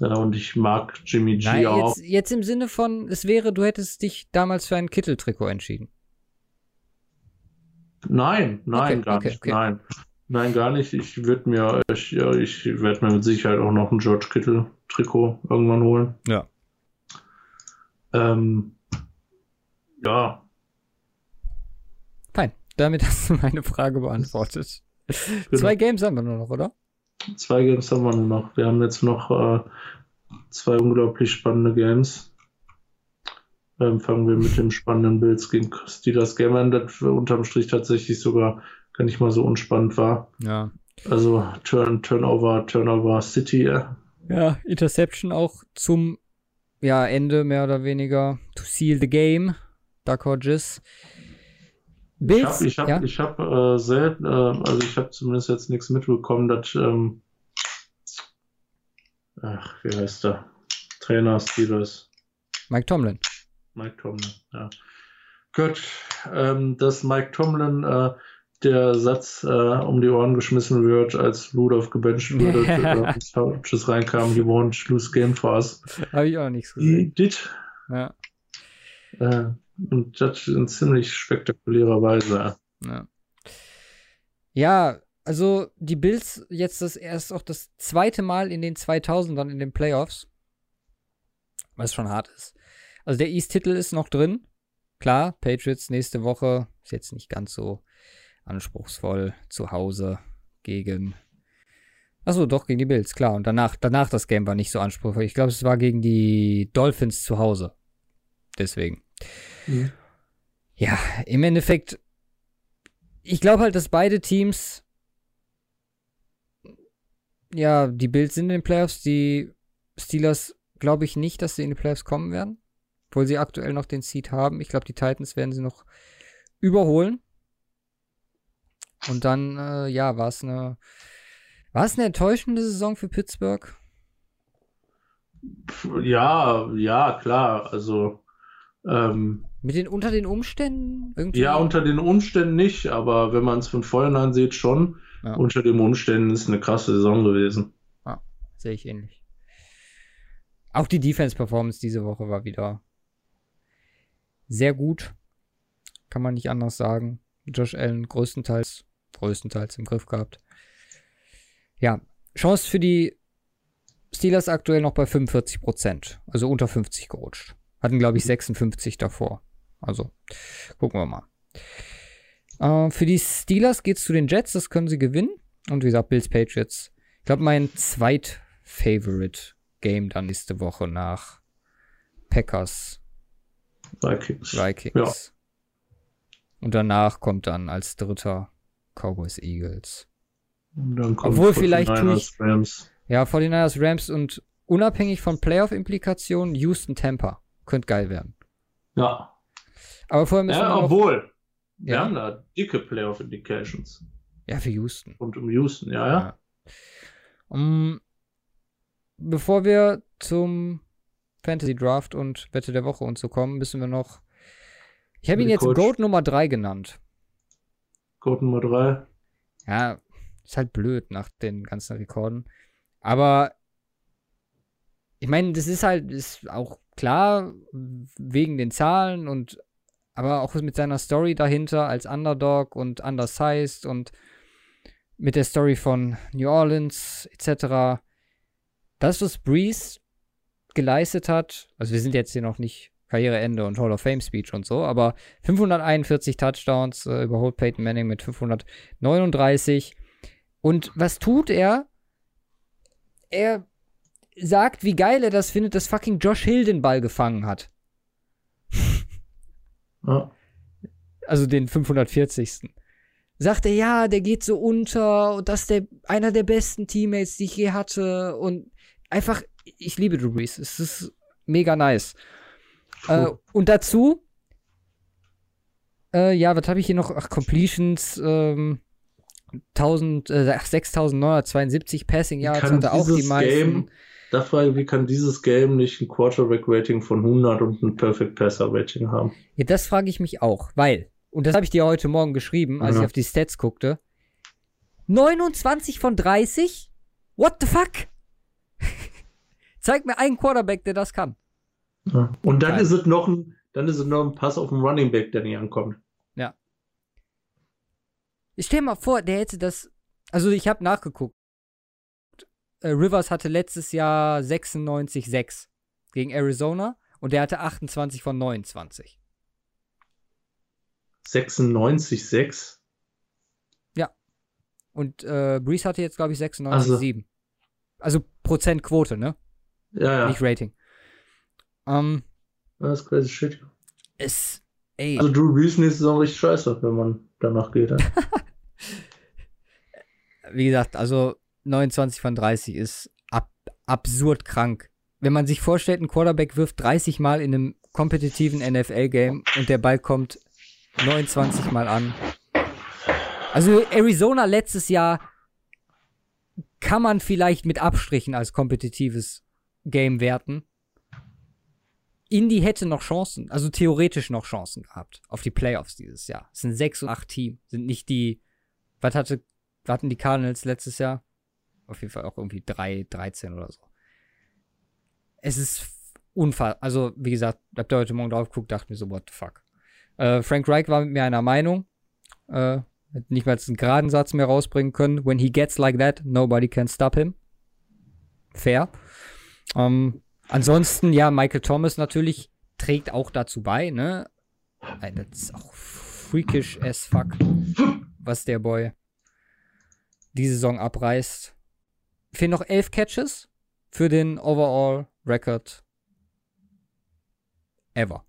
[SPEAKER 1] und ich mag Jimmy G
[SPEAKER 2] Nein,
[SPEAKER 1] auch.
[SPEAKER 2] Jetzt, jetzt im Sinne von, es wäre, du hättest dich damals für ein Kitteltrikot entschieden.
[SPEAKER 1] Nein, nein, okay, gar okay, nicht. Okay. Nein. Nein, gar nicht. Ich würde mir, ich, ja, ich werde mir mit Sicherheit auch noch ein George Kittle Trikot irgendwann holen.
[SPEAKER 2] Ja.
[SPEAKER 1] Ähm, ja.
[SPEAKER 2] Fein. Damit hast du meine Frage beantwortet. Genau. *laughs* Zwei Games haben wir nur noch, oder?
[SPEAKER 1] Zwei Games haben wir nur noch. Wir haben jetzt noch äh, zwei unglaublich spannende Games. Ähm, fangen wir mit dem spannenden Bills gegen Steelers Game an, das unterm Strich tatsächlich sogar gar nicht mal so unspannend war.
[SPEAKER 2] Ja.
[SPEAKER 1] Also Turn, Turnover, Turnover City. Ja,
[SPEAKER 2] ja Interception auch zum ja, Ende mehr oder weniger. To seal the game. Duck Hodges.
[SPEAKER 1] Bills, ich habe, ich habe, ja? hab, äh, selten, äh, also ich habe zumindest jetzt nichts mitbekommen, dass, ähm, ach, wie heißt der? Trainer Steelers.
[SPEAKER 2] Mike Tomlin.
[SPEAKER 1] Mike Tomlin, ja. Gut, ähm, dass Mike Tomlin äh, der Satz äh, um die Ohren geschmissen wird, als Rudolph gebencht wurde, yeah. äh, reinkam, he won't lose game for us.
[SPEAKER 2] Habe ich auch nichts gesehen.
[SPEAKER 1] Did. Ja. Äh, und das in ziemlich spektakulärer Weise.
[SPEAKER 2] Ja. ja, also die Bills jetzt das erst auch das zweite Mal in den 2000ern in den Playoffs. Was schon hart ist. Also der East-Titel ist noch drin. Klar, Patriots nächste Woche ist jetzt nicht ganz so anspruchsvoll zu Hause gegen. Achso, doch, gegen die Bills, klar. Und danach, danach das Game war nicht so anspruchsvoll. Ich glaube, es war gegen die Dolphins zu Hause. Deswegen. Mhm. Ja, im Endeffekt, ich glaube halt, dass beide Teams, ja, die Bills sind in den Playoffs, die Steelers glaube ich nicht, dass sie in die Playoffs kommen werden, obwohl sie aktuell noch den Seed haben. Ich glaube, die Titans werden sie noch überholen. Und dann, äh, ja, war es eine, war es eine enttäuschende Saison für Pittsburgh?
[SPEAKER 1] Ja, ja, klar. Also ähm,
[SPEAKER 2] mit den unter den Umständen?
[SPEAKER 1] Irgendwie? Ja, unter den Umständen nicht, aber wenn man es von vornherein sieht, schon. Ja. Unter den Umständen ist eine krasse Saison gewesen.
[SPEAKER 2] Ja, sehe ich ähnlich. Auch die Defense-Performance diese Woche war wieder sehr gut. Kann man nicht anders sagen. Josh Allen größtenteils, größtenteils im Griff gehabt. Ja, Chance für die Steelers aktuell noch bei 45% Also unter 50 gerutscht. Hatten, glaube ich, 56 mhm. davor. Also, gucken wir mal. Äh, für die Steelers geht es zu den Jets, das können sie gewinnen. Und wie gesagt, Bills Patriots. Ich glaube, mein zweit-Favorite Game dann nächste Woche nach Packers.
[SPEAKER 1] Vikings.
[SPEAKER 2] Vikings. Ja. Und danach kommt dann als dritter Cowboys Eagles. Obwohl vielleicht tue ich, Rams. Ja, 49ers Rams und unabhängig von Playoff-Implikationen Houston Tampa. Könnte geil werden.
[SPEAKER 1] Ja.
[SPEAKER 2] Aber vorher müssen
[SPEAKER 1] ja, wir obwohl, wir ja. haben da dicke Playoff-Indications.
[SPEAKER 2] Ja, für Houston.
[SPEAKER 1] Und um Houston, ja, ja. ja.
[SPEAKER 2] Um, bevor wir zum Fantasy Draft und Wette der Woche und so kommen, müssen wir noch. Ich habe ihn jetzt Coach. Goat Nummer 3 genannt.
[SPEAKER 1] Goat Nummer 3.
[SPEAKER 2] Ja, ist halt blöd nach den ganzen Rekorden. Aber ich meine, das ist halt ist auch klar wegen den Zahlen und aber auch mit seiner Story dahinter als Underdog und undersized und mit der Story von New Orleans etc. Das, was Breeze geleistet hat, also wir sind jetzt hier noch nicht Karriereende und Hall of Fame Speech und so, aber 541 Touchdowns, äh, überholt Peyton Manning mit 539. Und was tut er? Er sagt, wie geil er das findet, dass fucking Josh Hill den Ball gefangen hat. Ja. Also den 540. Sagt er, ja, der geht so unter und das ist der, einer der besten Teammates, die ich je hatte. Und einfach, ich liebe Drew Brees. Es ist mega nice. Äh, und dazu, äh, ja, was habe ich hier noch? Ach, Completions, ähm, 1000, äh, 6972 Passing Yards hat er auch die meisten. Game
[SPEAKER 1] da frage ich, wie kann dieses Game nicht ein Quarterback-Rating von 100 und ein Perfect Passer-Rating haben?
[SPEAKER 2] Ja, das frage ich mich auch, weil, und das habe ich dir heute Morgen geschrieben, als ja. ich auf die Stats guckte, 29 von 30? What the fuck? *laughs* Zeig mir einen Quarterback, der das kann.
[SPEAKER 1] Ja. Und dann Nein. ist es noch ein, dann ist es noch ein Pass auf den Running Back, der nicht ankommt.
[SPEAKER 2] Ja. Ich stell mal vor, der hätte das. Also ich habe nachgeguckt äh, Rivers hatte letztes Jahr 96,6 gegen Arizona und der hatte 28 von 29.
[SPEAKER 1] 96,6?
[SPEAKER 2] Ja. Und äh, Breeze hatte jetzt, glaube ich, 96,7. Also, also Prozentquote, ne?
[SPEAKER 1] Ja, ja.
[SPEAKER 2] Nicht Rating. Ähm,
[SPEAKER 1] das ist crazy shit.
[SPEAKER 2] Es, ey.
[SPEAKER 1] Also Drew Brees nächste Saison richtig scheiße, wenn man danach geht. Ja? *laughs*
[SPEAKER 2] wie gesagt, also 29 von 30 ist ab, absurd krank. Wenn man sich vorstellt, ein Quarterback wirft 30 Mal in einem kompetitiven NFL-Game und der Ball kommt 29 Mal an. Also Arizona letztes Jahr kann man vielleicht mit Abstrichen als kompetitives Game werten. Indy hätte noch Chancen, also theoretisch noch Chancen gehabt auf die Playoffs dieses Jahr. Es sind sechs und acht Teams, sind nicht die, was hatte, hatten die Cardinals letztes Jahr? Auf jeden Fall auch irgendwie drei, 13 oder so. Es ist unfassbar, also wie gesagt, habt ihr heute Morgen drauf geguckt, dachte mir so, what the fuck. Äh, Frank Reich war mit mir einer Meinung, äh, hat nicht mal einen geraden Satz mehr rausbringen können. When he gets like that, nobody can stop him. Fair. Ähm, ansonsten, ja, Michael Thomas natürlich trägt auch dazu bei, ne? Das ist auch freakish as fuck, was der Boy die Saison abreißt. Fehlen noch elf Catches für den Overall Record ever.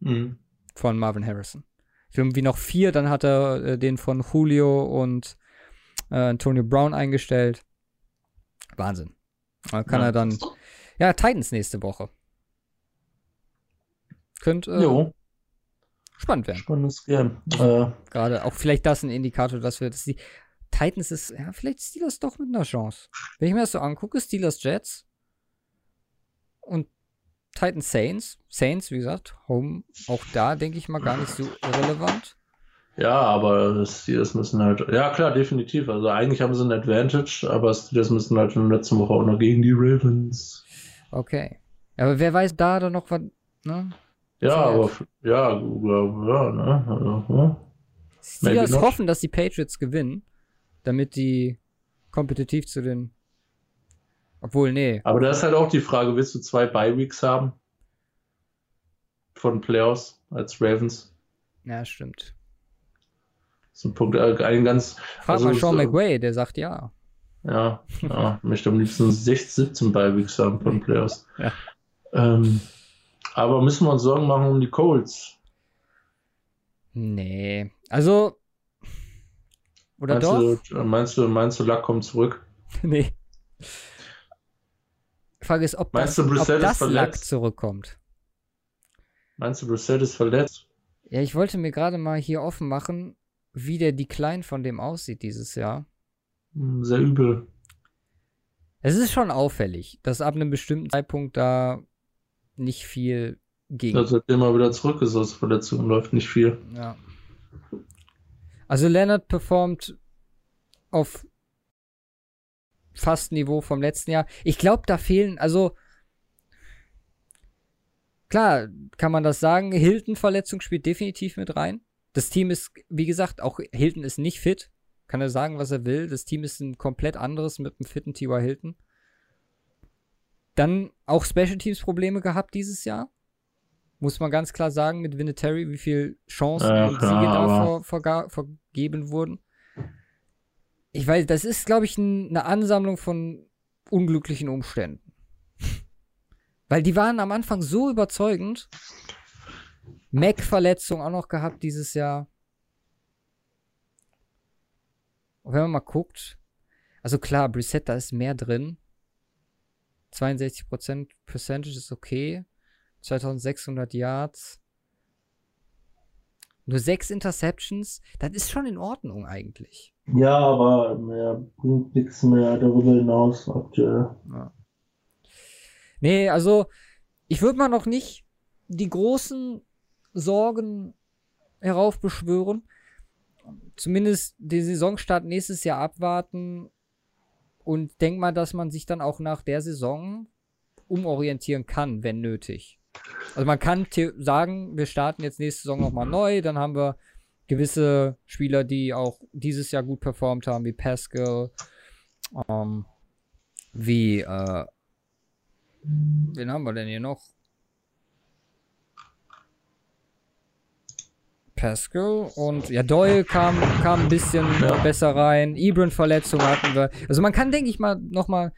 [SPEAKER 2] Mhm. Von Marvin Harrison. Irgendwie noch vier, dann hat er äh, den von Julio und äh, Antonio Brown eingestellt. Wahnsinn. Da kann ja. er dann. Ja, Titans nächste Woche. Könnte äh, spannend werden.
[SPEAKER 1] Spannendes Game.
[SPEAKER 2] Äh, Gerade auch vielleicht das ein Indikator, dass wir, dass die Titans ist, ja, vielleicht Steelers doch mit einer Chance. Wenn ich mir das so angucke, Steelers Jets und Titans Saints. Saints, wie gesagt, Home, auch da denke ich mal gar nicht so irrelevant.
[SPEAKER 1] Ja, aber Steelers müssen halt, ja klar, definitiv. Also eigentlich haben sie ein Advantage, aber Steelers müssen halt in der letzten Woche auch noch gegen die Ravens.
[SPEAKER 2] Okay. Aber wer weiß da dann noch was, ne?
[SPEAKER 1] Ja, aber, ja, ja, ja, ne? Also,
[SPEAKER 2] ja. Steelers hoffen, dass die Patriots gewinnen, damit die kompetitiv zu den obwohl, nee.
[SPEAKER 1] Aber da ist halt auch die Frage, willst du zwei Bye-Weeks haben? Von Playoffs als Ravens?
[SPEAKER 2] Ja, stimmt.
[SPEAKER 1] Das ist ein Punkt, äh, ein ganz.
[SPEAKER 2] Frag also, mal Sean McWay, der sagt ja.
[SPEAKER 1] Ja, ja möchte am liebsten 16, 17 Bye-Weeks haben von Playoffs. *laughs* ja. Ähm, aber müssen wir uns Sorgen machen um die Colts?
[SPEAKER 2] Nee. Also. Oder
[SPEAKER 1] meinst
[SPEAKER 2] doch?
[SPEAKER 1] Du, meinst du, meinst du, Luck kommt zurück? *laughs*
[SPEAKER 2] nee. Die Frage ist, ob
[SPEAKER 1] Meinst
[SPEAKER 2] das,
[SPEAKER 1] du, ob
[SPEAKER 2] das Lack zurückkommt.
[SPEAKER 1] Meinst du, Brissett ist verletzt?
[SPEAKER 2] Ja, ich wollte mir gerade mal hier offen machen, wie der Decline von dem aussieht dieses Jahr.
[SPEAKER 1] Hm, sehr übel.
[SPEAKER 2] Es ist schon auffällig, dass ab einem bestimmten Zeitpunkt da nicht viel ging.
[SPEAKER 1] Ja, seitdem er wieder zurück ist aus Verletzungen, läuft nicht viel.
[SPEAKER 2] Ja. Also Leonard performt auf fast Niveau vom letzten Jahr. Ich glaube, da fehlen, also klar, kann man das sagen. Hilton-Verletzung spielt definitiv mit rein. Das Team ist, wie gesagt, auch Hilton ist nicht fit. Kann er sagen, was er will. Das Team ist ein komplett anderes mit einem fitten T.Y. Hilton. Dann auch Special Teams Probleme gehabt dieses Jahr. Muss man ganz klar sagen, mit Vinatieri, wie viel Chancen äh, und Siege da ver, vergeben wurden ich weiß, das ist, glaube ich, ein, eine Ansammlung von unglücklichen Umständen. *laughs* Weil die waren am Anfang so überzeugend. Mac-Verletzung auch noch gehabt dieses Jahr. Und wenn man mal guckt, also klar, Brissett, da ist mehr drin. 62% Percentage ist okay. 2600 Yards. Nur sechs Interceptions, das ist schon in Ordnung eigentlich.
[SPEAKER 1] Ja, aber mehr bringt nichts mehr darüber hinaus aktuell. Ja.
[SPEAKER 2] Nee, also ich würde mal noch nicht die großen Sorgen heraufbeschwören. Zumindest den Saisonstart nächstes Jahr abwarten und denk mal, dass man sich dann auch nach der Saison umorientieren kann, wenn nötig. Also man kann sagen, wir starten jetzt nächste Saison nochmal neu, dann haben wir gewisse Spieler, die auch dieses Jahr gut performt haben, wie Pascal, ähm, wie, äh, wen haben wir denn hier noch? Pascal und ja, Doyle kam, kam ein bisschen ja. besser rein. Ibran-Verletzung hatten wir. Also man kann, denke ich mal, nochmal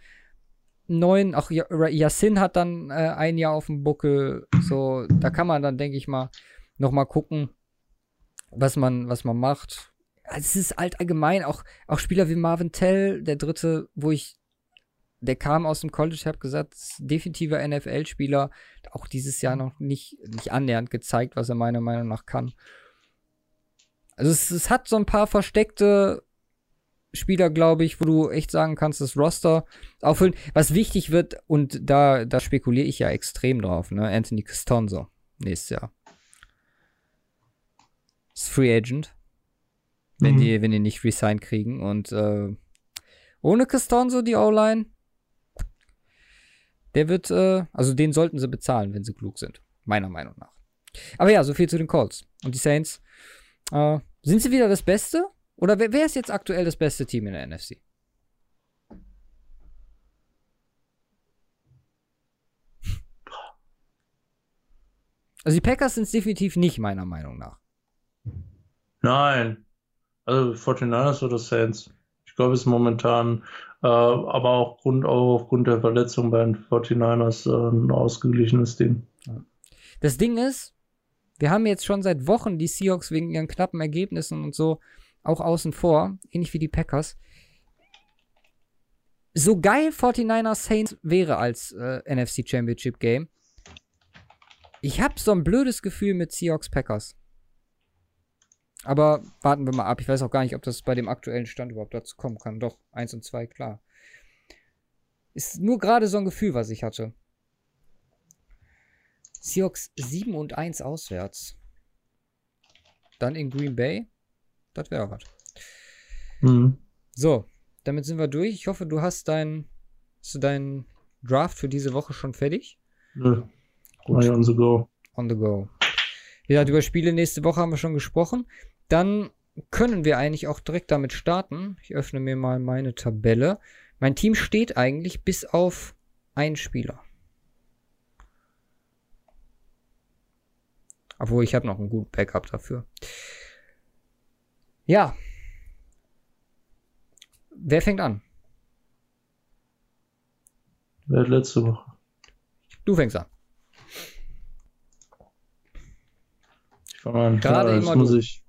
[SPEAKER 2] neuen, auch Yassin hat dann äh, ein Jahr auf dem Buckel. So, da kann man dann, denke ich mal, nochmal gucken, was man, was man macht. es ist halt allgemein auch, auch Spieler wie Marvin Tell, der dritte, wo ich, der kam aus dem College, habe gesagt, definitiver NFL-Spieler, auch dieses Jahr noch nicht, nicht annähernd gezeigt, was er meiner Meinung nach kann. Also es, es hat so ein paar versteckte Spieler, glaube ich, wo du echt sagen kannst, das Roster auffüllen. Was wichtig wird, und da, da spekuliere ich ja extrem drauf, ne? Anthony Costanzo nächstes Jahr. Ist Free Agent. Wenn mhm. die, wenn die nicht resigned kriegen. Und äh, ohne Costanzo die O-Line, der wird, äh, also den sollten sie bezahlen, wenn sie klug sind. Meiner Meinung nach. Aber ja, so viel zu den Colts. Und die Saints, äh, sind sie wieder das Beste? Oder wer, wer ist jetzt aktuell das beste Team in der NFC? Also die Packers sind es definitiv nicht, meiner Meinung nach.
[SPEAKER 1] Nein. Also 49ers oder Saints. Ich glaube, es ist momentan, äh, aber auch, Grund, auch aufgrund der Verletzung bei den 49ers äh, ein ausgeglichenes Ding.
[SPEAKER 2] Das Ding ist, wir haben jetzt schon seit Wochen die Seahawks wegen ihren knappen Ergebnissen und so auch außen vor, ähnlich wie die Packers. So geil 49ers Saints wäre als äh, NFC Championship Game. Ich habe so ein blödes Gefühl mit Seahawks Packers. Aber warten wir mal ab. Ich weiß auch gar nicht, ob das bei dem aktuellen Stand überhaupt dazu kommen kann. Doch, 1 und 2, klar. Ist nur gerade so ein Gefühl, was ich hatte. Seahawks 7 und 1 auswärts. Dann in Green Bay. Das wäre was. Mhm. So, damit sind wir durch. Ich hoffe, du hast deinen dein Draft für diese Woche schon fertig.
[SPEAKER 1] Ja. Gut. On the go.
[SPEAKER 2] On the go. Wie gesagt, über Spiele nächste Woche haben wir schon gesprochen. Dann können wir eigentlich auch direkt damit starten. Ich öffne mir mal meine Tabelle. Mein Team steht eigentlich bis auf einen Spieler. Obwohl ich habe noch einen guten Backup dafür. Ja. Wer fängt an?
[SPEAKER 1] Wer hat letzte Woche?
[SPEAKER 2] Du fängst an.
[SPEAKER 1] Ich fange an. Gerade ja, jetzt muss ich,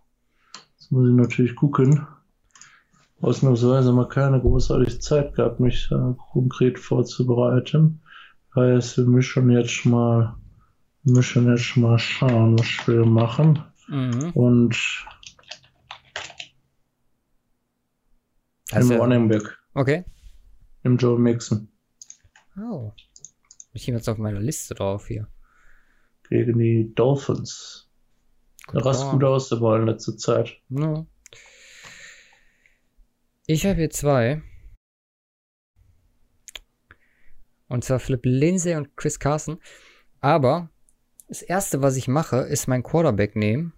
[SPEAKER 1] jetzt muss ich natürlich gucken. Ausnahmsweise mal keine großartige Zeit gehabt, mich äh, konkret vorzubereiten. Heißt, wir müssen jetzt mal, müssen jetzt mal schauen, was wir machen. Mhm. Und
[SPEAKER 2] Also, Im Running Back. Okay.
[SPEAKER 1] Im Joe Mixon.
[SPEAKER 2] Oh. Ich bin jetzt auf meiner Liste drauf hier.
[SPEAKER 1] Gegen die Dolphins. Der rast gut aus, der Ball in letzter Zeit. No.
[SPEAKER 2] Ich habe hier zwei. Und zwar Flip Lindsay und Chris Carson. Aber das erste, was ich mache, ist mein Quarterback nehmen.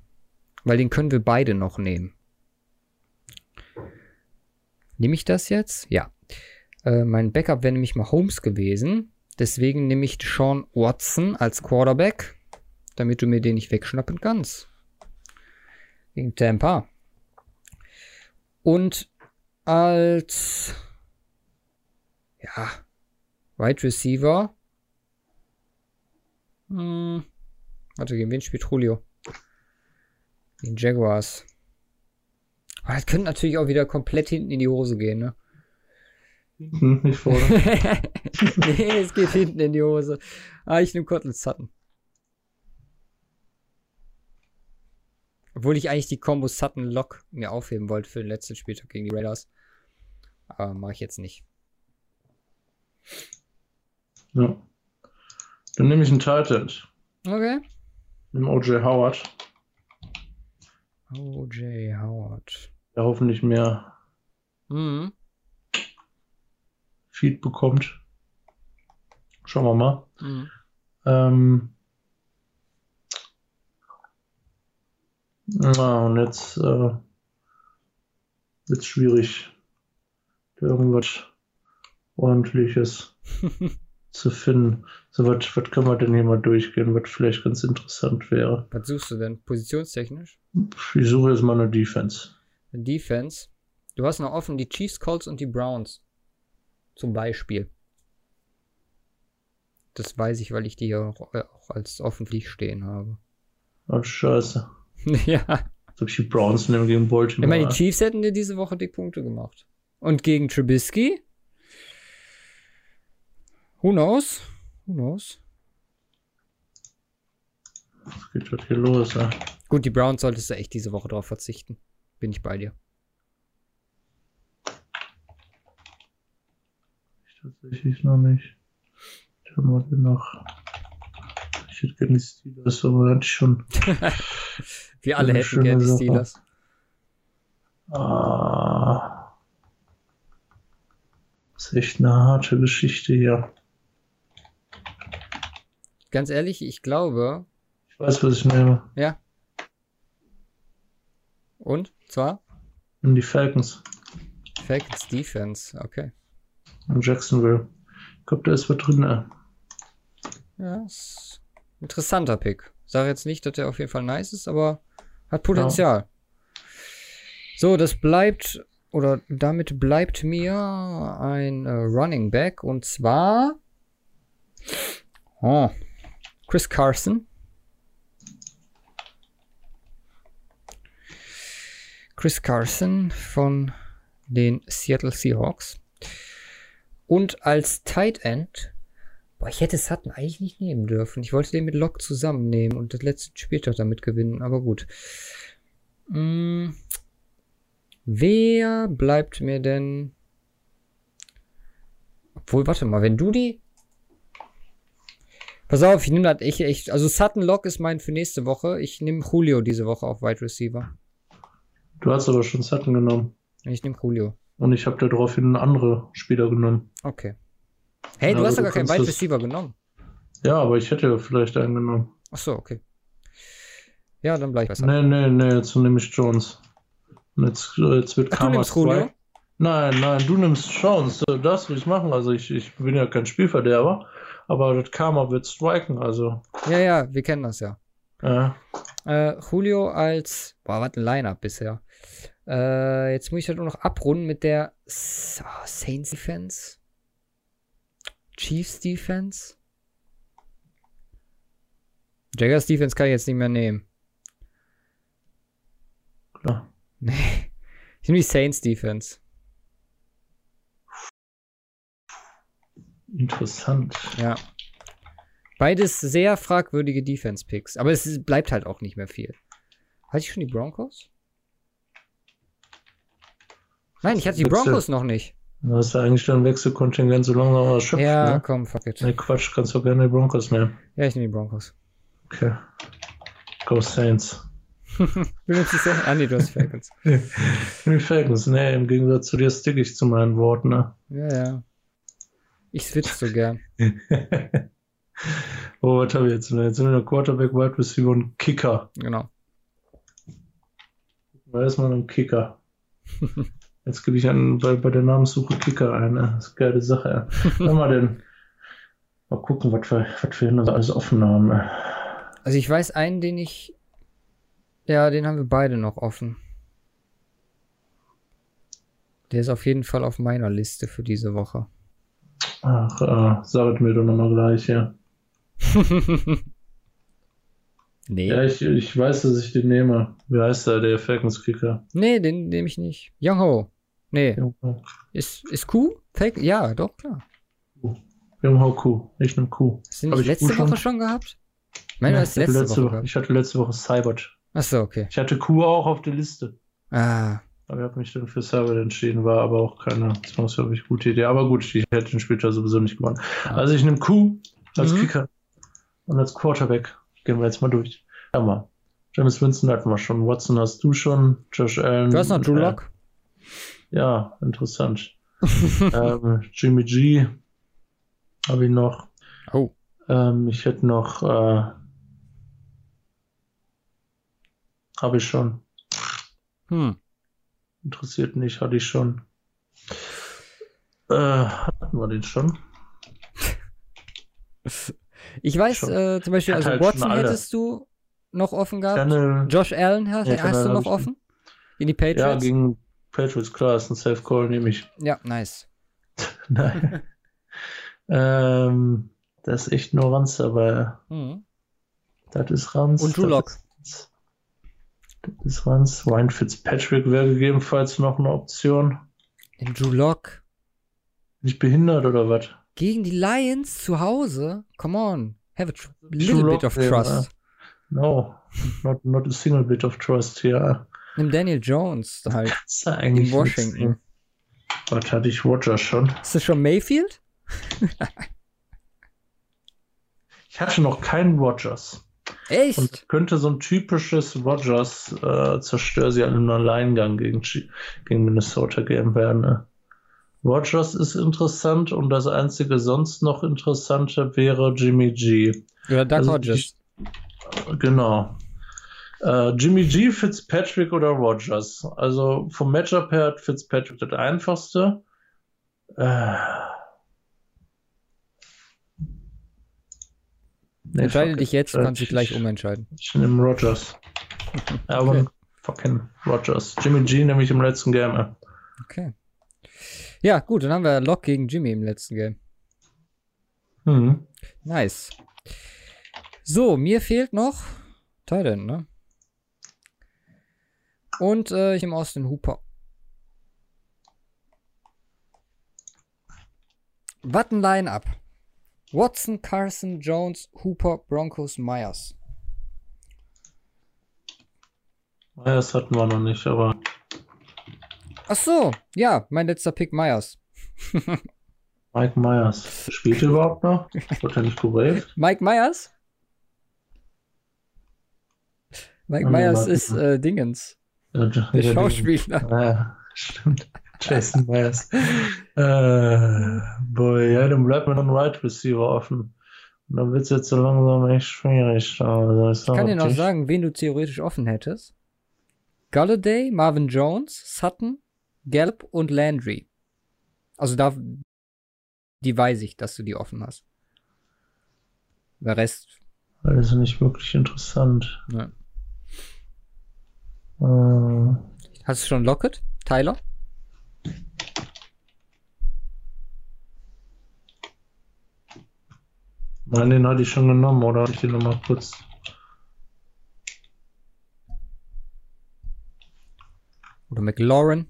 [SPEAKER 2] Weil den können wir beide noch nehmen. Nehme ich das jetzt? Ja. Äh, mein Backup wäre nämlich mal Holmes gewesen. Deswegen nehme ich Sean Watson als Quarterback, damit du mir den nicht wegschnappen kannst. Gegen Tampa. Und als ja, Wide Receiver. Hm, warte, gegen wen spielt Julio? Den Jaguars. Aber das könnte natürlich auch wieder komplett hinten in die Hose gehen, ne?
[SPEAKER 1] Hm, nicht vorne.
[SPEAKER 2] nee, *laughs* es geht hinten in die Hose. Ah, ich nehme Cortland Sutton. Obwohl ich eigentlich die Combo Sutton Lock mir aufheben wollte für den letzten Spieltag gegen die Raiders. Aber mache ich jetzt nicht.
[SPEAKER 1] Ja. Dann nehme ich einen Titan.
[SPEAKER 2] Okay.
[SPEAKER 1] Nimm OJ Howard.
[SPEAKER 2] O.J. Howard.
[SPEAKER 1] Der hoffentlich mehr mhm. Feed bekommt. Schauen wir mal. Mhm. Ähm, na, und jetzt äh, wird es schwierig, irgendwas ordentliches *laughs* zu finden. So, was, was können wir denn hier mal durchgehen, was vielleicht ganz interessant wäre?
[SPEAKER 2] Was suchst du denn? Positionstechnisch?
[SPEAKER 1] Ich suche jetzt mal eine Defense.
[SPEAKER 2] Eine Defense? Du hast noch offen die Chiefs, Colts und die Browns. Zum Beispiel. Das weiß ich, weil ich die ja auch, äh, auch als öffentlich stehen habe.
[SPEAKER 1] Ach, scheiße. *laughs*
[SPEAKER 2] ja.
[SPEAKER 1] Als ob ich die Browns nehme gegen
[SPEAKER 2] Ich
[SPEAKER 1] Baltimore.
[SPEAKER 2] meine, die Chiefs hätten dir diese Woche die Punkte gemacht. Und gegen Trubisky? Who knows? Who knows?
[SPEAKER 1] Was geht dort hier los? Ja?
[SPEAKER 2] Gut, die Browns solltest du echt diese Woche drauf verzichten. Bin ich bei dir.
[SPEAKER 1] Ich tatsächlich noch nicht. Ich habe mal noch. Ich hätte gerne die Steelers, aber ich schon. *laughs*
[SPEAKER 2] Wir alle hätten gerne die. Steelers.
[SPEAKER 1] Ah. Das ist echt eine harte Geschichte hier.
[SPEAKER 2] Ganz ehrlich, ich glaube,
[SPEAKER 1] Ich weiß, was ich nehme.
[SPEAKER 2] ja. Und? Zwar?
[SPEAKER 1] Nimm die Falcons
[SPEAKER 2] Falcons Defense, okay.
[SPEAKER 1] in Jacksonville. Ich glaube, da ist was drin.
[SPEAKER 2] Ja, ist interessanter Pick. Sag jetzt nicht, dass der auf jeden Fall nice ist, aber hat Potenzial. So, das bleibt, oder damit bleibt mir ein äh, Running Back und zwar oh, Chris Carson. Chris Carson von den Seattle Seahawks. Und als Tight End Boah, ich hätte Sutton eigentlich nicht nehmen dürfen. Ich wollte den mit Lock zusammennehmen und das letzte Spieltag damit gewinnen, aber gut. Hm, wer bleibt mir denn? Obwohl, warte mal, wenn du die. Pass auf, ich nehme das echt, echt. Also Sutton Lock ist mein für nächste Woche. Ich nehme Julio diese Woche auf Wide Receiver.
[SPEAKER 1] Du hast aber schon Sutton genommen.
[SPEAKER 2] Ich nehme Julio.
[SPEAKER 1] Und ich habe daraufhin andere Spieler genommen.
[SPEAKER 2] Okay. Hey,
[SPEAKER 1] Ja,
[SPEAKER 2] du hast doch gar keinen Wide
[SPEAKER 1] das-
[SPEAKER 2] Receiver genommen.
[SPEAKER 1] Ja, aber ich hätte ja vielleicht einen genommen.
[SPEAKER 2] Ach so, okay. Ja, dann bleib ich Sutton.
[SPEAKER 1] Nee, nee, nee, jetzt nehme ich Jones. Und jetzt, äh, jetzt wird
[SPEAKER 2] Ach, du
[SPEAKER 1] Karma
[SPEAKER 2] nimmst Julio?
[SPEAKER 1] zwei. Nein, nein, du nimmst Jones. Das will ich machen. Also ich, ich bin ja kein Spielverderber. Aber das Karma wird striken. Also,
[SPEAKER 2] Ja, ja, wir kennen das ja.
[SPEAKER 1] äh,
[SPEAKER 2] Äh, Julio als, boah, was ein Line-Up bisher. Äh, jetzt muss ich halt nur noch abrunden mit der Saints Defense. Chiefs Defense. Jaggers Defense kann ich jetzt nicht mehr nehmen.
[SPEAKER 1] klar.
[SPEAKER 2] Nee. Ich nehme die Saints Defense.
[SPEAKER 1] Interessant.
[SPEAKER 2] Ja. Beides sehr fragwürdige Defense-Picks. Aber es bleibt halt auch nicht mehr viel. Hatte ich schon die Broncos? Nein, ich hatte die
[SPEAKER 1] Wechsel.
[SPEAKER 2] Broncos noch nicht.
[SPEAKER 1] Du hast ja eigentlich dein Wechselkontingent so langsam erschöpft.
[SPEAKER 2] Ja,
[SPEAKER 1] Ne?
[SPEAKER 2] komm, fuck it.
[SPEAKER 1] Nee, Quatsch, kannst du gerne die Broncos nehmen.
[SPEAKER 2] Ja, ich nehme die Broncos.
[SPEAKER 1] Okay. Go Saints. *laughs*
[SPEAKER 2] Du nimmst die Saints? Ah, nee, du hast Falcons. *laughs*
[SPEAKER 1] Die Falcons, nee, im Gegensatz zu dir stick ich zu meinen Worten, ne?
[SPEAKER 2] Ja, ja. Ich switch so gern. *laughs*
[SPEAKER 1] oh, was habe ich jetzt? Jetzt sind wir noch Quarterback, Wide Receiver und Kicker.
[SPEAKER 2] Genau.
[SPEAKER 1] Da ist man ein Kicker. *laughs* Jetzt gebe ich an, bei, bei der Namenssuche Kicker ein. ne? Das ist eine geile Sache. Ja. Wir denn? Mal gucken, was wir, was wir noch alles offen haben. ne?
[SPEAKER 2] Also ich weiß einen, den ich. Ja, den haben wir beide noch offen. Der ist auf jeden Fall auf meiner Liste für diese Woche.
[SPEAKER 1] Ach, äh, sagt mir doch nochmal gleich, ja. *laughs*
[SPEAKER 2] nee.
[SPEAKER 1] Ja, ich, ich weiß, dass ich den nehme. Wie heißt der, der Falcons Kicker?
[SPEAKER 2] Nee, den nehme ich nicht. Young Ho. Nee.
[SPEAKER 1] Jung
[SPEAKER 2] Ist, ist Q? Fake? Ja, doch, klar.
[SPEAKER 1] Ho Kuh. Ich nehme Kuh.
[SPEAKER 2] Hast du nicht
[SPEAKER 1] ich
[SPEAKER 2] letzte
[SPEAKER 1] Kuh
[SPEAKER 2] Woche
[SPEAKER 1] schon?
[SPEAKER 2] schon gehabt? Meine
[SPEAKER 1] Ja, ich,
[SPEAKER 2] du
[SPEAKER 1] hatte
[SPEAKER 2] letzte,
[SPEAKER 1] letzte
[SPEAKER 2] Woche
[SPEAKER 1] Woche, ich hatte letzte Woche Cybert.
[SPEAKER 2] Achso, okay.
[SPEAKER 1] Ich hatte Kuh auch auf der Liste.
[SPEAKER 2] Ah,
[SPEAKER 1] Aber ich habe mich dann für Cybert entschieden, war aber auch keine zwangsläufig gute Idee. Aber gut, ich hätte den Spieltag sowieso nicht gewonnen. Also ich nehme Kuh als
[SPEAKER 2] Mhm.
[SPEAKER 1] Kicker und als Quarterback. Gehen wir jetzt mal durch. Ja, mal. James Winston hatten wir schon. Watson hast du schon. Josh Allen.
[SPEAKER 2] du hast noch Drew
[SPEAKER 1] äh,
[SPEAKER 2] Lock?
[SPEAKER 1] Ja, interessant. *laughs* ähm, Jimmy G habe ich noch.
[SPEAKER 2] oh.
[SPEAKER 1] Ähm, ich hätte noch. Äh, habe ich schon.
[SPEAKER 2] Hm.
[SPEAKER 1] Interessiert nicht, hatte ich schon. Äh, hatten wir den schon?
[SPEAKER 2] Ich weiß äh, zum Beispiel, also
[SPEAKER 1] halt
[SPEAKER 2] Watson hättest du noch offen gehabt.
[SPEAKER 1] Channel,
[SPEAKER 2] Josh Allen hast,
[SPEAKER 1] Ja,
[SPEAKER 2] hast du noch offen? In die
[SPEAKER 1] ja,
[SPEAKER 2] Patriots?
[SPEAKER 1] gegen Patriots, klar, ist ein Safe Call, nehme ich. *laughs*
[SPEAKER 2] Ja, nice.
[SPEAKER 1] Nein. *laughs* ähm, das ist echt nur Ranz, aber
[SPEAKER 2] Mhm.
[SPEAKER 1] das ist Ranz.
[SPEAKER 2] Und Drew Lock.
[SPEAKER 1] ist Waren's. Ryan Fitzpatrick wäre gegebenenfalls noch eine Option.
[SPEAKER 2] Andrew Lock.
[SPEAKER 1] Nicht behindert oder was?
[SPEAKER 2] Gegen die Lions zu Hause? Come on. Have a little bit of
[SPEAKER 1] wäre-
[SPEAKER 2] trust.
[SPEAKER 1] No, not, not a single bit of trust hier.
[SPEAKER 2] Nimm Daniel Jones halt.
[SPEAKER 1] Ist da eigentlich
[SPEAKER 2] In Washington.
[SPEAKER 1] Was hatte ich Rogers schon?
[SPEAKER 2] Ist das schon Mayfield?
[SPEAKER 1] Ich hatte noch keinen Rogers. Und
[SPEAKER 2] Echt?
[SPEAKER 1] könnte so ein typisches Rogers äh, zerstör sie alle im Alleingang gegen, gegen Minnesota Game werden. Ne? Rogers ist interessant und das einzige sonst noch interessante wäre Jimmy G.
[SPEAKER 2] Oder Doug
[SPEAKER 1] Also
[SPEAKER 2] Hodges?
[SPEAKER 1] Genau. Äh, Jimmy G, Fitzpatrick oder Rogers. Also vom Matchup her hat Fitzpatrick das einfachste. Äh, nee,
[SPEAKER 2] Entscheide dich jetzt, du
[SPEAKER 1] Äh,
[SPEAKER 2] kannst dich gleich
[SPEAKER 1] ich-
[SPEAKER 2] umentscheiden.
[SPEAKER 1] Ich nehme Rogers. Aber
[SPEAKER 2] Okay.
[SPEAKER 1] fucking Rogers. Jimmy G nämlich im letzten Game.
[SPEAKER 2] Okay. Ja, gut, dann haben wir Lock gegen Jimmy im letzten Game.
[SPEAKER 1] Mhm.
[SPEAKER 2] Nice. So, mir fehlt noch Titan, ne? Und äh, ich im Austin Hooper. Watten Line-Up. Watson, Carson, Jones, Hooper, Broncos, Myers.
[SPEAKER 1] Das hatten wir noch nicht, aber
[SPEAKER 2] Ach so, ja, mein letzter Pick Myers. *laughs*
[SPEAKER 1] Mike Myers. Spielt er überhaupt noch? Wird er nicht gewaved?
[SPEAKER 2] Mike Myers? Mike Myers ist äh, Dingens,
[SPEAKER 1] Der,
[SPEAKER 2] der Schauspieler.
[SPEAKER 1] Ja, stimmt. Jason Myers. äh, boy, ja, dann bleibt mir noch ein Right Receiver offen. Und dann wird es jetzt so langsam echt schwierig. Also,
[SPEAKER 2] Ich kann dir noch sagen, wen du theoretisch offen hättest. Galladay, Marvin Jones, Sutton, Gallup und Landry. Also da, die weiß ich, dass du die offen hast. Der Rest,
[SPEAKER 1] Das ist nicht wirklich interessant.
[SPEAKER 2] ne.
[SPEAKER 1] Äh,
[SPEAKER 2] Hast du schon Lockett? Tyler?
[SPEAKER 1] Nein, den hatte ich schon genommen, oder ich den nochmal kurz?
[SPEAKER 2] Oder McLaurin?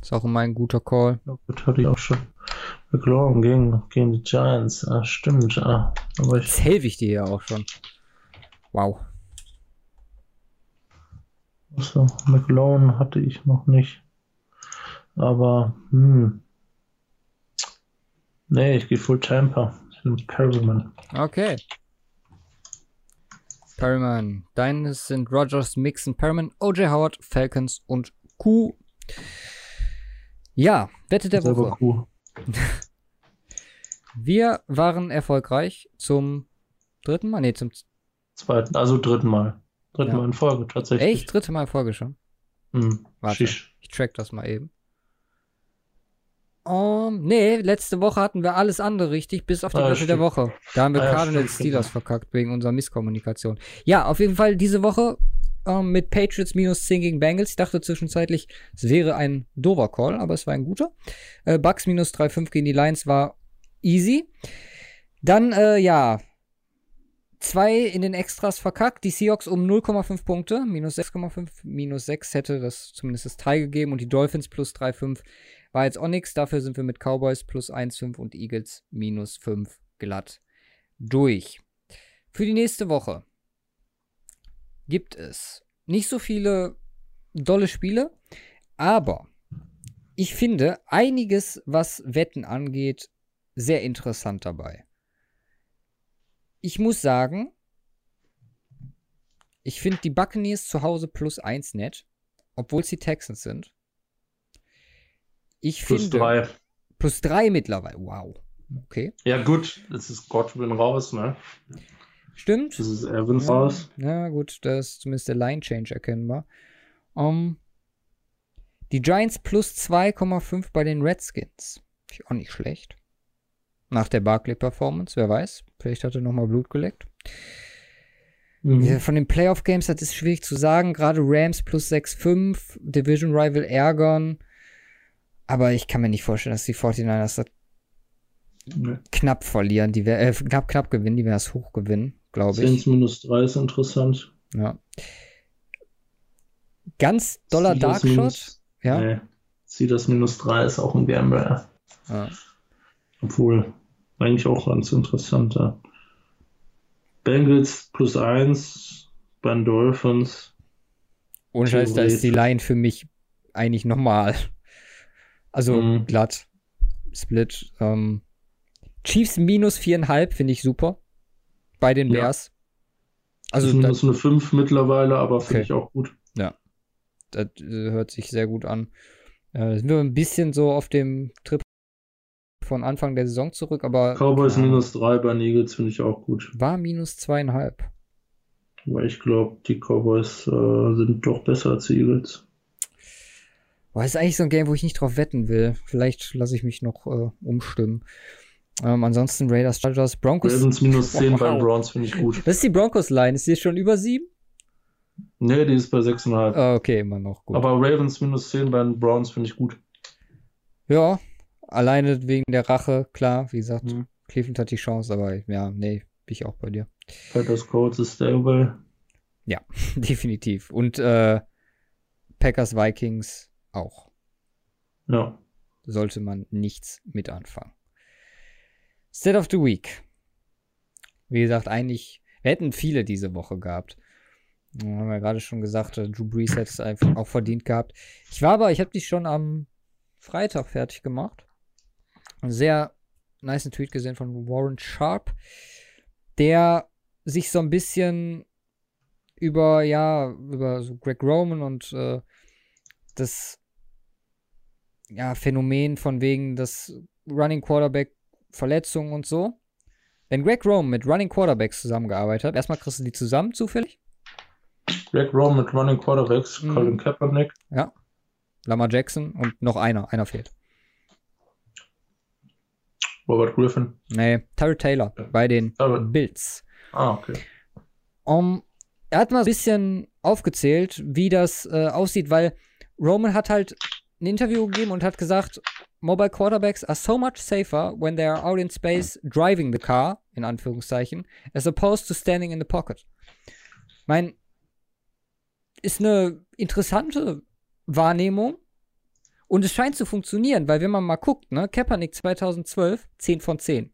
[SPEAKER 2] Ist auch immer ein guter Call.
[SPEAKER 1] Das hatte ich auch schon. McLaurin gegen, gegen die Giants. Ah, stimmt. Ah, aber ich,
[SPEAKER 2] Das helfe ich dir ja auch schon. Wow.
[SPEAKER 1] also, McLaurin hatte ich noch nicht. Aber, hm. Nee, ich gehe Full Tamper. Nehme Perryman.
[SPEAKER 2] Okay. Perryman. Deines sind Rogers, Mixon, Perryman, OJ Howard, Falcons und Q. Ja, Wette der Woche.
[SPEAKER 1] Kuh. *laughs*
[SPEAKER 2] Wir waren erfolgreich zum dritten Mal. Nee, zum
[SPEAKER 1] Zweiten, also dritten Mal. Dritten
[SPEAKER 2] Ja.
[SPEAKER 1] Mal in Folge, tatsächlich.
[SPEAKER 2] echt dritte Mal in Folge schon.
[SPEAKER 1] Hm.
[SPEAKER 2] Warte. Ich track das mal eben. Um, nee, letzte Woche hatten wir alles andere richtig, bis auf die
[SPEAKER 1] Ah,
[SPEAKER 2] Wette der. Woche. Da haben wir
[SPEAKER 1] Ah,
[SPEAKER 2] Cardinals Steelers verkackt wegen unserer Misskommunikation. Ja, auf jeden Fall diese Woche ähm, mit Patriots minus 10 gegen Bengals. Ich dachte zwischenzeitlich, es wäre ein dober Call, aber es war ein guter. Äh, Bucks minus 3,5 gegen die Lions war easy. Dann, äh, ja, zwei in den Extras verkackt. Die Seahawks um 0,5 Punkte, minus 6,5, minus 6 hätte das zumindest das Teil gegeben und die Dolphins plus 3,5 war jetzt auch nix. Dafür sind wir mit Cowboys plus 1,5 und Eagles minus 5 glatt durch. Für die nächste Woche gibt es nicht so viele dolle Spiele, aber ich finde einiges, was Wetten angeht, sehr interessant dabei. Ich muss sagen, ich finde die Buccaneers zu Hause plus 1 nett, obwohl es die Texans sind. Ich
[SPEAKER 1] Plus
[SPEAKER 2] finde
[SPEAKER 1] drei.
[SPEAKER 2] plus 3 mittlerweile. Wow. Okay.
[SPEAKER 1] Ja, gut, jetzt ist Godwin raus, ne?
[SPEAKER 2] Stimmt.
[SPEAKER 1] Das ist Evans
[SPEAKER 2] Ja,
[SPEAKER 1] raus.
[SPEAKER 2] ja, gut, da ist zumindest der Line Change erkennbar. Um, die Giants plus 2,5 bei den Redskins. Finde ich auch nicht schlecht. Nach der Barkley-Performance, wer weiß. Vielleicht hat er nochmal Blut geleckt.
[SPEAKER 1] Mhm.
[SPEAKER 2] Von den Playoff-Games, das ist schwierig zu sagen. Gerade Rams plus 6,5, Division Rival ärgern. Aber ich kann mir nicht vorstellen, dass die 49ers das
[SPEAKER 1] Nee.
[SPEAKER 2] knapp verlieren. Die wär, äh, knapp, knapp gewinnen. Die werden das hoch gewinnen, glaube ich.
[SPEAKER 1] Saints minus 3 ist interessant.
[SPEAKER 2] Ja. Ganz doller Darkshot.
[SPEAKER 1] minus-
[SPEAKER 2] Ja.
[SPEAKER 1] Nee. Steelers minus 3 ist auch ein Gamble.
[SPEAKER 2] ja.
[SPEAKER 1] Obwohl, eigentlich auch ganz interessant. Ja. Bengals plus 1 bei den Dolphins.
[SPEAKER 2] Ohne Scheiß, da ist die. Line für mich eigentlich normal. Also
[SPEAKER 1] Mhm.
[SPEAKER 2] glatt. Split. Ähm, Chiefs minus viereinhalb finde ich super. Bei den
[SPEAKER 1] Ja.
[SPEAKER 2] Bears.
[SPEAKER 1] Also
[SPEAKER 2] Also
[SPEAKER 1] ist
[SPEAKER 2] das,
[SPEAKER 1] minus eine 5 mittlerweile, aber finde
[SPEAKER 2] Okay.
[SPEAKER 1] ich auch gut.
[SPEAKER 2] das äh, hört sich sehr gut an. Äh, sind wir ein bisschen so auf dem Trip von Anfang der Saison zurück, aber
[SPEAKER 1] Cowboys
[SPEAKER 2] Ahnung.
[SPEAKER 1] minus 3 bei Eagles finde ich auch gut.
[SPEAKER 2] war minus zweieinhalb.
[SPEAKER 1] Weil ich glaube, die Cowboys äh, sind doch besser als die Eagles.
[SPEAKER 2] Boah, ist eigentlich so ein Game, wo ich nicht drauf wetten will. Vielleicht lasse ich mich noch äh, umstimmen. Ähm, ansonsten Raiders, Chargers, Broncos.
[SPEAKER 1] Ravens minus 10 bei den
[SPEAKER 2] Wow.
[SPEAKER 1] Browns finde ich gut.
[SPEAKER 2] Was ist die Broncos-Line? Ist die schon über sieben?
[SPEAKER 1] Nee, die ist bei 6,5.
[SPEAKER 2] Ah, okay, immer noch gut.
[SPEAKER 1] Aber Ravens minus 10 bei den Browns finde ich gut.
[SPEAKER 2] ja, alleine wegen der Rache, klar, wie gesagt,
[SPEAKER 1] Mhm.
[SPEAKER 2] Cleveland hat die Chance, aber ja, nee, bin ich auch bei dir.
[SPEAKER 1] Packers Colts ist stable. *laughs*
[SPEAKER 2] Definitiv. Und äh, Packers Vikings auch.
[SPEAKER 1] Ja.
[SPEAKER 2] Sollte man nichts mit anfangen. State of the Week. Wie gesagt, eigentlich, wir hätten viele diese Woche gehabt. Ja, Haben wir gerade schon gesagt, äh, Drew Brees hätte es einfach auch verdient gehabt. Ich war aber, ich habe dich schon am Freitag fertig gemacht. Einen sehr nice Tweet gesehen von Warren Sharp, der sich so ein bisschen über, ja, über so Greg Roman und äh, das ja, Phänomen von wegen des Running Quarterback Verletzungen und so. Wenn Greg Roman mit Running Quarterbacks zusammengearbeitet hat, erstmal kriegst du die zusammen zufällig.
[SPEAKER 1] Greg Rowe mit Running Quarterbacks,
[SPEAKER 2] Mhm.
[SPEAKER 1] Colin Kaepernick.
[SPEAKER 2] Lamar Jackson und noch einer, einer fehlt.
[SPEAKER 1] Robert Griffin.
[SPEAKER 2] Nee, Tyrell Taylor
[SPEAKER 1] Ja.
[SPEAKER 2] bei den
[SPEAKER 1] Aber,
[SPEAKER 2] Bills.
[SPEAKER 1] ah, okay.
[SPEAKER 2] Um, er hat mal ein bisschen aufgezählt, wie das äh, aussieht, weil Roman hat halt ein Interview gegeben und hat gesagt, Mobile Quarterbacks are so much safer when they are out in space driving the car, in Anführungszeichen, as opposed to standing in the pocket. Mein, ist eine interessante Wahrnehmung und es scheint zu funktionieren, weil wenn man mal guckt, ne, Kaepernick 2012, 10 von 10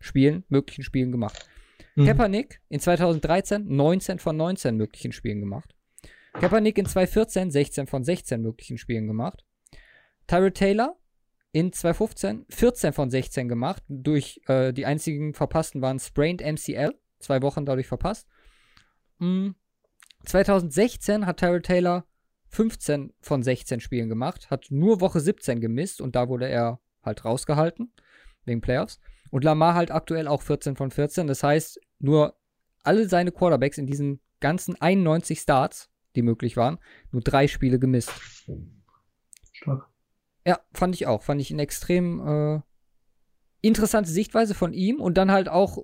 [SPEAKER 2] Spielen, möglichen Spielen gemacht.
[SPEAKER 1] Mhm.
[SPEAKER 2] Kaepernick in 2013 19 von 19 möglichen Spielen gemacht. Kaepernick in 2014 16 von 16 möglichen Spielen gemacht. Tyrell Taylor in 2015 14 von 16 gemacht. Durch äh, die einzigen verpassten waren Sprained MCL, zwei Wochen dadurch verpasst. Mm. 2016 hat Tyrell Taylor 15 von 16 Spielen gemacht, hat nur Woche 17 gemisst und da wurde er halt rausgehalten wegen Playoffs. Und Lamar halt aktuell auch 14 von 14. Das heißt, nur alle seine Quarterbacks in diesen ganzen 91 Starts, die möglich waren, nur drei Spiele gemisst.
[SPEAKER 1] Stark.
[SPEAKER 2] Ja, fand ich auch. Fand ich eine extrem äh, interessante Sichtweise von ihm und dann halt auch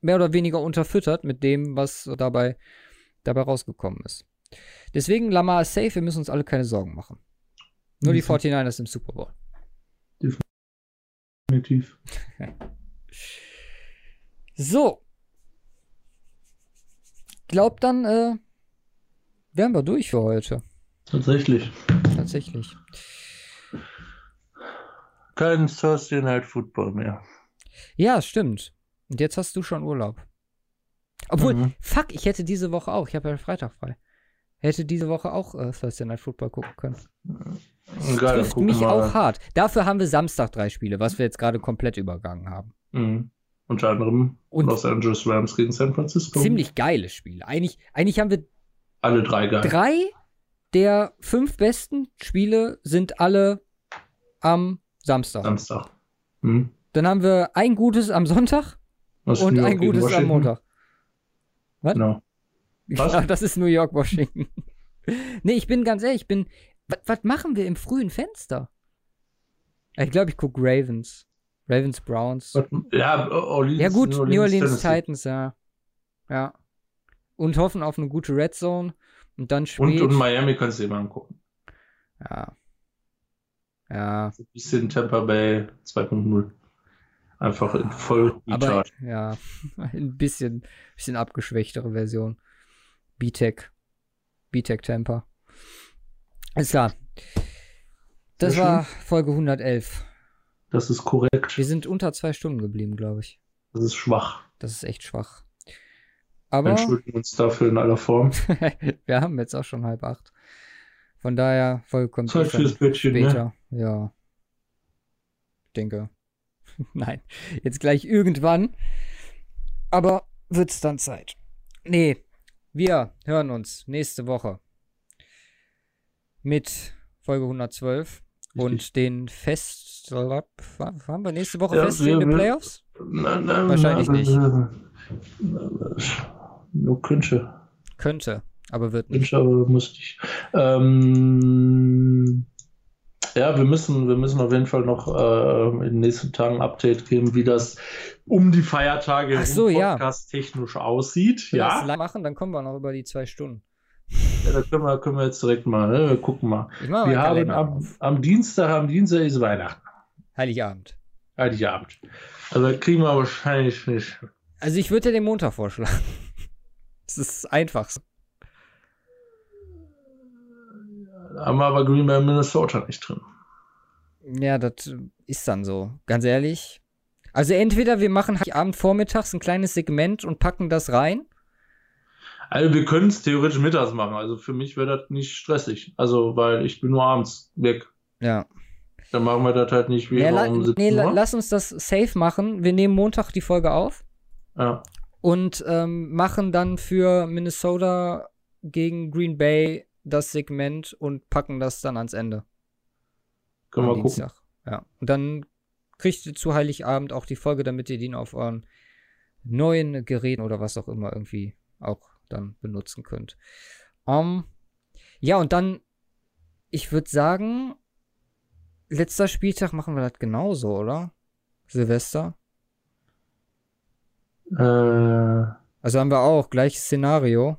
[SPEAKER 2] mehr oder weniger unterfüttert mit dem, was dabei, dabei rausgekommen ist. Deswegen Lamar ist safe, wir müssen uns alle keine Sorgen machen. Nur die
[SPEAKER 1] Mhm.
[SPEAKER 2] 49ers im Super Bowl.
[SPEAKER 1] Definitiv. *laughs*
[SPEAKER 2] So. Glaub dann, äh, wären wir durch für heute.
[SPEAKER 1] Tatsächlich.
[SPEAKER 2] Tatsächlich.
[SPEAKER 1] Kein Thursday Night Football mehr.
[SPEAKER 2] Ja, stimmt. Und jetzt hast du schon Urlaub. Obwohl,
[SPEAKER 1] Mhm.
[SPEAKER 2] fuck, ich hätte diese Woche auch. Ich habe ja Freitag frei. Hätte diese Woche auch äh, Thursday Night Football gucken können.
[SPEAKER 1] Geil, dann
[SPEAKER 2] Trifft mich
[SPEAKER 1] mal.
[SPEAKER 2] auch hart. Dafür haben wir Samstag drei Spiele, was wir jetzt gerade komplett übergangen haben.
[SPEAKER 1] Mhm. Unter anderem
[SPEAKER 2] Und-
[SPEAKER 1] Los Angeles Rams gegen San Francisco.
[SPEAKER 2] Ziemlich geile Spiele. Eigentlich, eigentlich haben wir
[SPEAKER 1] Alle drei geil.
[SPEAKER 2] drei der fünf besten Spiele sind alle am Samstag.
[SPEAKER 1] Samstag. Mhm.
[SPEAKER 2] Dann haben wir ein gutes am Sonntag
[SPEAKER 1] Was
[SPEAKER 2] und ein gutes am? Montag. Was?
[SPEAKER 1] Genau. *laughs* Was?
[SPEAKER 2] Ja, das ist New York, Washington. *laughs* nee, ich bin ganz ehrlich, ich bin. Was machen wir im frühen Fenster? Ich glaube, ich gucke Ravens. Ravens, Browns.
[SPEAKER 1] Ja, Orleans,
[SPEAKER 2] Ja, gut,
[SPEAKER 1] New
[SPEAKER 2] New Orleans. Titans, ja. Ja. Und hoffen auf eine gute Red Zone. Und dann
[SPEAKER 1] Und,
[SPEAKER 2] spät.
[SPEAKER 1] und Miami kannst du dir mal angucken.
[SPEAKER 2] ja. Ja.
[SPEAKER 1] Ein bisschen Tampa Bay 2.0. Einfach in voll
[SPEAKER 2] Aber ja, *laughs* ein bisschen, bisschen abgeschwächtere Version. B-Tech. B-Tech Tampa. Alles klar. Das
[SPEAKER 1] Sehr
[SPEAKER 2] war Folge 111.
[SPEAKER 1] Das ist korrekt.
[SPEAKER 2] Wir sind unter zwei Stunden geblieben, glaube ich.
[SPEAKER 1] Das ist schwach.
[SPEAKER 2] Das ist echt schwach.
[SPEAKER 1] Wir
[SPEAKER 2] Aber
[SPEAKER 1] entschuldigen uns dafür in aller Form. *laughs*
[SPEAKER 2] wir haben jetzt auch schon halb acht. Von daher, Folge kommt
[SPEAKER 1] Zeit
[SPEAKER 2] schon
[SPEAKER 1] fürs Bettchen, ne?
[SPEAKER 2] später. Ja. Ich denke. *laughs* Nein. Jetzt gleich irgendwann. Aber wird's dann Zeit. Nee. Wir hören uns nächste Woche mit Folge 112 und
[SPEAKER 1] Richtig.
[SPEAKER 2] den Fest. Haben wir nächste Woche
[SPEAKER 1] Ja,
[SPEAKER 2] feststehende Playoffs?
[SPEAKER 1] Na, na,
[SPEAKER 2] Wahrscheinlich
[SPEAKER 1] na,
[SPEAKER 2] nicht.
[SPEAKER 1] Nur könnte.
[SPEAKER 2] Könnte, aber wird nicht.
[SPEAKER 1] Könnte, aber muss nicht. Ähm, ja, wir müssen, wir müssen auf jeden Fall noch äh, in den nächsten Tagen ein Update geben, wie das um die Feiertage
[SPEAKER 2] Ach so, ja.
[SPEAKER 1] technisch aussieht.
[SPEAKER 2] Wenn wir
[SPEAKER 1] Ja,
[SPEAKER 2] das live machen, dann kommen wir noch über die zwei Stunden.
[SPEAKER 1] ja da können wir, können wir jetzt direkt mal, ne? wir gucken mal.
[SPEAKER 2] Mal
[SPEAKER 1] Wir haben am, am Dienstag, am Dienstag ist Weihnachten.
[SPEAKER 2] Heiligabend.
[SPEAKER 1] Heiligabend. Also kriegen wir wahrscheinlich nicht.
[SPEAKER 2] Also ich würde dir den Montag vorschlagen. Das ist einfach.
[SPEAKER 1] Da haben wir aber Green Bay Minnesota nicht drin.
[SPEAKER 2] Ja, das ist dann so. Ganz ehrlich. Also entweder wir machen Heiligabend vormittags ein kleines Segment und packen das rein.
[SPEAKER 1] Also wir können es theoretisch mittags machen. Also für mich wäre das nicht stressig. Also weil ich bin nur abends weg.
[SPEAKER 2] Ja.
[SPEAKER 1] Dann machen wir das halt nicht wie
[SPEAKER 2] la
[SPEAKER 1] um 17
[SPEAKER 2] nee, la lass uns das safe machen. Wir nehmen Montag die Folge auf
[SPEAKER 1] Ja.
[SPEAKER 2] Und ähm, machen dann für Minnesota gegen Green Bay das Segment und packen das dann ans Ende.
[SPEAKER 1] Können wir
[SPEAKER 2] am
[SPEAKER 1] gucken.
[SPEAKER 2] Dienstag. Ja. Und dann kriegt ihr zu Heiligabend auch die Folge, damit ihr den auf euren neuen Geräten oder was auch immer irgendwie auch dann benutzen könnt. Ähm, ja, und dann, ich würde sagen, letzter Spieltag machen wir das genauso, oder? Silvester.
[SPEAKER 1] Äh,
[SPEAKER 2] Also haben wir auch gleiches Szenario.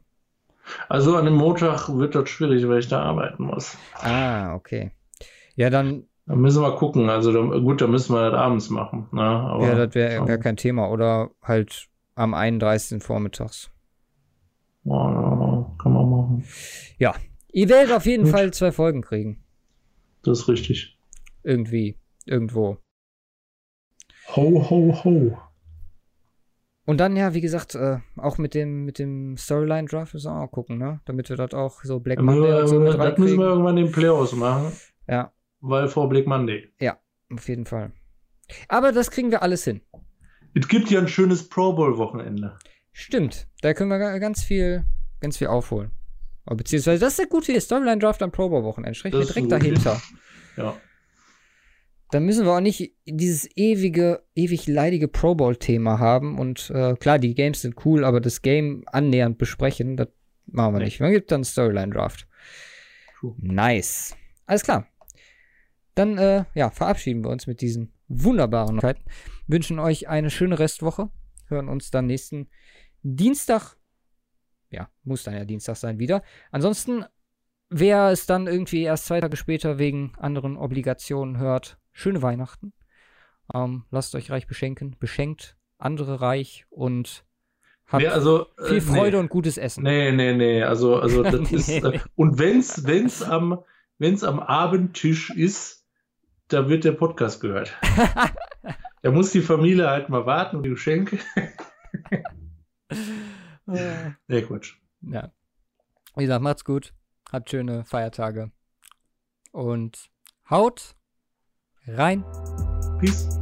[SPEAKER 1] also an dem Montag wird das schwierig, weil ich da arbeiten muss.
[SPEAKER 2] Ah, okay. Ja, dann,
[SPEAKER 1] Da müssen wir gucken. Also da, gut, da müssen wir das abends machen. Ne? Aber
[SPEAKER 2] ja, das wäre
[SPEAKER 1] wir.
[SPEAKER 2] kein Thema. Oder halt am 31. vormittags.
[SPEAKER 1] Ja, kann man machen.
[SPEAKER 2] Ihr werdet auf jeden
[SPEAKER 1] Gut.
[SPEAKER 2] Fall zwei Folgen kriegen.
[SPEAKER 1] Das ist richtig.
[SPEAKER 2] Irgendwie. Irgendwo.
[SPEAKER 1] Ho, ho, ho.
[SPEAKER 2] Und dann, ja, wie gesagt, äh, auch mit dem, mit dem Storyline-Draft müssen wir auch gucken, ne? Damit wir das auch so Black
[SPEAKER 1] Ja,
[SPEAKER 2] Monday und so mit
[SPEAKER 1] das müssen wir irgendwann den Playoffs machen,
[SPEAKER 2] Ja,
[SPEAKER 1] weil vor Black Monday.
[SPEAKER 2] auf jeden Fall. Aber das kriegen wir alles hin.
[SPEAKER 1] Es gibt ja ein schönes Pro Bowl-Wochenende.
[SPEAKER 2] Stimmt. Da können wir ga- ganz viel, ganz viel aufholen. Aber beziehungsweise, das ist eine gute. Storyline-Draft am Pro Bowl-Wochenende. Mir
[SPEAKER 1] ist
[SPEAKER 2] direkt dahinter.
[SPEAKER 1] Ja.
[SPEAKER 2] Dann müssen wir auch nicht dieses ewige, ewig leidige Pro Bowl-Thema haben. Und äh, klar, die Games sind cool, aber das Game annähernd besprechen, das machen wir nicht. Man gibt dann Storyline-Draft. Nice. Alles klar. Dann, äh, ja, verabschieden wir uns mit diesen wunderbaren Neuigkeiten. Wünschen euch eine schöne Restwoche. Hören uns dann nächsten Dienstag. Ja, muss dann ja Dienstag sein wieder. Ansonsten, wer es dann irgendwie erst zwei Tage später wegen anderen Obligationen hört, schöne Weihnachten. Ähm, lasst euch reich beschenken. Beschenkt andere reich und habt
[SPEAKER 1] Nee, also, äh,
[SPEAKER 2] viel Freude
[SPEAKER 1] nee.
[SPEAKER 2] und gutes Essen.
[SPEAKER 1] Nee, nee, nee. Also, also *laughs* das
[SPEAKER 2] Nee,
[SPEAKER 1] ist. Äh, und wenn's, wenn's am, wenn's am Abendtisch ist, da wird der Podcast gehört. *laughs* Da muss die Familie halt mal warten und die Geschenke.
[SPEAKER 2] Äh, *laughs*
[SPEAKER 1] Nee, Quatsch.
[SPEAKER 2] ja. Wie gesagt, macht's gut. Habt schöne Feiertage. Und haut rein.
[SPEAKER 1] Peace.